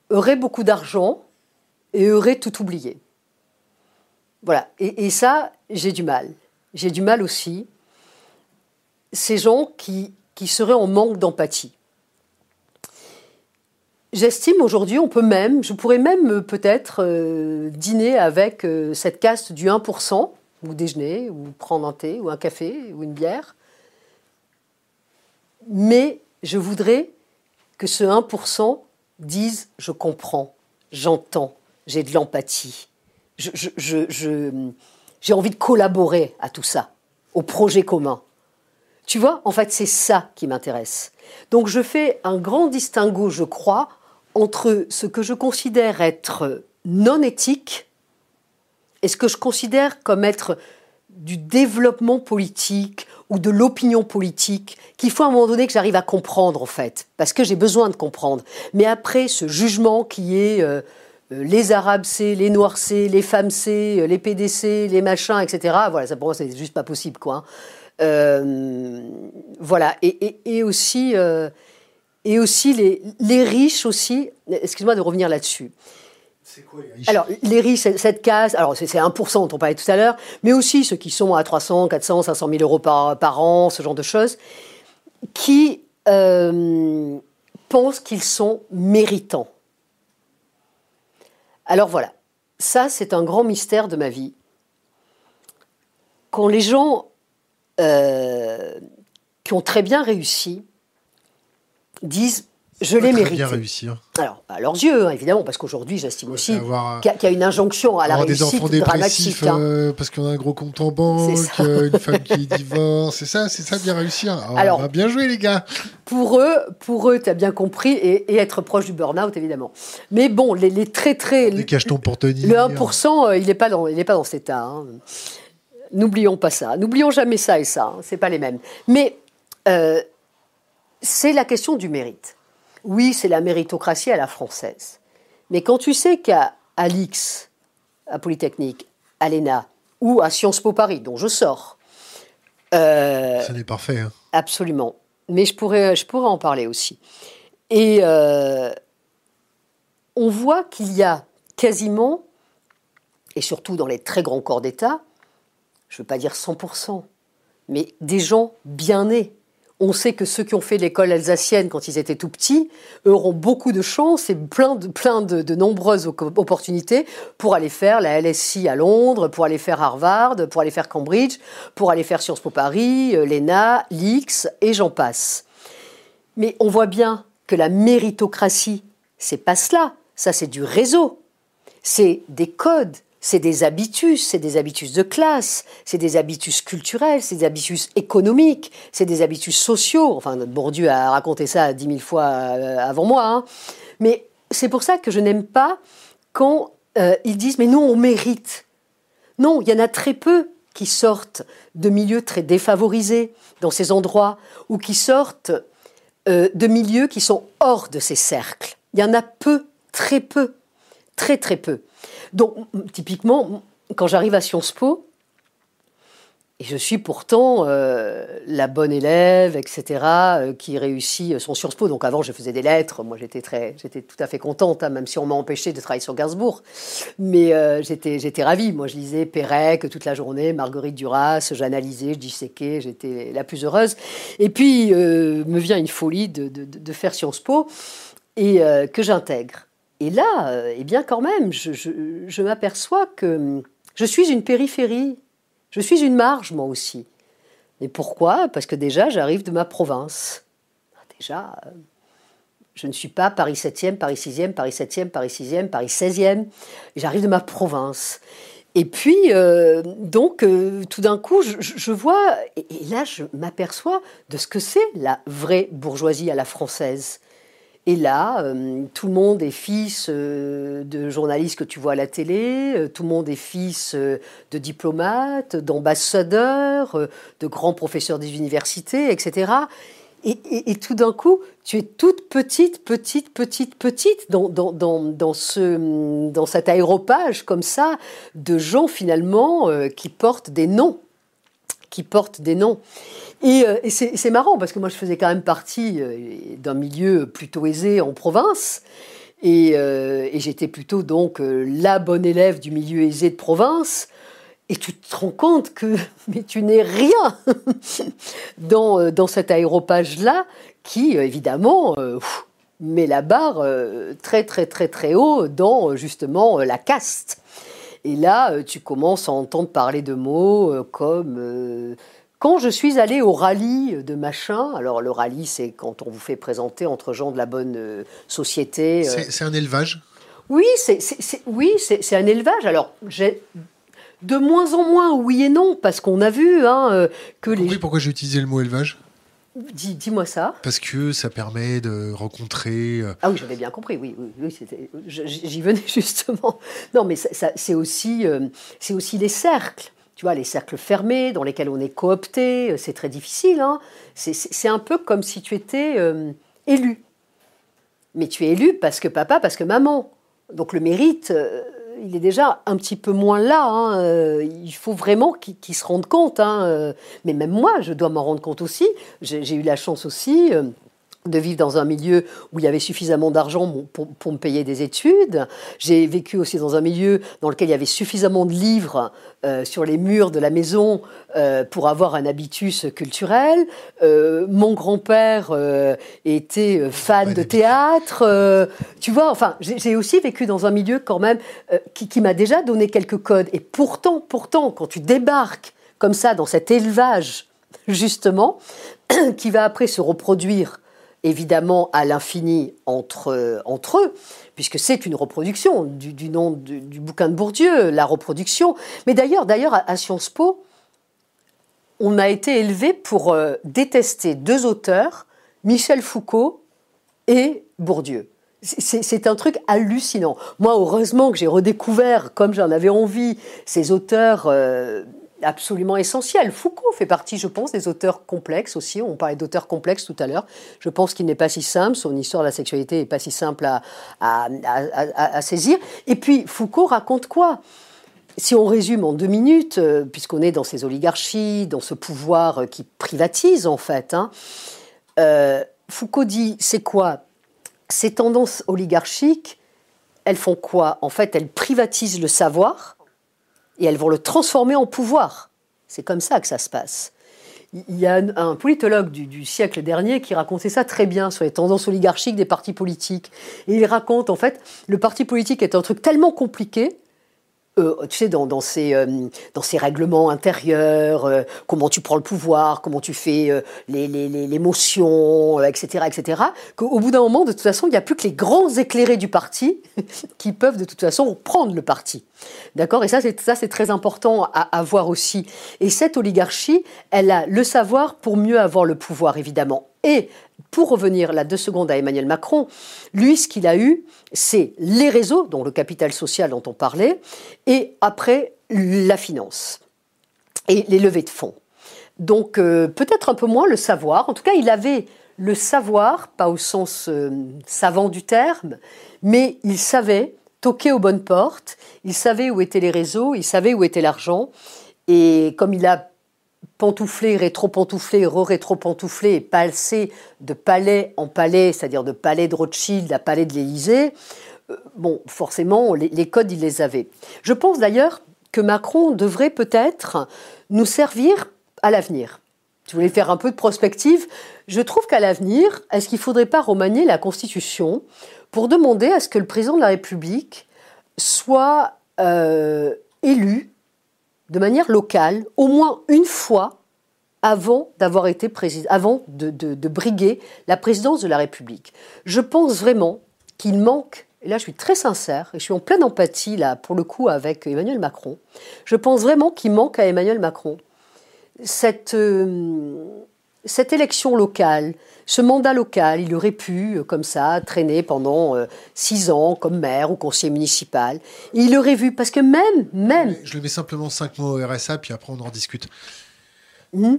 auraient beaucoup d'argent et auraient tout oublié. Voilà, et, et ça, j'ai du mal. J'ai du mal aussi ces gens qui, qui seraient en manque d'empathie. J'estime aujourd'hui, on peut même, je pourrais même euh, peut-être euh, dîner avec euh, cette caste du 1%, ou déjeuner, ou prendre un thé, ou un café, ou une bière. Mais je voudrais que ce 1% dise je comprends, j'entends, j'ai de l'empathie. j'ai envie de collaborer à tout ça, au projet commun. Tu vois, en fait, c'est ça qui m'intéresse. Donc je fais un grand distinguo, je crois, entre ce que je considère être non éthique et ce que je considère comme être du développement politique ou de l'opinion politique qu'il faut à un moment donné que j'arrive à comprendre en fait, parce que j'ai besoin de comprendre. Mais après ce jugement qui est euh, les Arabes C, les Noirs C, les femmes C, euh, les PDC, les machins, etc. Voilà, ça pour moi c'est juste pas possible quoi. Hein. voilà, et, aussi et aussi les, les riches aussi. Excuse-moi de revenir là-dessus. C'est quoi les riches? Alors, les riches, cette case, alors c'est 1% dont on parlait tout à l'heure, mais aussi ceux qui sont à 300, 400, 500 000 euros par, par an, ce genre de choses, qui euh, pensent qu'ils sont méritants. Alors voilà, ça c'est un grand mystère de ma vie. Quand les gens euh, qui ont très bien réussi, disent je l'ai mérité. bien réussir. Alors, à leurs yeux, hein, évidemment, parce qu'aujourd'hui, j'estime aussi qu'il y, a une injonction à la réussite des enfants dépressifs hein. euh, parce qu'on a un gros compte en banque, euh, une femme qui divorce, c'est ça, c'est ça bien réussir. Alors, bien joué les gars. Pour eux, pour eux, as bien compris, et, être proche du burn-out, évidemment. Mais bon, les, les très très, les cachetons pour tenir. Le 1%, euh, il n'est pas dans, il est pas dans cet état. Hein. N'oublions pas ça. N'oublions jamais ça et ça. C'est pas les mêmes. Mais c'est la question du mérite. Oui, c'est la méritocratie à la française. Mais quand tu sais qu'à l'X, à Polytechnique, à l'ENA ou à Sciences Po Paris, dont je sors. Euh, ça n'est parfait. Hein. Absolument. Mais je pourrais, je pourrais en parler aussi. Et euh, on voit qu'il y a quasiment, et surtout dans les très grands corps d'État, je ne veux pas dire 100%, mais des gens bien nés, on sait que ceux qui ont fait l'école alsacienne quand ils étaient tout petits auront beaucoup de chance et plein de, plein de, nombreuses opportunités pour aller faire la LSI à Londres, pour aller faire Harvard, pour aller faire Cambridge, pour aller faire Sciences Po Paris, euh, l'ENA, l'IX et j'en passe. Mais on voit bien que la méritocratie, c'est pas cela. Ça, c'est du réseau. C'est des codes, c'est des habitus, c'est des habitus de classe, c'est des habitus culturels, c'est des habitus économiques, c'est des habitus sociaux. Enfin, Bourdieu a raconté ça dix mille fois euh, avant moi. Hein. Mais c'est pour ça que je n'aime pas quand euh, ils disent mais nous on mérite. Non, il y en a très peu qui sortent de milieux très défavorisés dans ces endroits ou qui sortent euh, de milieux qui sont hors de ces cercles. Il y en a peu, très peu, très très peu. Donc, typiquement, quand j'arrive à Sciences Po, et je suis pourtant euh, la bonne élève, etc., euh, qui réussit son Sciences Po. Donc avant, je faisais des lettres. Moi, j'étais très, j'étais tout à fait contente, hein, même si on m'a empêché de travailler sur Gainsbourg. Mais euh, j'étais, j'étais ravie. Moi, je lisais Pérec toute la journée, Marguerite Duras, j'analysais, je disséquais, j'étais la plus heureuse. Et puis, me vient une folie de, de, de faire Sciences Po et que j'intègre. Et là, euh, eh bien quand même, je, m'aperçois que hum, je suis une périphérie, je suis une marge moi aussi. Et pourquoi? Parce que déjà, j'arrive de ma province. Déjà, euh, je ne suis pas Paris 7e, Paris 6e, Paris 7e, Paris 6e, Paris 16e. J'arrive de ma province. Et puis, euh, donc, tout d'un coup, je, vois, et, là, je m'aperçois de ce que c'est la vraie bourgeoisie à la française. Et là, euh, tout le monde est fils euh, de journalistes que tu vois à la télé, euh, tout le monde est fils de diplomates, d'ambassadeurs, de grands professeurs des universités, etc. Et, tout d'un coup, tu es toute petite, petite, petite, petite dans, dans, dans, ce, dans cet aéropage comme ça de gens finalement qui portent des noms, qui portent des noms. Et, euh, c'est marrant parce que moi je faisais quand même partie euh, d'un milieu plutôt aisé en province. Et, euh, j'étais plutôt donc la bonne élève du milieu aisé de province. Et tu te rends compte que mais tu n'es rien dans, dans cet aéropage-là qui, évidemment, met la barre très très très très haut dans justement la caste. Et là, tu commences à entendre parler de mots comme quand je suis allée au rallye de machin, alors le rallye, c'est quand on vous fait présenter entre gens de la bonne euh, société. Euh. C'est un élevage? Oui, c'est oui, c'est un élevage. Alors, j'ai de moins en moins oui et non, parce qu'on a vu hein, euh, que les. Oui, pourquoi j'ai utilisé le mot élevage? Dis-moi ça. Parce que ça permet de rencontrer. Ah oui, j'avais bien compris. Oui, oui, j'y venais justement. Non, mais c'est aussi, c'est aussi les cercles tu vois, les cercles fermés dans lesquels on est coopté, euh, c'est très difficile. Hein. C'est un peu comme si tu étais euh, élu. Mais tu es élu parce que papa, parce que maman. Donc le mérite, euh, il est déjà un petit peu moins là. Hein. il faut vraiment qu'ils se rendent compte. Hein. Mais même moi, je dois m'en rendre compte aussi. J'ai eu la chance aussi de vivre dans un milieu où il y avait suffisamment d'argent pour, me payer des études. J'ai vécu aussi dans un milieu dans lequel il y avait suffisamment de livres euh, sur les murs de la maison euh, pour avoir un habitus culturel. Euh, mon grand-père était fan de théâtre. tu vois, enfin, j'ai aussi vécu dans un milieu quand même qui, qui m'a déjà donné quelques codes. Et pourtant, pourtant, quand tu débarques comme ça dans cet élevage, justement, qui va après se reproduire évidemment à l'infini entre, entre eux, puisque c'est une reproduction du, nom du, bouquin de Bourdieu, la reproduction. Mais d'ailleurs, d'ailleurs à, Sciences Po, on a été élevé pour euh, détester deux auteurs, Michel Foucault et Bourdieu. C'est un truc hallucinant. Moi, heureusement que j'ai redécouvert, comme j'en avais envie, ces auteurs euh, absolument essentiel. Foucault fait partie, je pense, des auteurs complexes aussi. On parlait d'auteurs complexes tout à l'heure. Je pense qu'il n'est pas si simple, son histoire de la sexualité n'est pas si simple à, à, saisir. Et puis, Foucault raconte quoi? Si on résume en deux minutes, euh, puisqu'on est dans ces oligarchies, dans ce pouvoir euh, qui privatise en fait, hein, euh, Foucault dit c'est quoi? Ces tendances oligarchiques, elles font quoi? En fait, elles privatisent le savoir, et elles vont le transformer en pouvoir. C'est comme ça que ça se passe. Il y a un, politologue du, siècle dernier qui racontait ça très bien sur les tendances oligarchiques des partis politiques. Et il raconte, en fait, le parti politique est un truc tellement compliqué euh, tu sais, dans, dans, ces, euh, dans ces règlements intérieurs, euh, comment tu prends le pouvoir, comment tu fais les, les, les, motions, etc., etc., qu'au bout d'un moment, de toute façon, il n'y a plus que les grands éclairés du parti qui peuvent de toute façon prendre le parti. D'accord? Et ça, c'est, ça, c'est très important à, à voir aussi. Et cette oligarchie, elle a le savoir pour mieux avoir le pouvoir, évidemment. Et pour revenir là deux secondes à Emmanuel Macron, lui, ce qu'il a eu, c'est les réseaux, dont le capital social dont on parlait, et après la finance et les levées de fonds. Donc euh, peut-être un peu moins le savoir. En tout cas, il avait le savoir, pas au sens euh, savant du terme, mais il savait toquer aux bonnes portes, il savait où étaient les réseaux, il savait où était l'argent. Et comme il a pantouflé, rétro-pantouflé, re-rétro-pantouflé et passé de palais en palais, c'est-à-dire de palais de Rothschild à palais de l'Élysée, euh, bon, forcément, les, codes, il les avait. Je pense d'ailleurs que Macron devrait peut-être nous servir à l'avenir. Tu voulais faire un peu de prospective. Je trouve qu'à l'avenir, est-ce qu'il ne faudrait pas remanier la Constitution pour demander à ce que le président de la République soit euh, élu de manière locale, au moins une fois avant d'avoir été président, de, briguer la présidence de la République. Je pense vraiment qu'il manque, et là je suis très sincère, et je suis en pleine empathie là pour le coup avec Emmanuel Macron, je pense vraiment qu'il manque à Emmanuel Macron cette, euh, cette élection locale, ce mandat local, il aurait pu, euh, comme ça, traîner pendant euh, six ans comme maire ou conseiller municipal. il aurait vu, parce que même, même... Je le mets simplement cinq mois au RSA, puis après on en discute. Hmm?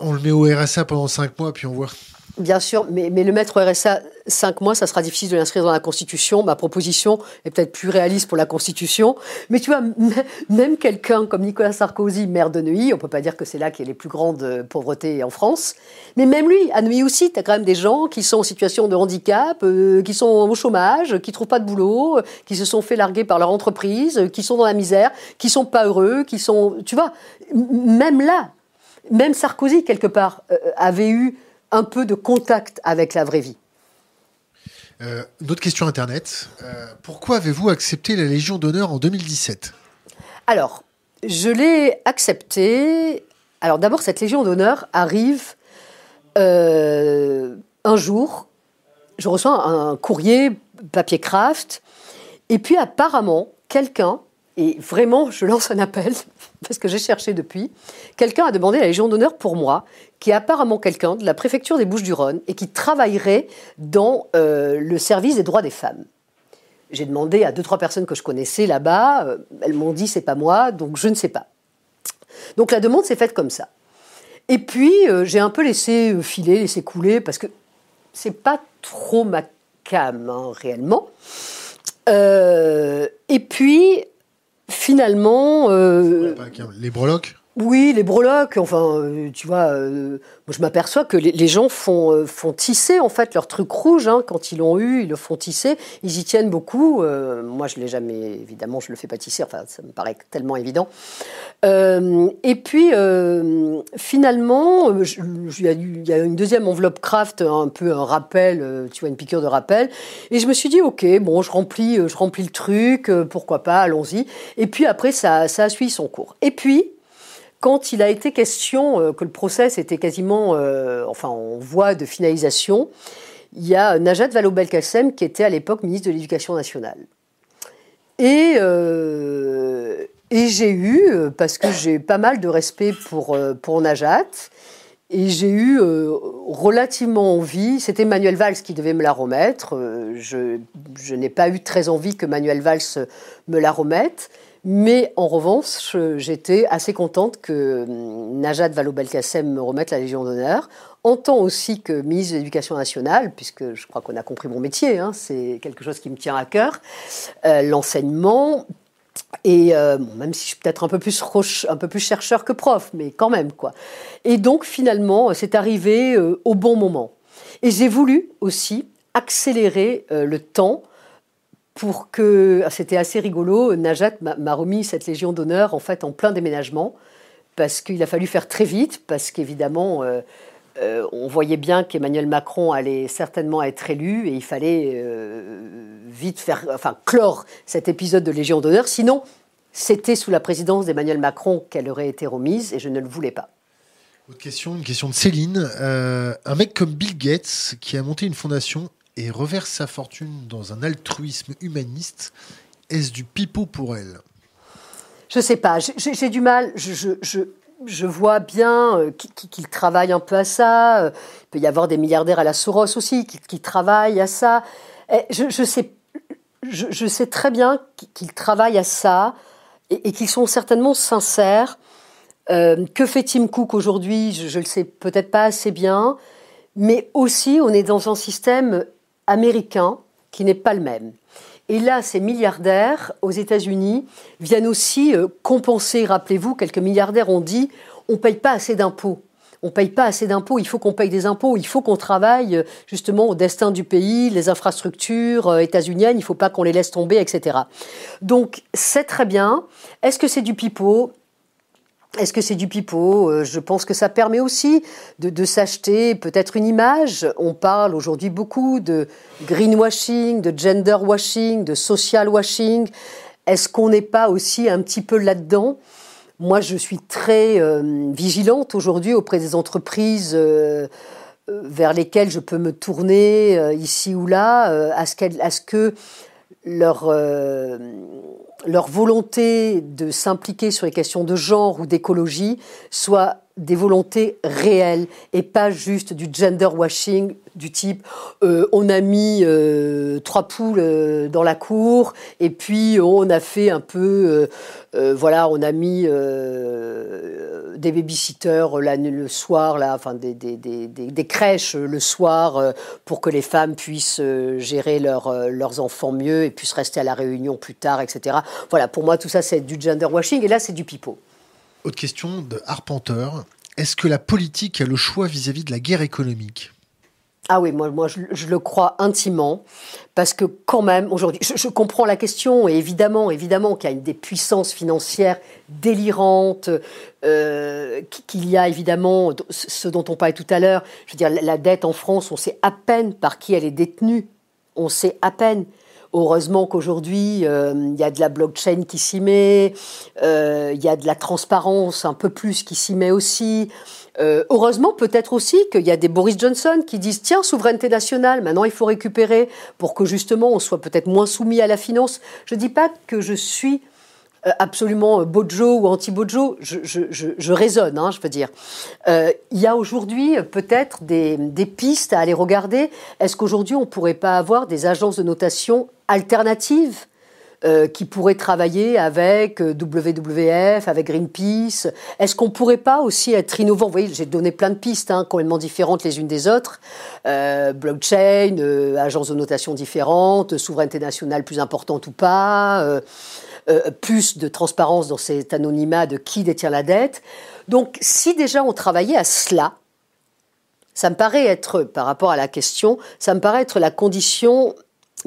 On le met au RSA pendant cinq mois, puis on voit. Bien sûr, mais, mais le mettre au RSA 5 mois, ça sera difficile de l'inscrire dans la Constitution. Ma proposition est peut-être plus réaliste pour la Constitution. Mais tu vois, même quelqu'un comme Nicolas Sarkozy, maire de Neuilly, on peut pas dire que c'est là qu'il y a les plus grandes euh, pauvretés en France, mais même lui, à Neuilly aussi, tu as quand même des gens qui sont en situation de handicap, euh, qui sont au chômage, qui trouvent pas de boulot, qui se sont fait larguer par leur entreprise, qui sont dans la misère, qui sont pas heureux, qui sont... Tu vois, même là, même Sarkozy, quelque part, euh, avait eu un peu de contact avec la vraie vie. Euh, une autre question Internet. Euh, pourquoi avez-vous accepté la Légion d'honneur en 2017 Alors, je l'ai accepté. Alors d'abord, cette Légion d'honneur arrive euh, un jour. Je reçois un courrier papier craft. Et puis apparemment, quelqu'un, et vraiment, je lance un appel, parce que j'ai cherché depuis, quelqu'un a demandé la Légion d'honneur pour moi, qui est apparemment quelqu'un de la préfecture des Bouches-du-Rhône et qui travaillerait dans euh, le service des droits des femmes. J'ai demandé à deux, trois personnes que je connaissais là-bas, euh, elles m'ont dit c'est pas moi, donc je ne sais pas. Donc la demande s'est faite comme ça. Et puis euh, j'ai un peu laissé filer, laissé couler, parce que c'est pas trop ma cam hein, réellement. et puis finalement. les breloques? Oui, les breloques, enfin, euh, tu vois, euh, je m'aperçois que les, gens font, euh, font tisser en fait leur truc rouge hein, quand ils l'ont eu, ils le font tisser, ils y tiennent beaucoup. moi je l'ai jamais, évidemment, je le fais pas tisser, enfin ça me paraît tellement évident. et puis finalement, il y, a une deuxième enveloppe craft, un peu un rappel, tu vois, une piqûre de rappel, et je me suis dit ok, bon, je remplis, je remplis le truc, pourquoi pas, allons-y. Et puis après ça, ça a suivi son cours. Et puis quand il a été question euh, que le procès était quasiment euh, enfin, en voie de finalisation, il y a Najat Vallaud-Belkacem qui était à l'époque ministre de l'Éducation nationale. Et, euh, j'ai eu, parce que j'ai pas mal de respect pour, pour Najat, et j'ai eu relativement envie, c'était Manuel Valls qui devait me la remettre, je n'ai pas eu très envie que Manuel Valls me la remette, mais en revanche, j'étais assez contente que hum, Najat Vallaud-Belkacem me remette la Légion d'honneur, en tant aussi que ministre de l'Éducation nationale, puisque je crois qu'on a compris mon métier, hein, c'est quelque chose qui me tient à cœur, euh, l'enseignement. Et euh, même si je suis peut-être un peu plus chercheur que prof, mais quand même quoi. Et donc finalement, c'est arrivé euh, au bon moment. Et j'ai voulu aussi accélérer le temps pour que ah, c'était assez rigolo. Najat m'a remis cette Légion d'honneur en fait en plein déménagement parce qu'il a fallu faire très vite parce qu'évidemment euh, euh, on voyait bien qu'Emmanuel Macron allait certainement être élu et il fallait euh, vite faire enfin clore cet épisode de Légion d'honneur sinon c'était sous la présidence d'Emmanuel Macron qu'elle aurait été remise et je ne le voulais pas. Autre question, une question de Céline. un mec comme Bill Gates qui a monté une fondation et reverse sa fortune dans un altruisme humaniste, est-ce du pipeau pour elle? Je sais pas, j'ai du mal. Je, je, je, vois bien euh, qu'il travaille un peu à ça. Euh, il peut y avoir des milliardaires à la Soros aussi qui, qui travaillent à ça. Je, je, sais, je, sais très bien qu'ils travaillent à ça et, qu'ils sont certainement sincères. Euh, que fait Tim Cook aujourd'hui? Je ne le sais peut-être pas assez bien. Mais aussi, on est dans un système américain qui n'est pas le même. Et là, ces milliardaires aux États-Unis viennent aussi euh, compenser. Rappelez-vous, quelques milliardaires ont dit on ne paye pas assez d'impôts. On ne paye pas assez d'impôts, il faut qu'on paye des impôts, il faut qu'on travaille euh, justement au destin du pays, les infrastructures euh, états-uniennes, il ne faut pas qu'on les laisse tomber, etc. Donc c'est très bien. Est-ce que c'est du pipeau? Est-ce que c'est du pipeau? Euh, Je pense que ça permet aussi de, s'acheter peut-être une image. On parle aujourd'hui beaucoup de greenwashing, de gender washing, de social washing. Est-ce qu'on n'est pas aussi un petit peu là-dedans? Moi, je suis très euh, vigilante aujourd'hui auprès des entreprises euh, vers lesquelles je peux me tourner ici ou là, à ce que leur leur volonté de s'impliquer sur les questions de genre ou d'écologie soit des volontés réelles et pas juste du gender washing du type euh, on a mis euh, trois poules euh, dans la cour et puis on a fait un peu voilà on a mis des babysitters le soir là enfin des, des, des, des, crèches le soir pour que les femmes puissent gérer leur, leurs enfants mieux et puissent rester à la réunion plus tard etc voilà pour moi tout ça c'est du gender washing et là c'est du pipeau autre question de Arpenteur. Est-ce que la politique a le choix vis-à-vis de la guerre économique? Ah oui, moi, moi je, le crois intimement, parce que quand même, aujourd'hui, je, comprends la question, et évidemment, évidemment qu'il y a des puissances financières délirantes, euh, qu'il y a évidemment ce dont on parlait tout à l'heure, je veux dire, la dette en France, on sait à peine par qui elle est détenue, on sait à peine. Heureusement qu'aujourd'hui, euh, il y a de la blockchain qui s'y met, euh, il y a de la transparence un peu plus qui s'y met aussi. Euh, heureusement, peut-être aussi qu'il y a des Boris Johnson qui disent tiens, souveraineté nationale, maintenant il faut récupérer pour que justement on soit peut-être moins soumis à la finance. Je ne dis pas que je suis absolument euh, Bojo ou anti-Bojo, je, raisonne, hein, je veux dire. Euh, il y a aujourd'hui peut-être des, pistes à aller regarder. Est-ce qu'aujourd'hui on ne pourrait pas avoir des agences de notation alternatives qui pourraient travailler avec WWF, avec Greenpeace? Est-ce qu'on ne pourrait pas aussi être innovant? Vous voyez, j'ai donné plein de pistes, hein, complètement différentes les unes des autres. blockchain, agences de notation différentes, souveraineté nationale plus importante ou pas. Euh, plus de transparence dans cet anonymat de qui détient la dette. Donc si déjà on travaillait à cela, ça me paraît être, par rapport à la question, ça me paraît être la condition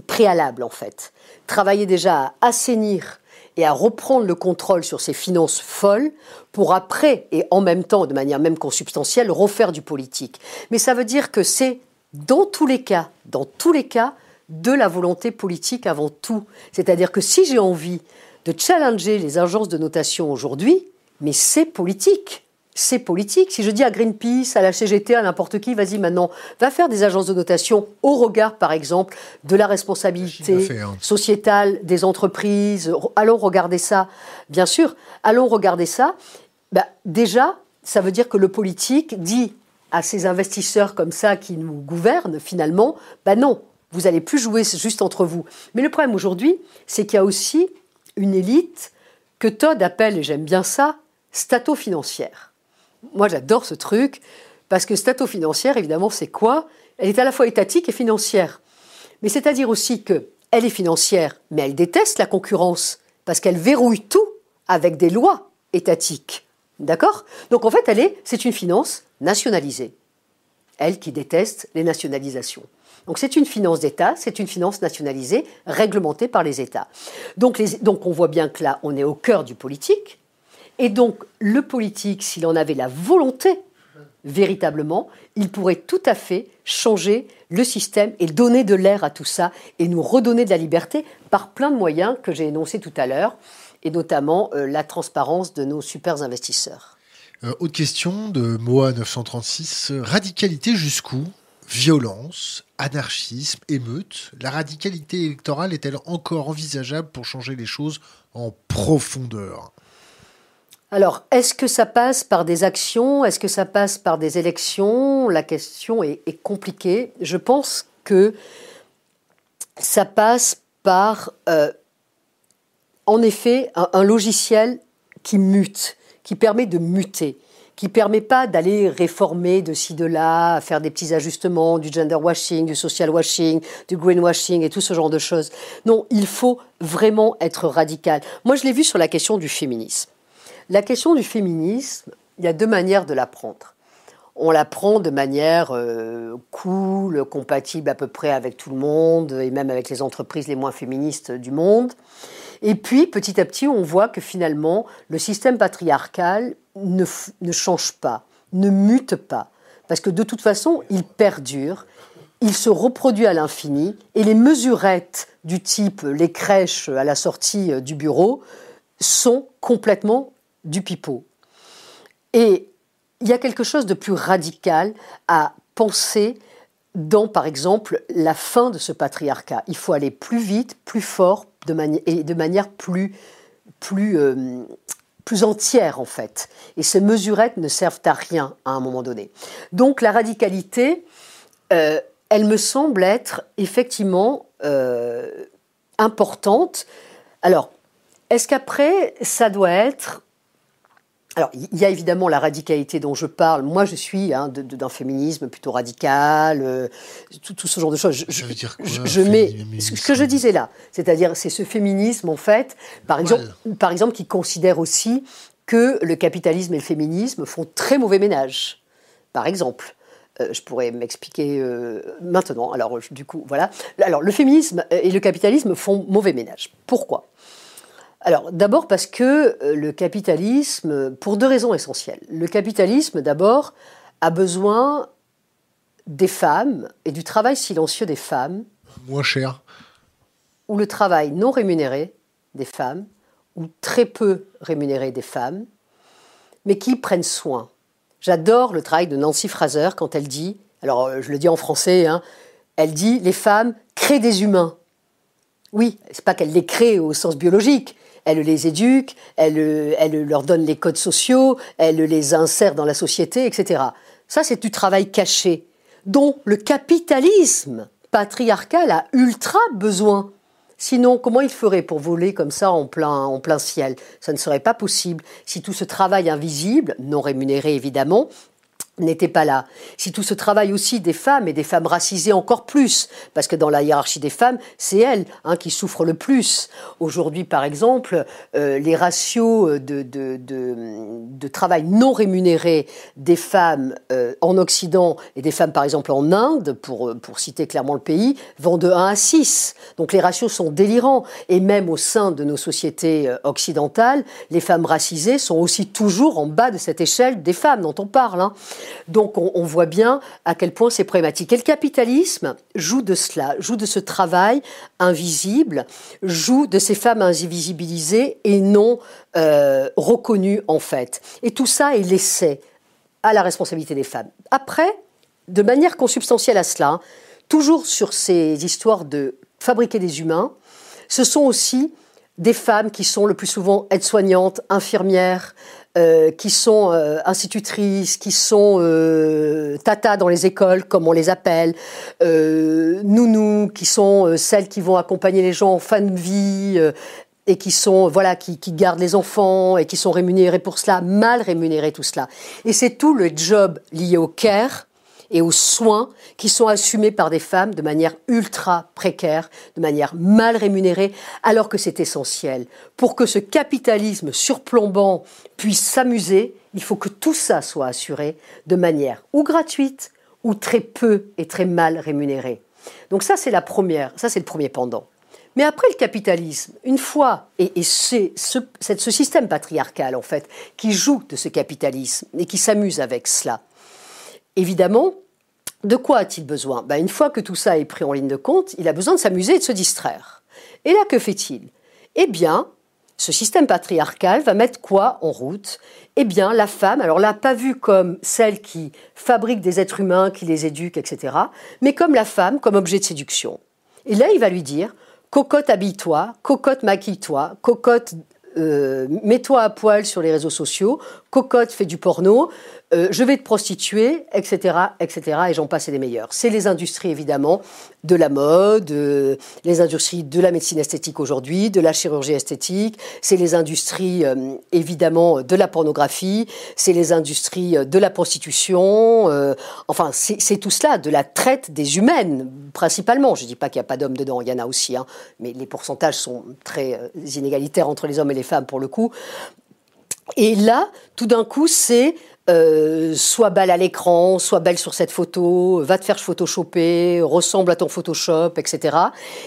préalable en fait. Travailler déjà à assainir et à reprendre le contrôle sur ces finances folles pour après, et en même temps, de manière même consubstantielle, refaire du politique. Mais ça veut dire que c'est, dans tous les cas, dans tous les cas, de la volonté politique avant tout. C'est-à-dire que si j'ai envie de challenger les agences de notation aujourd'hui, mais c'est politique. C'est politique. Si je dis à Greenpeace, à la CGT, à n'importe qui, vas-y maintenant, va faire des agences de notation au regard, par exemple, de la responsabilité sociétale des entreprises. Allons regarder ça. Bien sûr, allons regarder ça. Bah, déjà, ça veut dire que le politique dit à ces investisseurs comme ça qui nous gouvernent, finalement, bah non, vous allez plus jouer juste entre vous. Mais le problème aujourd'hui, c'est qu'il y a aussi une élite que Todd appelle, et j'aime bien ça, stato-financière. Moi, j'adore ce truc, parce que stato-financière, évidemment, c'est quoi? Elle est à la fois étatique et financière. Mais c'est-à-dire aussi qu'elle est financière, mais elle déteste la concurrence, parce qu'elle verrouille tout avec des lois étatiques. D'accord? Donc en fait, elle est, c'est une finance nationalisée. Elle qui déteste les nationalisations. Donc c'est une finance d'État, c'est une finance nationalisée, réglementée par les États. Donc, on voit bien que là, on est au cœur du politique. Et donc le politique, s'il en avait la volonté, véritablement, il pourrait tout à fait changer le système et donner de l'air à tout ça et nous redonner de la liberté par plein de moyens que j'ai énoncés tout à l'heure, et notamment euh, la transparence de nos super investisseurs. Euh, autre question de Moa 936. Radicalité jusqu'où? Violence, anarchisme, émeute, la radicalité électorale est-elle encore envisageable pour changer les choses en profondeur? Alors, est-ce que ça passe par des actions? Est-ce que ça passe par des élections? La question est, compliquée. Je pense que ça passe par, euh, en effet, un, logiciel qui mute, qui permet de muter qui permet pas d'aller réformer de ci de là, faire des petits ajustements, du gender washing, du social washing, du green washing et tout ce genre de choses. Non, il faut vraiment être radical. Moi, je l'ai vu sur la question du féminisme. La question du féminisme, il y a deux manières de l'apprendre. On l'apprend de manière euh, cool, compatible à peu près avec tout le monde et même avec les entreprises les moins féministes du monde. Et puis, petit à petit, on voit que finalement, le système patriarcal ne, change pas, ne mute pas. Parce que de toute façon, il perdure, il se reproduit à l'infini, et les mesurettes du type les crèches à la sortie euh, du bureau sont complètement du pipeau. Et il y a quelque chose de plus radical à penser dans, par exemple, la fin de ce patriarcat. Il faut aller plus vite, plus fort, de et de manière plus, plus, euh, plus entière en fait. Et ces mesurettes ne servent à rien à un moment donné. Donc la radicalité, euh, elle me semble être effectivement euh, importante. Alors, est-ce qu'après, ça doit être alors, il y a évidemment la radicalité dont je parle. Moi, je suis hein, d'un féminisme plutôt radical, euh, tout, ce genre de choses. Je, veux dire quoi, je, mets ce que je disais là, c'est-à-dire c'est ce féminisme en fait, par exemple, par exemple, qui considère aussi que le capitalisme et le féminisme font très mauvais ménage. Par exemple, euh, je pourrais m'expliquer euh, maintenant. Alors, du coup, voilà. Alors, le féminisme et le capitalisme font mauvais ménage. Pourquoi? Alors d'abord parce que euh, le capitalisme, pour deux raisons essentielles. Le capitalisme d'abord a besoin des femmes et du travail silencieux des femmes. Moins cher. Ou le travail non rémunéré des femmes, ou très peu rémunéré des femmes, mais qui prennent soin. J'adore le travail de Nancy Fraser quand elle dit, alors euh, je le dis en français, hein, elle dit les femmes créent des humains. Oui, c'est pas qu'elle les crée au sens biologique, elle les éduque, elle, elle leur donne les codes sociaux, elle les insère dans la société, etc. Ça, c'est du travail caché, dont le capitalisme patriarcal a ultra besoin. Sinon, comment il ferait pour voler comme ça en plein, en plein ciel? Ça ne serait pas possible si tout ce travail invisible, non rémunéré évidemment, n'était pas là. Si tout ce travail aussi des femmes et des femmes racisées encore plus, parce que dans la hiérarchie des femmes, c'est elles hein, qui souffrent le plus. Aujourd'hui, par exemple, euh, les ratios de, de, de, travail non rémunéré des femmes euh, en Occident et des femmes, par exemple, en Inde, pour, pour citer clairement le pays, vont de 1 à 6. Donc les ratios sont délirants. Et même au sein de nos sociétés euh, occidentales, les femmes racisées sont aussi toujours en bas de cette échelle des femmes dont on parle. Hein. Donc on, voit bien à quel point c'est problématique. Et le capitalisme joue de cela, joue de ce travail invisible, joue de ces femmes invisibilisées et non euh, reconnues en fait. Et tout ça est laissé à la responsabilité des femmes. Après, de manière consubstantielle à cela, toujours sur ces histoires de fabriquer des humains, ce sont aussi des femmes qui sont le plus souvent aides-soignantes, infirmières, euh, qui sont euh, institutrices, qui sont euh, tata dans les écoles, comme on les appelle, euh, nounous, qui sont celles qui vont accompagner les gens en fin de vie et qui sont voilà qui, qui, gardent les enfants et qui sont rémunérées pour cela, mal rémunérées tout cela. Et c'est tout le job lié au care et aux soins qui sont assumés par des femmes de manière ultra précaire, de manière mal rémunérée, alors que c'est essentiel. Pour que ce capitalisme surplombant puisse s'amuser, il faut que tout ça soit assuré de manière ou gratuite ou très peu et très mal rémunérée. Donc ça, c'est la première, ça c'est le premier pendant. Mais après le capitalisme, une fois, et, c'est ce, ce, système patriarcal en fait, qui joue de ce capitalisme et qui s'amuse avec cela, évidemment, de quoi a-t-il besoin? Ben, Une fois que tout ça est pris en ligne de compte, il a besoin de s'amuser et de se distraire. Et là, que fait-il? Eh bien, ce système patriarcal va mettre quoi en route? Eh bien, la femme, alors là, pas vue comme celle qui fabrique des êtres humains, qui les éduque, etc., mais comme la femme, comme objet de séduction. Et là, il va lui dire, cocotte, habille-toi, cocotte, maquille-toi, cocotte, euh, mets-toi à poil sur les réseaux sociaux, cocotte, fais du porno, euh, je vais te prostituer, etc., etc., et j'en passe et des meilleurs. C'est les industries, évidemment, de la mode, euh, les industries de la médecine esthétique aujourd'hui, de la chirurgie esthétique, c'est les industries, euh, évidemment, de la pornographie, c'est les industries de la prostitution, enfin, c'est tout cela, de la traite des humaines, principalement. Je ne dis pas qu'il n'y a pas d'hommes dedans, il y en a aussi, hein, mais les pourcentages sont très inégalitaires entre les hommes et les femmes, pour le coup. Et là, tout d'un coup, c'est euh, soit belle à l'écran, soit belle sur cette photo, va te faire photoshopper, ressemble à ton Photoshop, etc.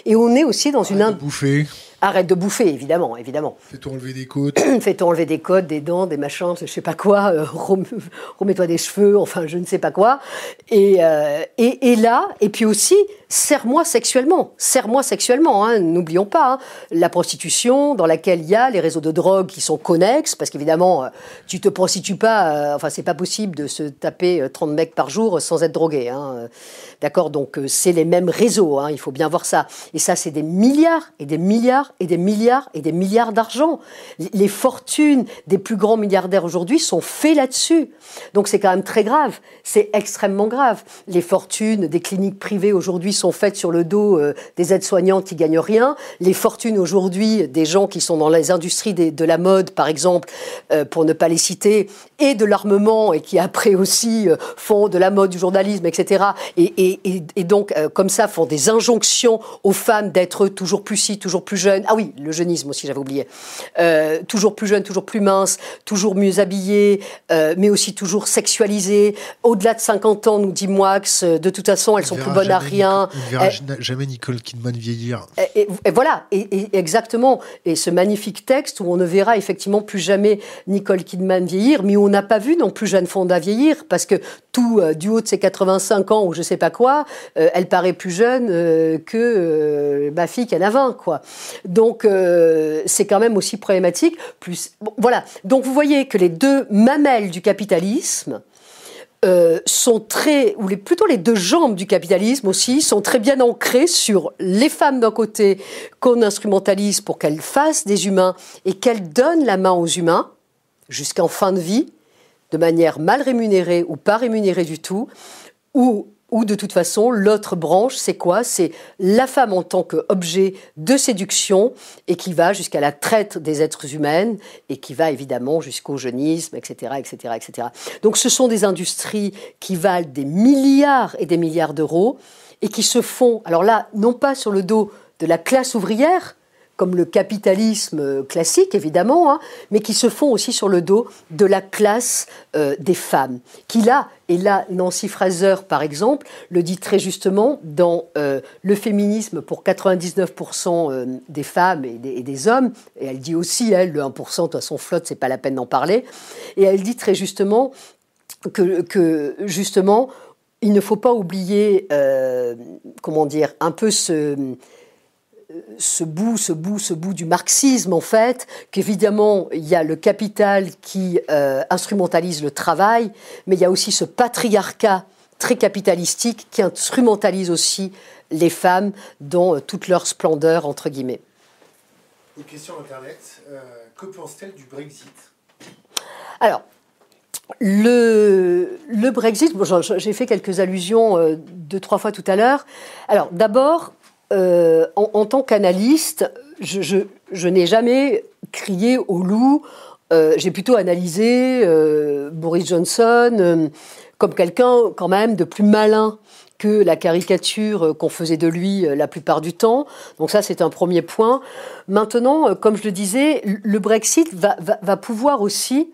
Et on est aussi dans une... bouffer. Arrête de bouffer, évidemment, évidemment. Fais-toi enlever des côtes. Fais-toi enlever des côtes, des dents, des machins, je sais pas quoi. Euh, remets-toi des cheveux, enfin, je ne sais pas quoi. Et, euh, et, et, là, et puis aussi, serre-moi sexuellement. Serre-moi sexuellement, hein, n'oublions pas. Hein. La prostitution, dans laquelle il y a les réseaux de drogue qui sont connexes, parce qu'évidemment, euh, tu te prostitues pas, enfin, c'est pas possible de se taper 30 mecs par jour sans être drogué. Hein. D'accord Donc, c'est les mêmes réseaux, hein, il faut bien voir ça. Et ça, c'est des milliards et des milliards et des milliards et des milliards d'argent. Les fortunes des plus grands milliardaires aujourd'hui sont faites là-dessus. Donc c'est quand même très grave. C'est extrêmement grave. Les fortunes des cliniques privées aujourd'hui sont faites sur le dos euh, des aides-soignantes qui gagnent rien. Les fortunes aujourd'hui des gens qui sont dans les industries de la mode, par exemple, euh, pour ne pas les citer, et de l'armement et qui après aussi euh, font de la mode, du journalisme, etc. Et, et donc comme ça font des injonctions aux femmes d'être toujours plus si, toujours plus jeunes. Ah oui, le jeunisme aussi, j'avais oublié. toujours plus jeunes, toujours plus minces, toujours mieux habillées, mais aussi toujours sexualisées. Au-delà de 50 ans, nous dit Moix, de toute façon, elles sont plus bonnes à rien. on ne verra jamais Nicole Kidman vieillir. Et, voilà, et, exactement. Et ce magnifique texte où on ne verra effectivement plus jamais Nicole Kidman vieillir, mais où on n'a pas vu non plus Jeanne Fonda vieillir, parce que tout euh, du haut de ses 85 ans ou je sais pas quoi, euh, elle paraît plus jeune euh, que ma fille en a 20, quoi. Donc c'est quand même aussi problématique. Voilà. Donc vous voyez que les deux mamelles du capitalisme, euh, sont très, ou plutôt les deux jambes du capitalisme aussi, sont très bien ancrées sur les femmes d'un côté qu'on instrumentalise pour qu'elles fassent des humains et qu'elles donnent la main aux humains jusqu'en fin de vie, de manière mal rémunérée ou pas rémunérée du tout, ou ou de toute façon, l'autre branche, c'est quoi? C'est la femme en tant qu'objet de séduction et qui va jusqu'à la traite des êtres humains et qui va évidemment jusqu'au jeunisme, etc., etc., etc. Donc ce sont des industries qui valent des milliards et des milliards d'euros et qui se font, alors là, non pas sur le dos de la classe ouvrière, comme le capitalisme classique évidemment, hein, mais qui se font aussi sur le dos de la classe euh, des femmes, qui là, et là Nancy Fraser par exemple le dit très justement dans euh, le féminisme pour 99% euh, des femmes et des, hommes, et elle dit aussi, elle, le 1% de toute façon flotte, c'est pas la peine d'en parler, et elle dit très justement que justement, il ne faut pas oublier, comment dire, un peu ce ce bout, ce bout, ce bout du marxisme, en fait, qu'évidemment, il y a le capital qui euh, instrumentalise le travail, mais il y a aussi ce patriarcat très capitalistique qui instrumentalise aussi les femmes dans euh, toute leur splendeur, entre guillemets. Une question Internet. Euh, que pense-t-elle du Brexit? Alors, le, le Brexit, j'ai fait quelques allusions deux, trois fois tout à l'heure. Alors, d'abord, euh, en, tant qu'analyste, je, n'ai jamais crié au loup. Euh, j'ai plutôt analysé euh, Boris Johnson comme quelqu'un quand même de plus malin que la caricature qu'on faisait de lui la plupart du temps. Donc ça, c'est un premier point. Maintenant, comme je le disais, le Brexit va, va pouvoir aussi,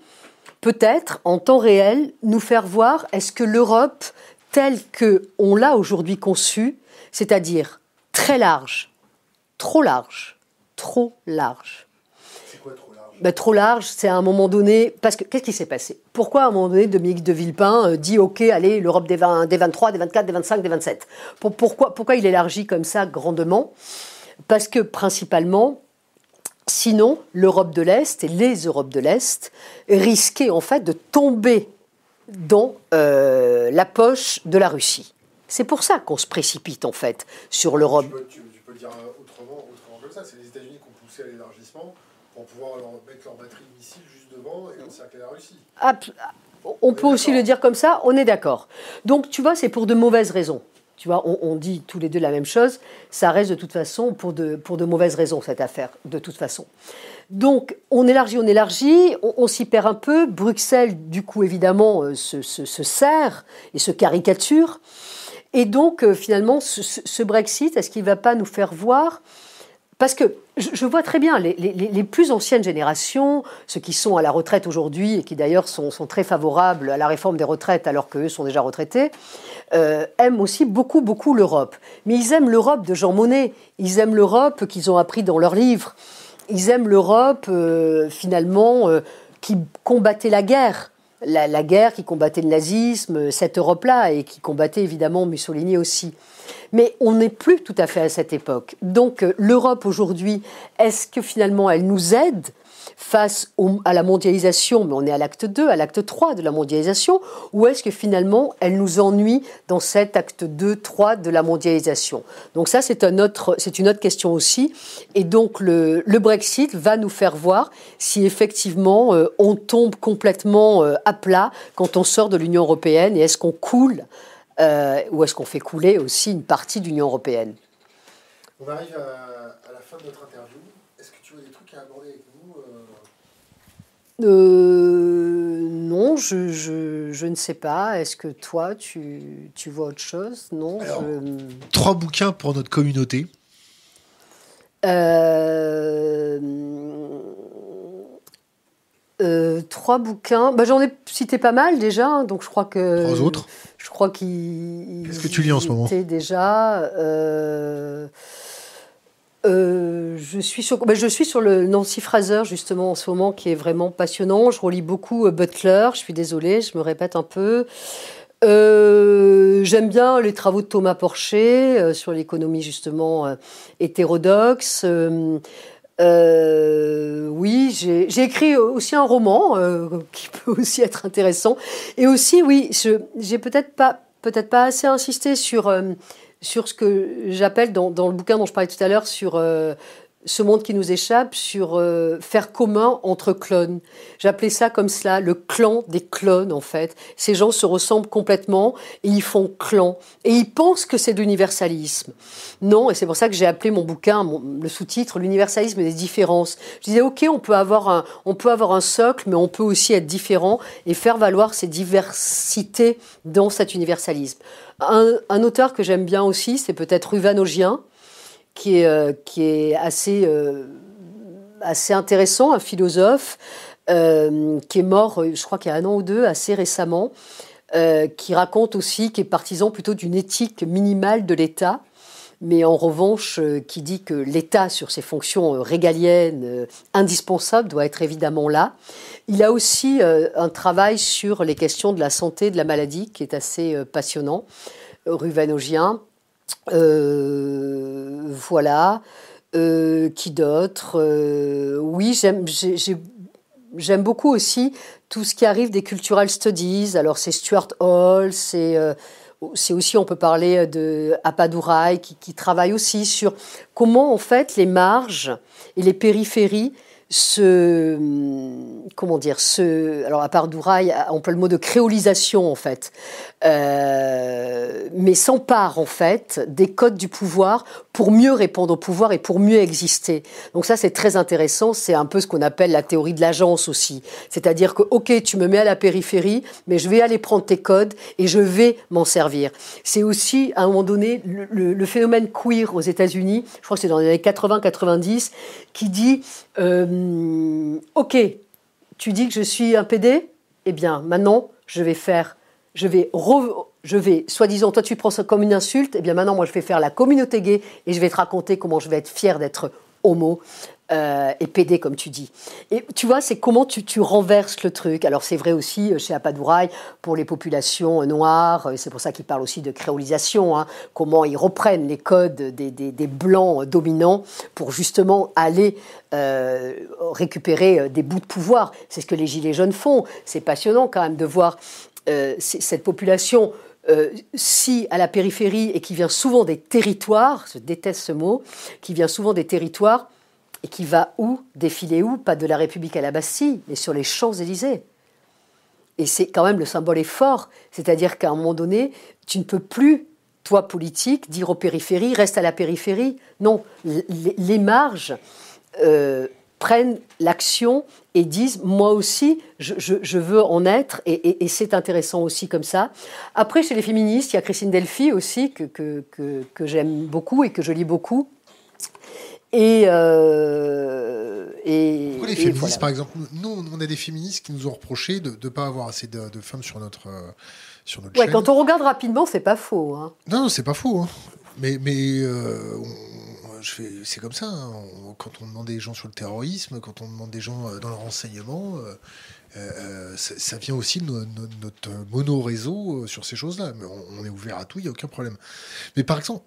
peut-être en temps réel, nous faire voir est-ce que l'Europe, telle qu'on l'a aujourd'hui conçue, c'est-à-dire très large, trop large, trop large. C'est quoi trop large? Ben, Trop large, c'est à un moment donné. Parce que qu'est-ce qui s'est passé? Pourquoi à un moment donné Dominique de Villepin euh, dit OK, allez, l'Europe des, 20, des 23, des 24, des 25, des 27 pourquoi, pourquoi il élargit comme ça grandement? Parce que principalement, sinon, l'Europe de l'Est et les Europes de l'Est risquaient en fait de tomber dans euh, la poche de la Russie. C'est pour ça qu'on se précipite en fait sur l'Europe. Tu, peux le dire autrement, autrement comme ça. C'est les États-Unis qui ont poussé à l'élargissement pour pouvoir leur mettre leur batterie de missiles juste devant et encercler la Russie. Ah, on, peut aussi le dire comme ça, on est d'accord. Donc tu vois, c'est pour de mauvaises raisons. Tu vois, on, dit tous les deux la même chose. Ça reste de toute façon pour de, pour de mauvaises raisons, cette affaire, de toute façon. Donc, on élargit, on élargit, on, s'y perd un peu. Bruxelles, du coup, évidemment, euh, se, se, se sert et se caricature. Et donc, euh, finalement, ce, Brexit, est-ce qu'il ne va pas nous faire voir? Parce que je, vois très bien les, plus anciennes générations, ceux qui sont à la retraite aujourd'hui et qui d'ailleurs sont, très favorables à la réforme des retraites alors qu'eux sont déjà retraités, euh, aiment aussi beaucoup, beaucoup l'Europe. Mais ils aiment l'Europe de Jean Monnet, ils aiment l'Europe qu'ils ont appris dans leurs livres, ils aiment l'Europe euh, finalement qui combattait la guerre la, guerre qui combattait le nazisme, cette Europe-là, et qui combattait évidemment Mussolini aussi. Mais on n'est plus tout à fait à cette époque. Donc euh, l'Europe aujourd'hui, est-ce que finalement elle nous aide face à la mondialisation, mais on est à l'acte 2, à l'acte 3 de la mondialisation, ou est-ce que finalement elle nous ennuie dans cet acte 2, 3 de la mondialisation? Donc ça, c'est une autre question aussi. Et donc le, Brexit va nous faire voir si effectivement euh, on tombe complètement euh, à plat quand on sort de l'Union européenne et est-ce qu'on coule euh, ou est-ce qu'on fait couler aussi une partie de l'Union européenne la fin de notre interview. Est-ce que tu vois des trucs à aborder avec nous euh non, je, je, je, ne sais pas. Est-ce que toi, tu, tu, vois autre chose? Non. Trois bouquins pour notre communauté. Euh, euh, trois bouquins. Bah, J'en ai cité pas mal déjà, hein, donc je crois que. Trois autres? Je crois qu'ils. Qu'est-ce que tu lis en ce moment? déjà. Euh, euh, je, suis sur, bah, je suis sur le Nancy Fraser justement en ce moment qui est vraiment passionnant. Je relis beaucoup Butler, je suis désolée, je me répète un peu. J'aime bien les travaux de Thomas Porcher sur l'économie justement hétérodoxe. Euh, oui, j'ai écrit aussi un roman euh, qui peut aussi être intéressant. Et aussi, oui, j'ai peut-être pas, peut-être pas assez insisté sur, euh, sur ce que j'appelle dans, dans, le bouquin dont je parlais tout à l'heure sur ce monde qui nous échappe sur euh, faire commun entre clones. J'appelais ça comme cela, le clan des clones en fait. Ces gens se ressemblent complètement et ils font clan. Et ils pensent que c'est de l'universalisme. Non, et c'est pour ça que j'ai appelé mon bouquin, le sous-titre, l'universalisme des différences. Je disais, ok, on peut, avoir un, on peut avoir un socle, mais on peut aussi être différent et faire valoir ces diversités dans cet universalisme. Un, un auteur que j'aime bien aussi, c'est peut-être Ruvanogien qui est, euh, euh, assez intéressant, un philosophe euh, qui est mort, je crois qu'il y a un an ou deux, assez récemment, qui raconte aussi, qui est partisan plutôt d'une éthique minimale de l'État mais en revanche qui dit que l'État, sur ses fonctions régaliennes indispensables, doit être évidemment là. Il a aussi un travail sur les questions de la santé, de la maladie, qui est assez passionnant, ruvanogien. Euh, voilà. Euh, qui d'autre euh, Oui, j'aime, beaucoup aussi tout ce qui arrive des cultural studies. Alors c'est Stuart Hall, c'est aussi, on peut parler de Apadurai qui, qui, travaille aussi sur comment en fait les marges et les périphéries ce comment dire ce alors Douraï on peut le mot de créolisation en fait euh, mais s'empare en fait des codes du pouvoir pour mieux répondre au pouvoir et pour mieux exister. Donc ça c'est très intéressant. C'est un peu ce qu'on appelle la théorie de l'agence aussi. C'est-à-dire que ok tu me mets à la périphérie mais je vais aller prendre tes codes et je vais m'en servir. C'est aussi à un moment donné le, phénomène queer aux États-Unis je crois que c'est dans les années 80-90 qui dit euh, ok, tu dis que je suis un PD Eh bien, maintenant, je vais faire, je vais, vais, soi-disant, toi tu prends ça comme une insulte, eh bien maintenant, moi, je vais faire la communauté gay et je vais te raconter comment je vais être fier d'être homo euh, et PD, comme tu dis. Et tu vois, c'est comment tu, renverses le truc. Alors, c'est vrai aussi euh, chez Apadouraï pour les populations noires, euh, c'est pour ça qu'ils parlent aussi de créolisation, hein, comment ils reprennent les codes des, des, blancs dominants pour justement aller récupérer des bouts de pouvoir. C'est ce que les Gilets jaunes font. C'est passionnant quand même de voir cette population euh, si à la périphérie et qui vient souvent des territoires, je déteste ce mot, qui vient souvent des territoires, et qui va où Défiler où Pas de la République à la Bastille, mais sur les Champs-Élysées. Et c'est quand même le symbole est fort, c'est-à-dire qu'à un moment donné, tu ne peux plus, toi politique, dire aux périphéries, reste à la périphérie. Non, les, marges euh, prennent l'action et disent moi aussi je, veux en être et, c'est intéressant aussi comme ça. Après chez les féministes il y a Christine Delphi aussi que, que, que j'aime beaucoup et que je lis beaucoup et, euh, et Pourquoi les féministes, par exemple Nous, on a des féministes qui nous ont reproché de ne pas avoir assez de, femmes sur notre, euh, sur notre ouais, chaîne. Quand on regarde rapidement, c'est pas faux. Hein. Non, non c'est pas faux. Hein. Mais, mais euh, c'est comme ça. Hein. quand on demande des gens sur le terrorisme, quand on demande des gens euh, dans le renseignement, euh, ça, ça, vient aussi de notre mono-réseau sur ces choses-là. Mais on, est ouvert à tout, il n'y a aucun problème. Mais par exemple,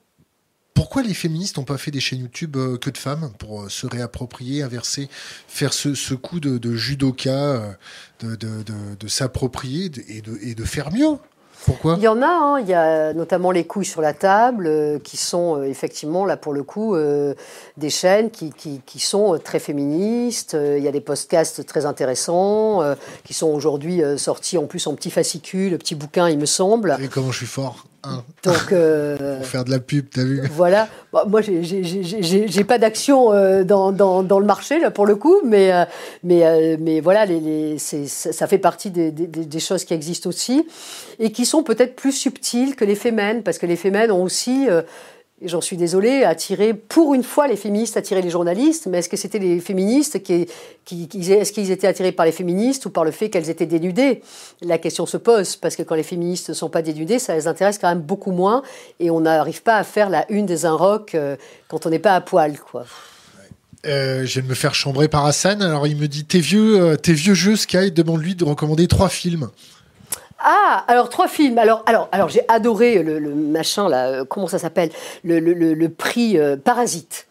pourquoi les féministes n'ont pas fait des chaînes YouTube que de femmes pour se réapproprier, inverser, faire ce, coup de, judoka, de, s'approprier et de faire mieux? Pourquoi? Il y en a, hein. il y a notamment les couilles sur la table, euh, qui sont euh, effectivement, là pour le coup, euh, des chaînes qui, qui, sont très féministes. il y a des podcasts très intéressants, qui sont aujourd'hui sortis en plus en petit fascicule, petit bouquin, il me semble. Et comment je suis fort? Donc, euh, Pour faire de la pub, t'as vu Voilà. Moi, j'ai pas d'action euh, dans, dans, dans, le marché, là, pour le coup, mais, euh, mais, mais voilà, les, les, ça fait partie des, des, des, choses qui existent aussi et qui sont peut-être plus subtiles que les fémènes, parce que les fémènes ont aussi j'en suis désolée, attirer, pour une fois, les féministes attirer les journalistes, mais est-ce que c'était les féministes qui, qui, est-ce qu'ils étaient attirés par les féministes ou par le fait qu'elles étaient dénudées? La question se pose, parce que quand les féministes ne sont pas dénudées, ça les intéresse quand même beaucoup moins, et on n'arrive pas à faire la une des un rock euh, quand on n'est pas à poil, quoi. Euh, je vais me faire chambrer par Hassan. Alors il me dit T'es vieux, euh, tes vieux jeux, Sky, demande-lui de recommander trois films. Ah, alors trois films. Alors, alors, alors j'ai adoré le, machin là. Euh, comment ça s'appelle? Le, le, prix euh, Parasite.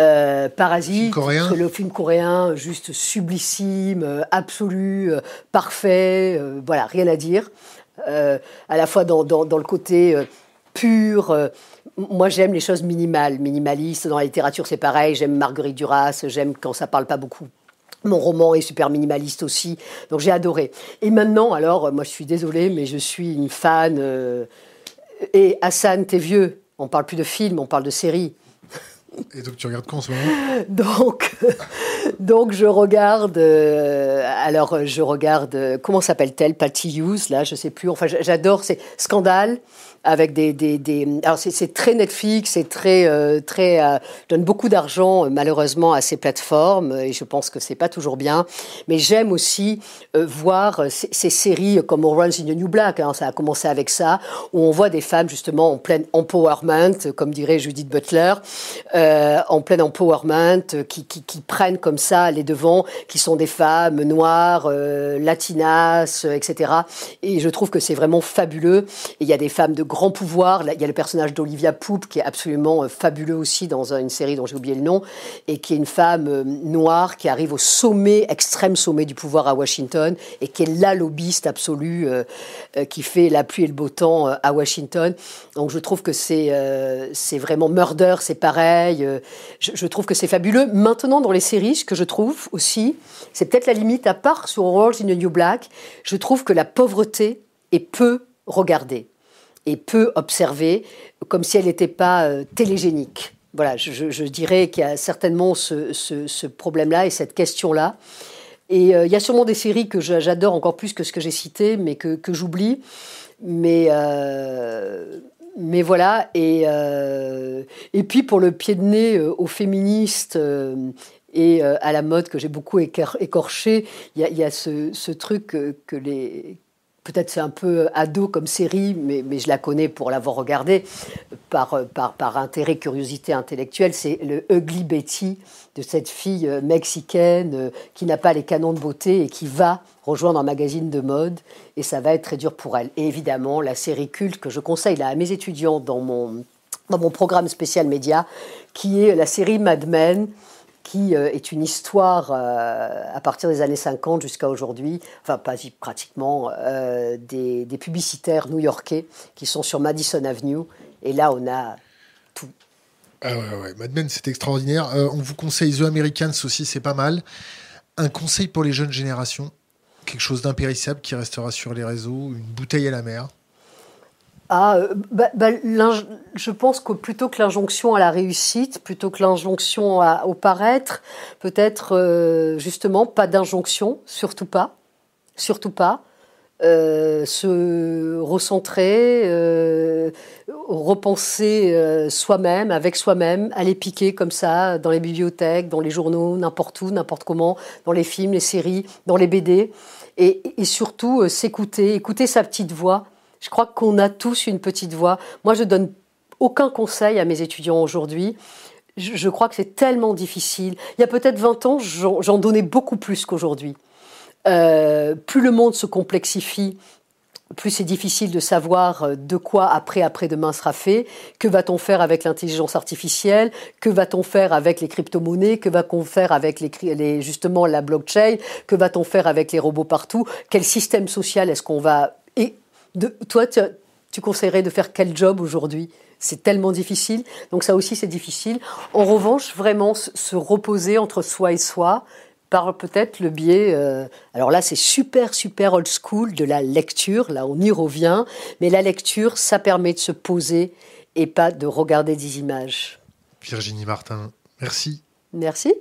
Euh, Parasite, coréen? le film coréen, juste sublissime, absolu, parfait, voilà, rien à dire. à la fois dans, dans, dans le côté pur. moi, j'aime les choses minimales, minimalistes. Dans la littérature, c'est pareil. J'aime Marguerite Duras. J'aime quand ça parle pas beaucoup mon roman est super minimaliste aussi, donc j'ai adoré. Et maintenant, alors, moi je suis désolée, mais je suis une fan. Euh, et Hassan, t'es vieux, on parle plus de films, on parle de séries. Et donc tu regardes quoi en ce moment? Donc, donc je regarde. Euh, alors je regarde. Euh, comment s'appelle-t-elle? Patty Hughes là, je sais plus. Enfin, j'adore. C'est Scandale avec des, des, alors c'est très Netflix, c'est très euh, très euh, donne beaucoup d'argent euh, malheureusement à ces plateformes et je pense que c'est pas toujours bien. Mais j'aime aussi voir ces, séries comme Orange in the New Black. Hein, ça a commencé avec ça, où on voit des femmes justement en plein empowerment, comme dirait Judith Butler, en plein empowerment, qui, qui, qui, prennent comme ça les devants, qui sont des femmes noires, latinas, etc. Et je trouve que c'est vraiment fabuleux. Il y a des femmes de grand pouvoir. Il y a le personnage d'Olivia Pope qui est absolument euh, fabuleux aussi dans une série dont j'ai oublié le nom et qui est une femme euh, noire qui arrive au sommet, extrême sommet du pouvoir à Washington et qui est la lobbyiste absolue euh, qui fait la pluie et le beau temps à Washington. Donc je trouve que c'est c'est vraiment Murder, c'est pareil. Je, trouve que c'est fabuleux. Maintenant dans les séries, ce que je trouve aussi, c'est peut-être la limite à part sur Orange in the New Black, je trouve que la pauvreté est peu regardée et peu observée, comme si elle n'était pas euh, télégénique. Voilà, je, dirais qu'il y a certainement ce, problème-là et cette question-là. Et euh, il y a sûrement des séries que j'adore encore plus que ce que j'ai cité, mais que, j'oublie. Mais, euh, mais voilà. Et, et puis pour le pied de nez aux féministes et à la mode que j'ai beaucoup écorché, il y a, ce, truc que les peut-être c'est un peu ado comme série, mais, je la connais pour l'avoir regardée par, intérêt, curiosité intellectuelle. C'est le Ugly Betty de cette fille euh, mexicaine euh, qui n'a pas les canons de beauté et qui va rejoindre un magazine de mode et ça va être très dur pour elle. Et évidemment, la série culte que je conseille là, à mes étudiants dans mon, dans mon programme spécial média, qui est la série Mad Men qui euh, est une histoire euh, à partir des années 50 jusqu'à aujourd'hui, enfin pas pratiquement, euh, des, publicitaires new-yorkais qui sont sur Madison Avenue. Et là, on a tout. Ah ouais. Mad Men, c'est extraordinaire. on vous conseille The Americans aussi, c'est pas mal. Un conseil pour les jeunes générations, quelque chose d'impérissable qui restera sur les réseaux, une bouteille à la mer. Ah, euh, bah, bah, je pense que plutôt que l'injonction à la réussite, plutôt que l'injonction au paraître, peut-être euh, justement pas d'injonction, surtout pas, surtout pas. Euh, se recentrer, repenser soi-même, avec soi-même, aller piquer comme ça dans les bibliothèques, dans les journaux, n'importe où, n'importe comment, dans les films, les séries, dans les BD, et, et surtout s'écouter, écouter sa petite voix je crois qu'on a tous une petite voix. Moi, je donne aucun conseil à mes étudiants aujourd'hui. Je, crois que c'est tellement difficile. Il y a peut-être 20 ans, j'en donnais beaucoup plus qu'aujourd'hui. Euh, plus le monde se complexifie, plus c'est difficile de savoir euh, de quoi après après-demain sera fait. Que va-t-on faire avec l'intelligence artificielle? Que va-t-on faire avec les crypto-monnaies? Que va-t-on faire avec les, justement la blockchain? Que va-t-on faire avec les robots partout? Quel système social est-ce qu'on va de, toi, tu, tu conseillerais de faire quel job aujourd'hui? C'est tellement difficile. Donc ça aussi, c'est difficile. En revanche, vraiment se reposer entre soi et soi, par peut-être le biais, euh, alors là c'est super super old school de la lecture, là on y revient, mais la lecture ça permet de se poser et pas de regarder des images. Virginie Martin, merci. Merci.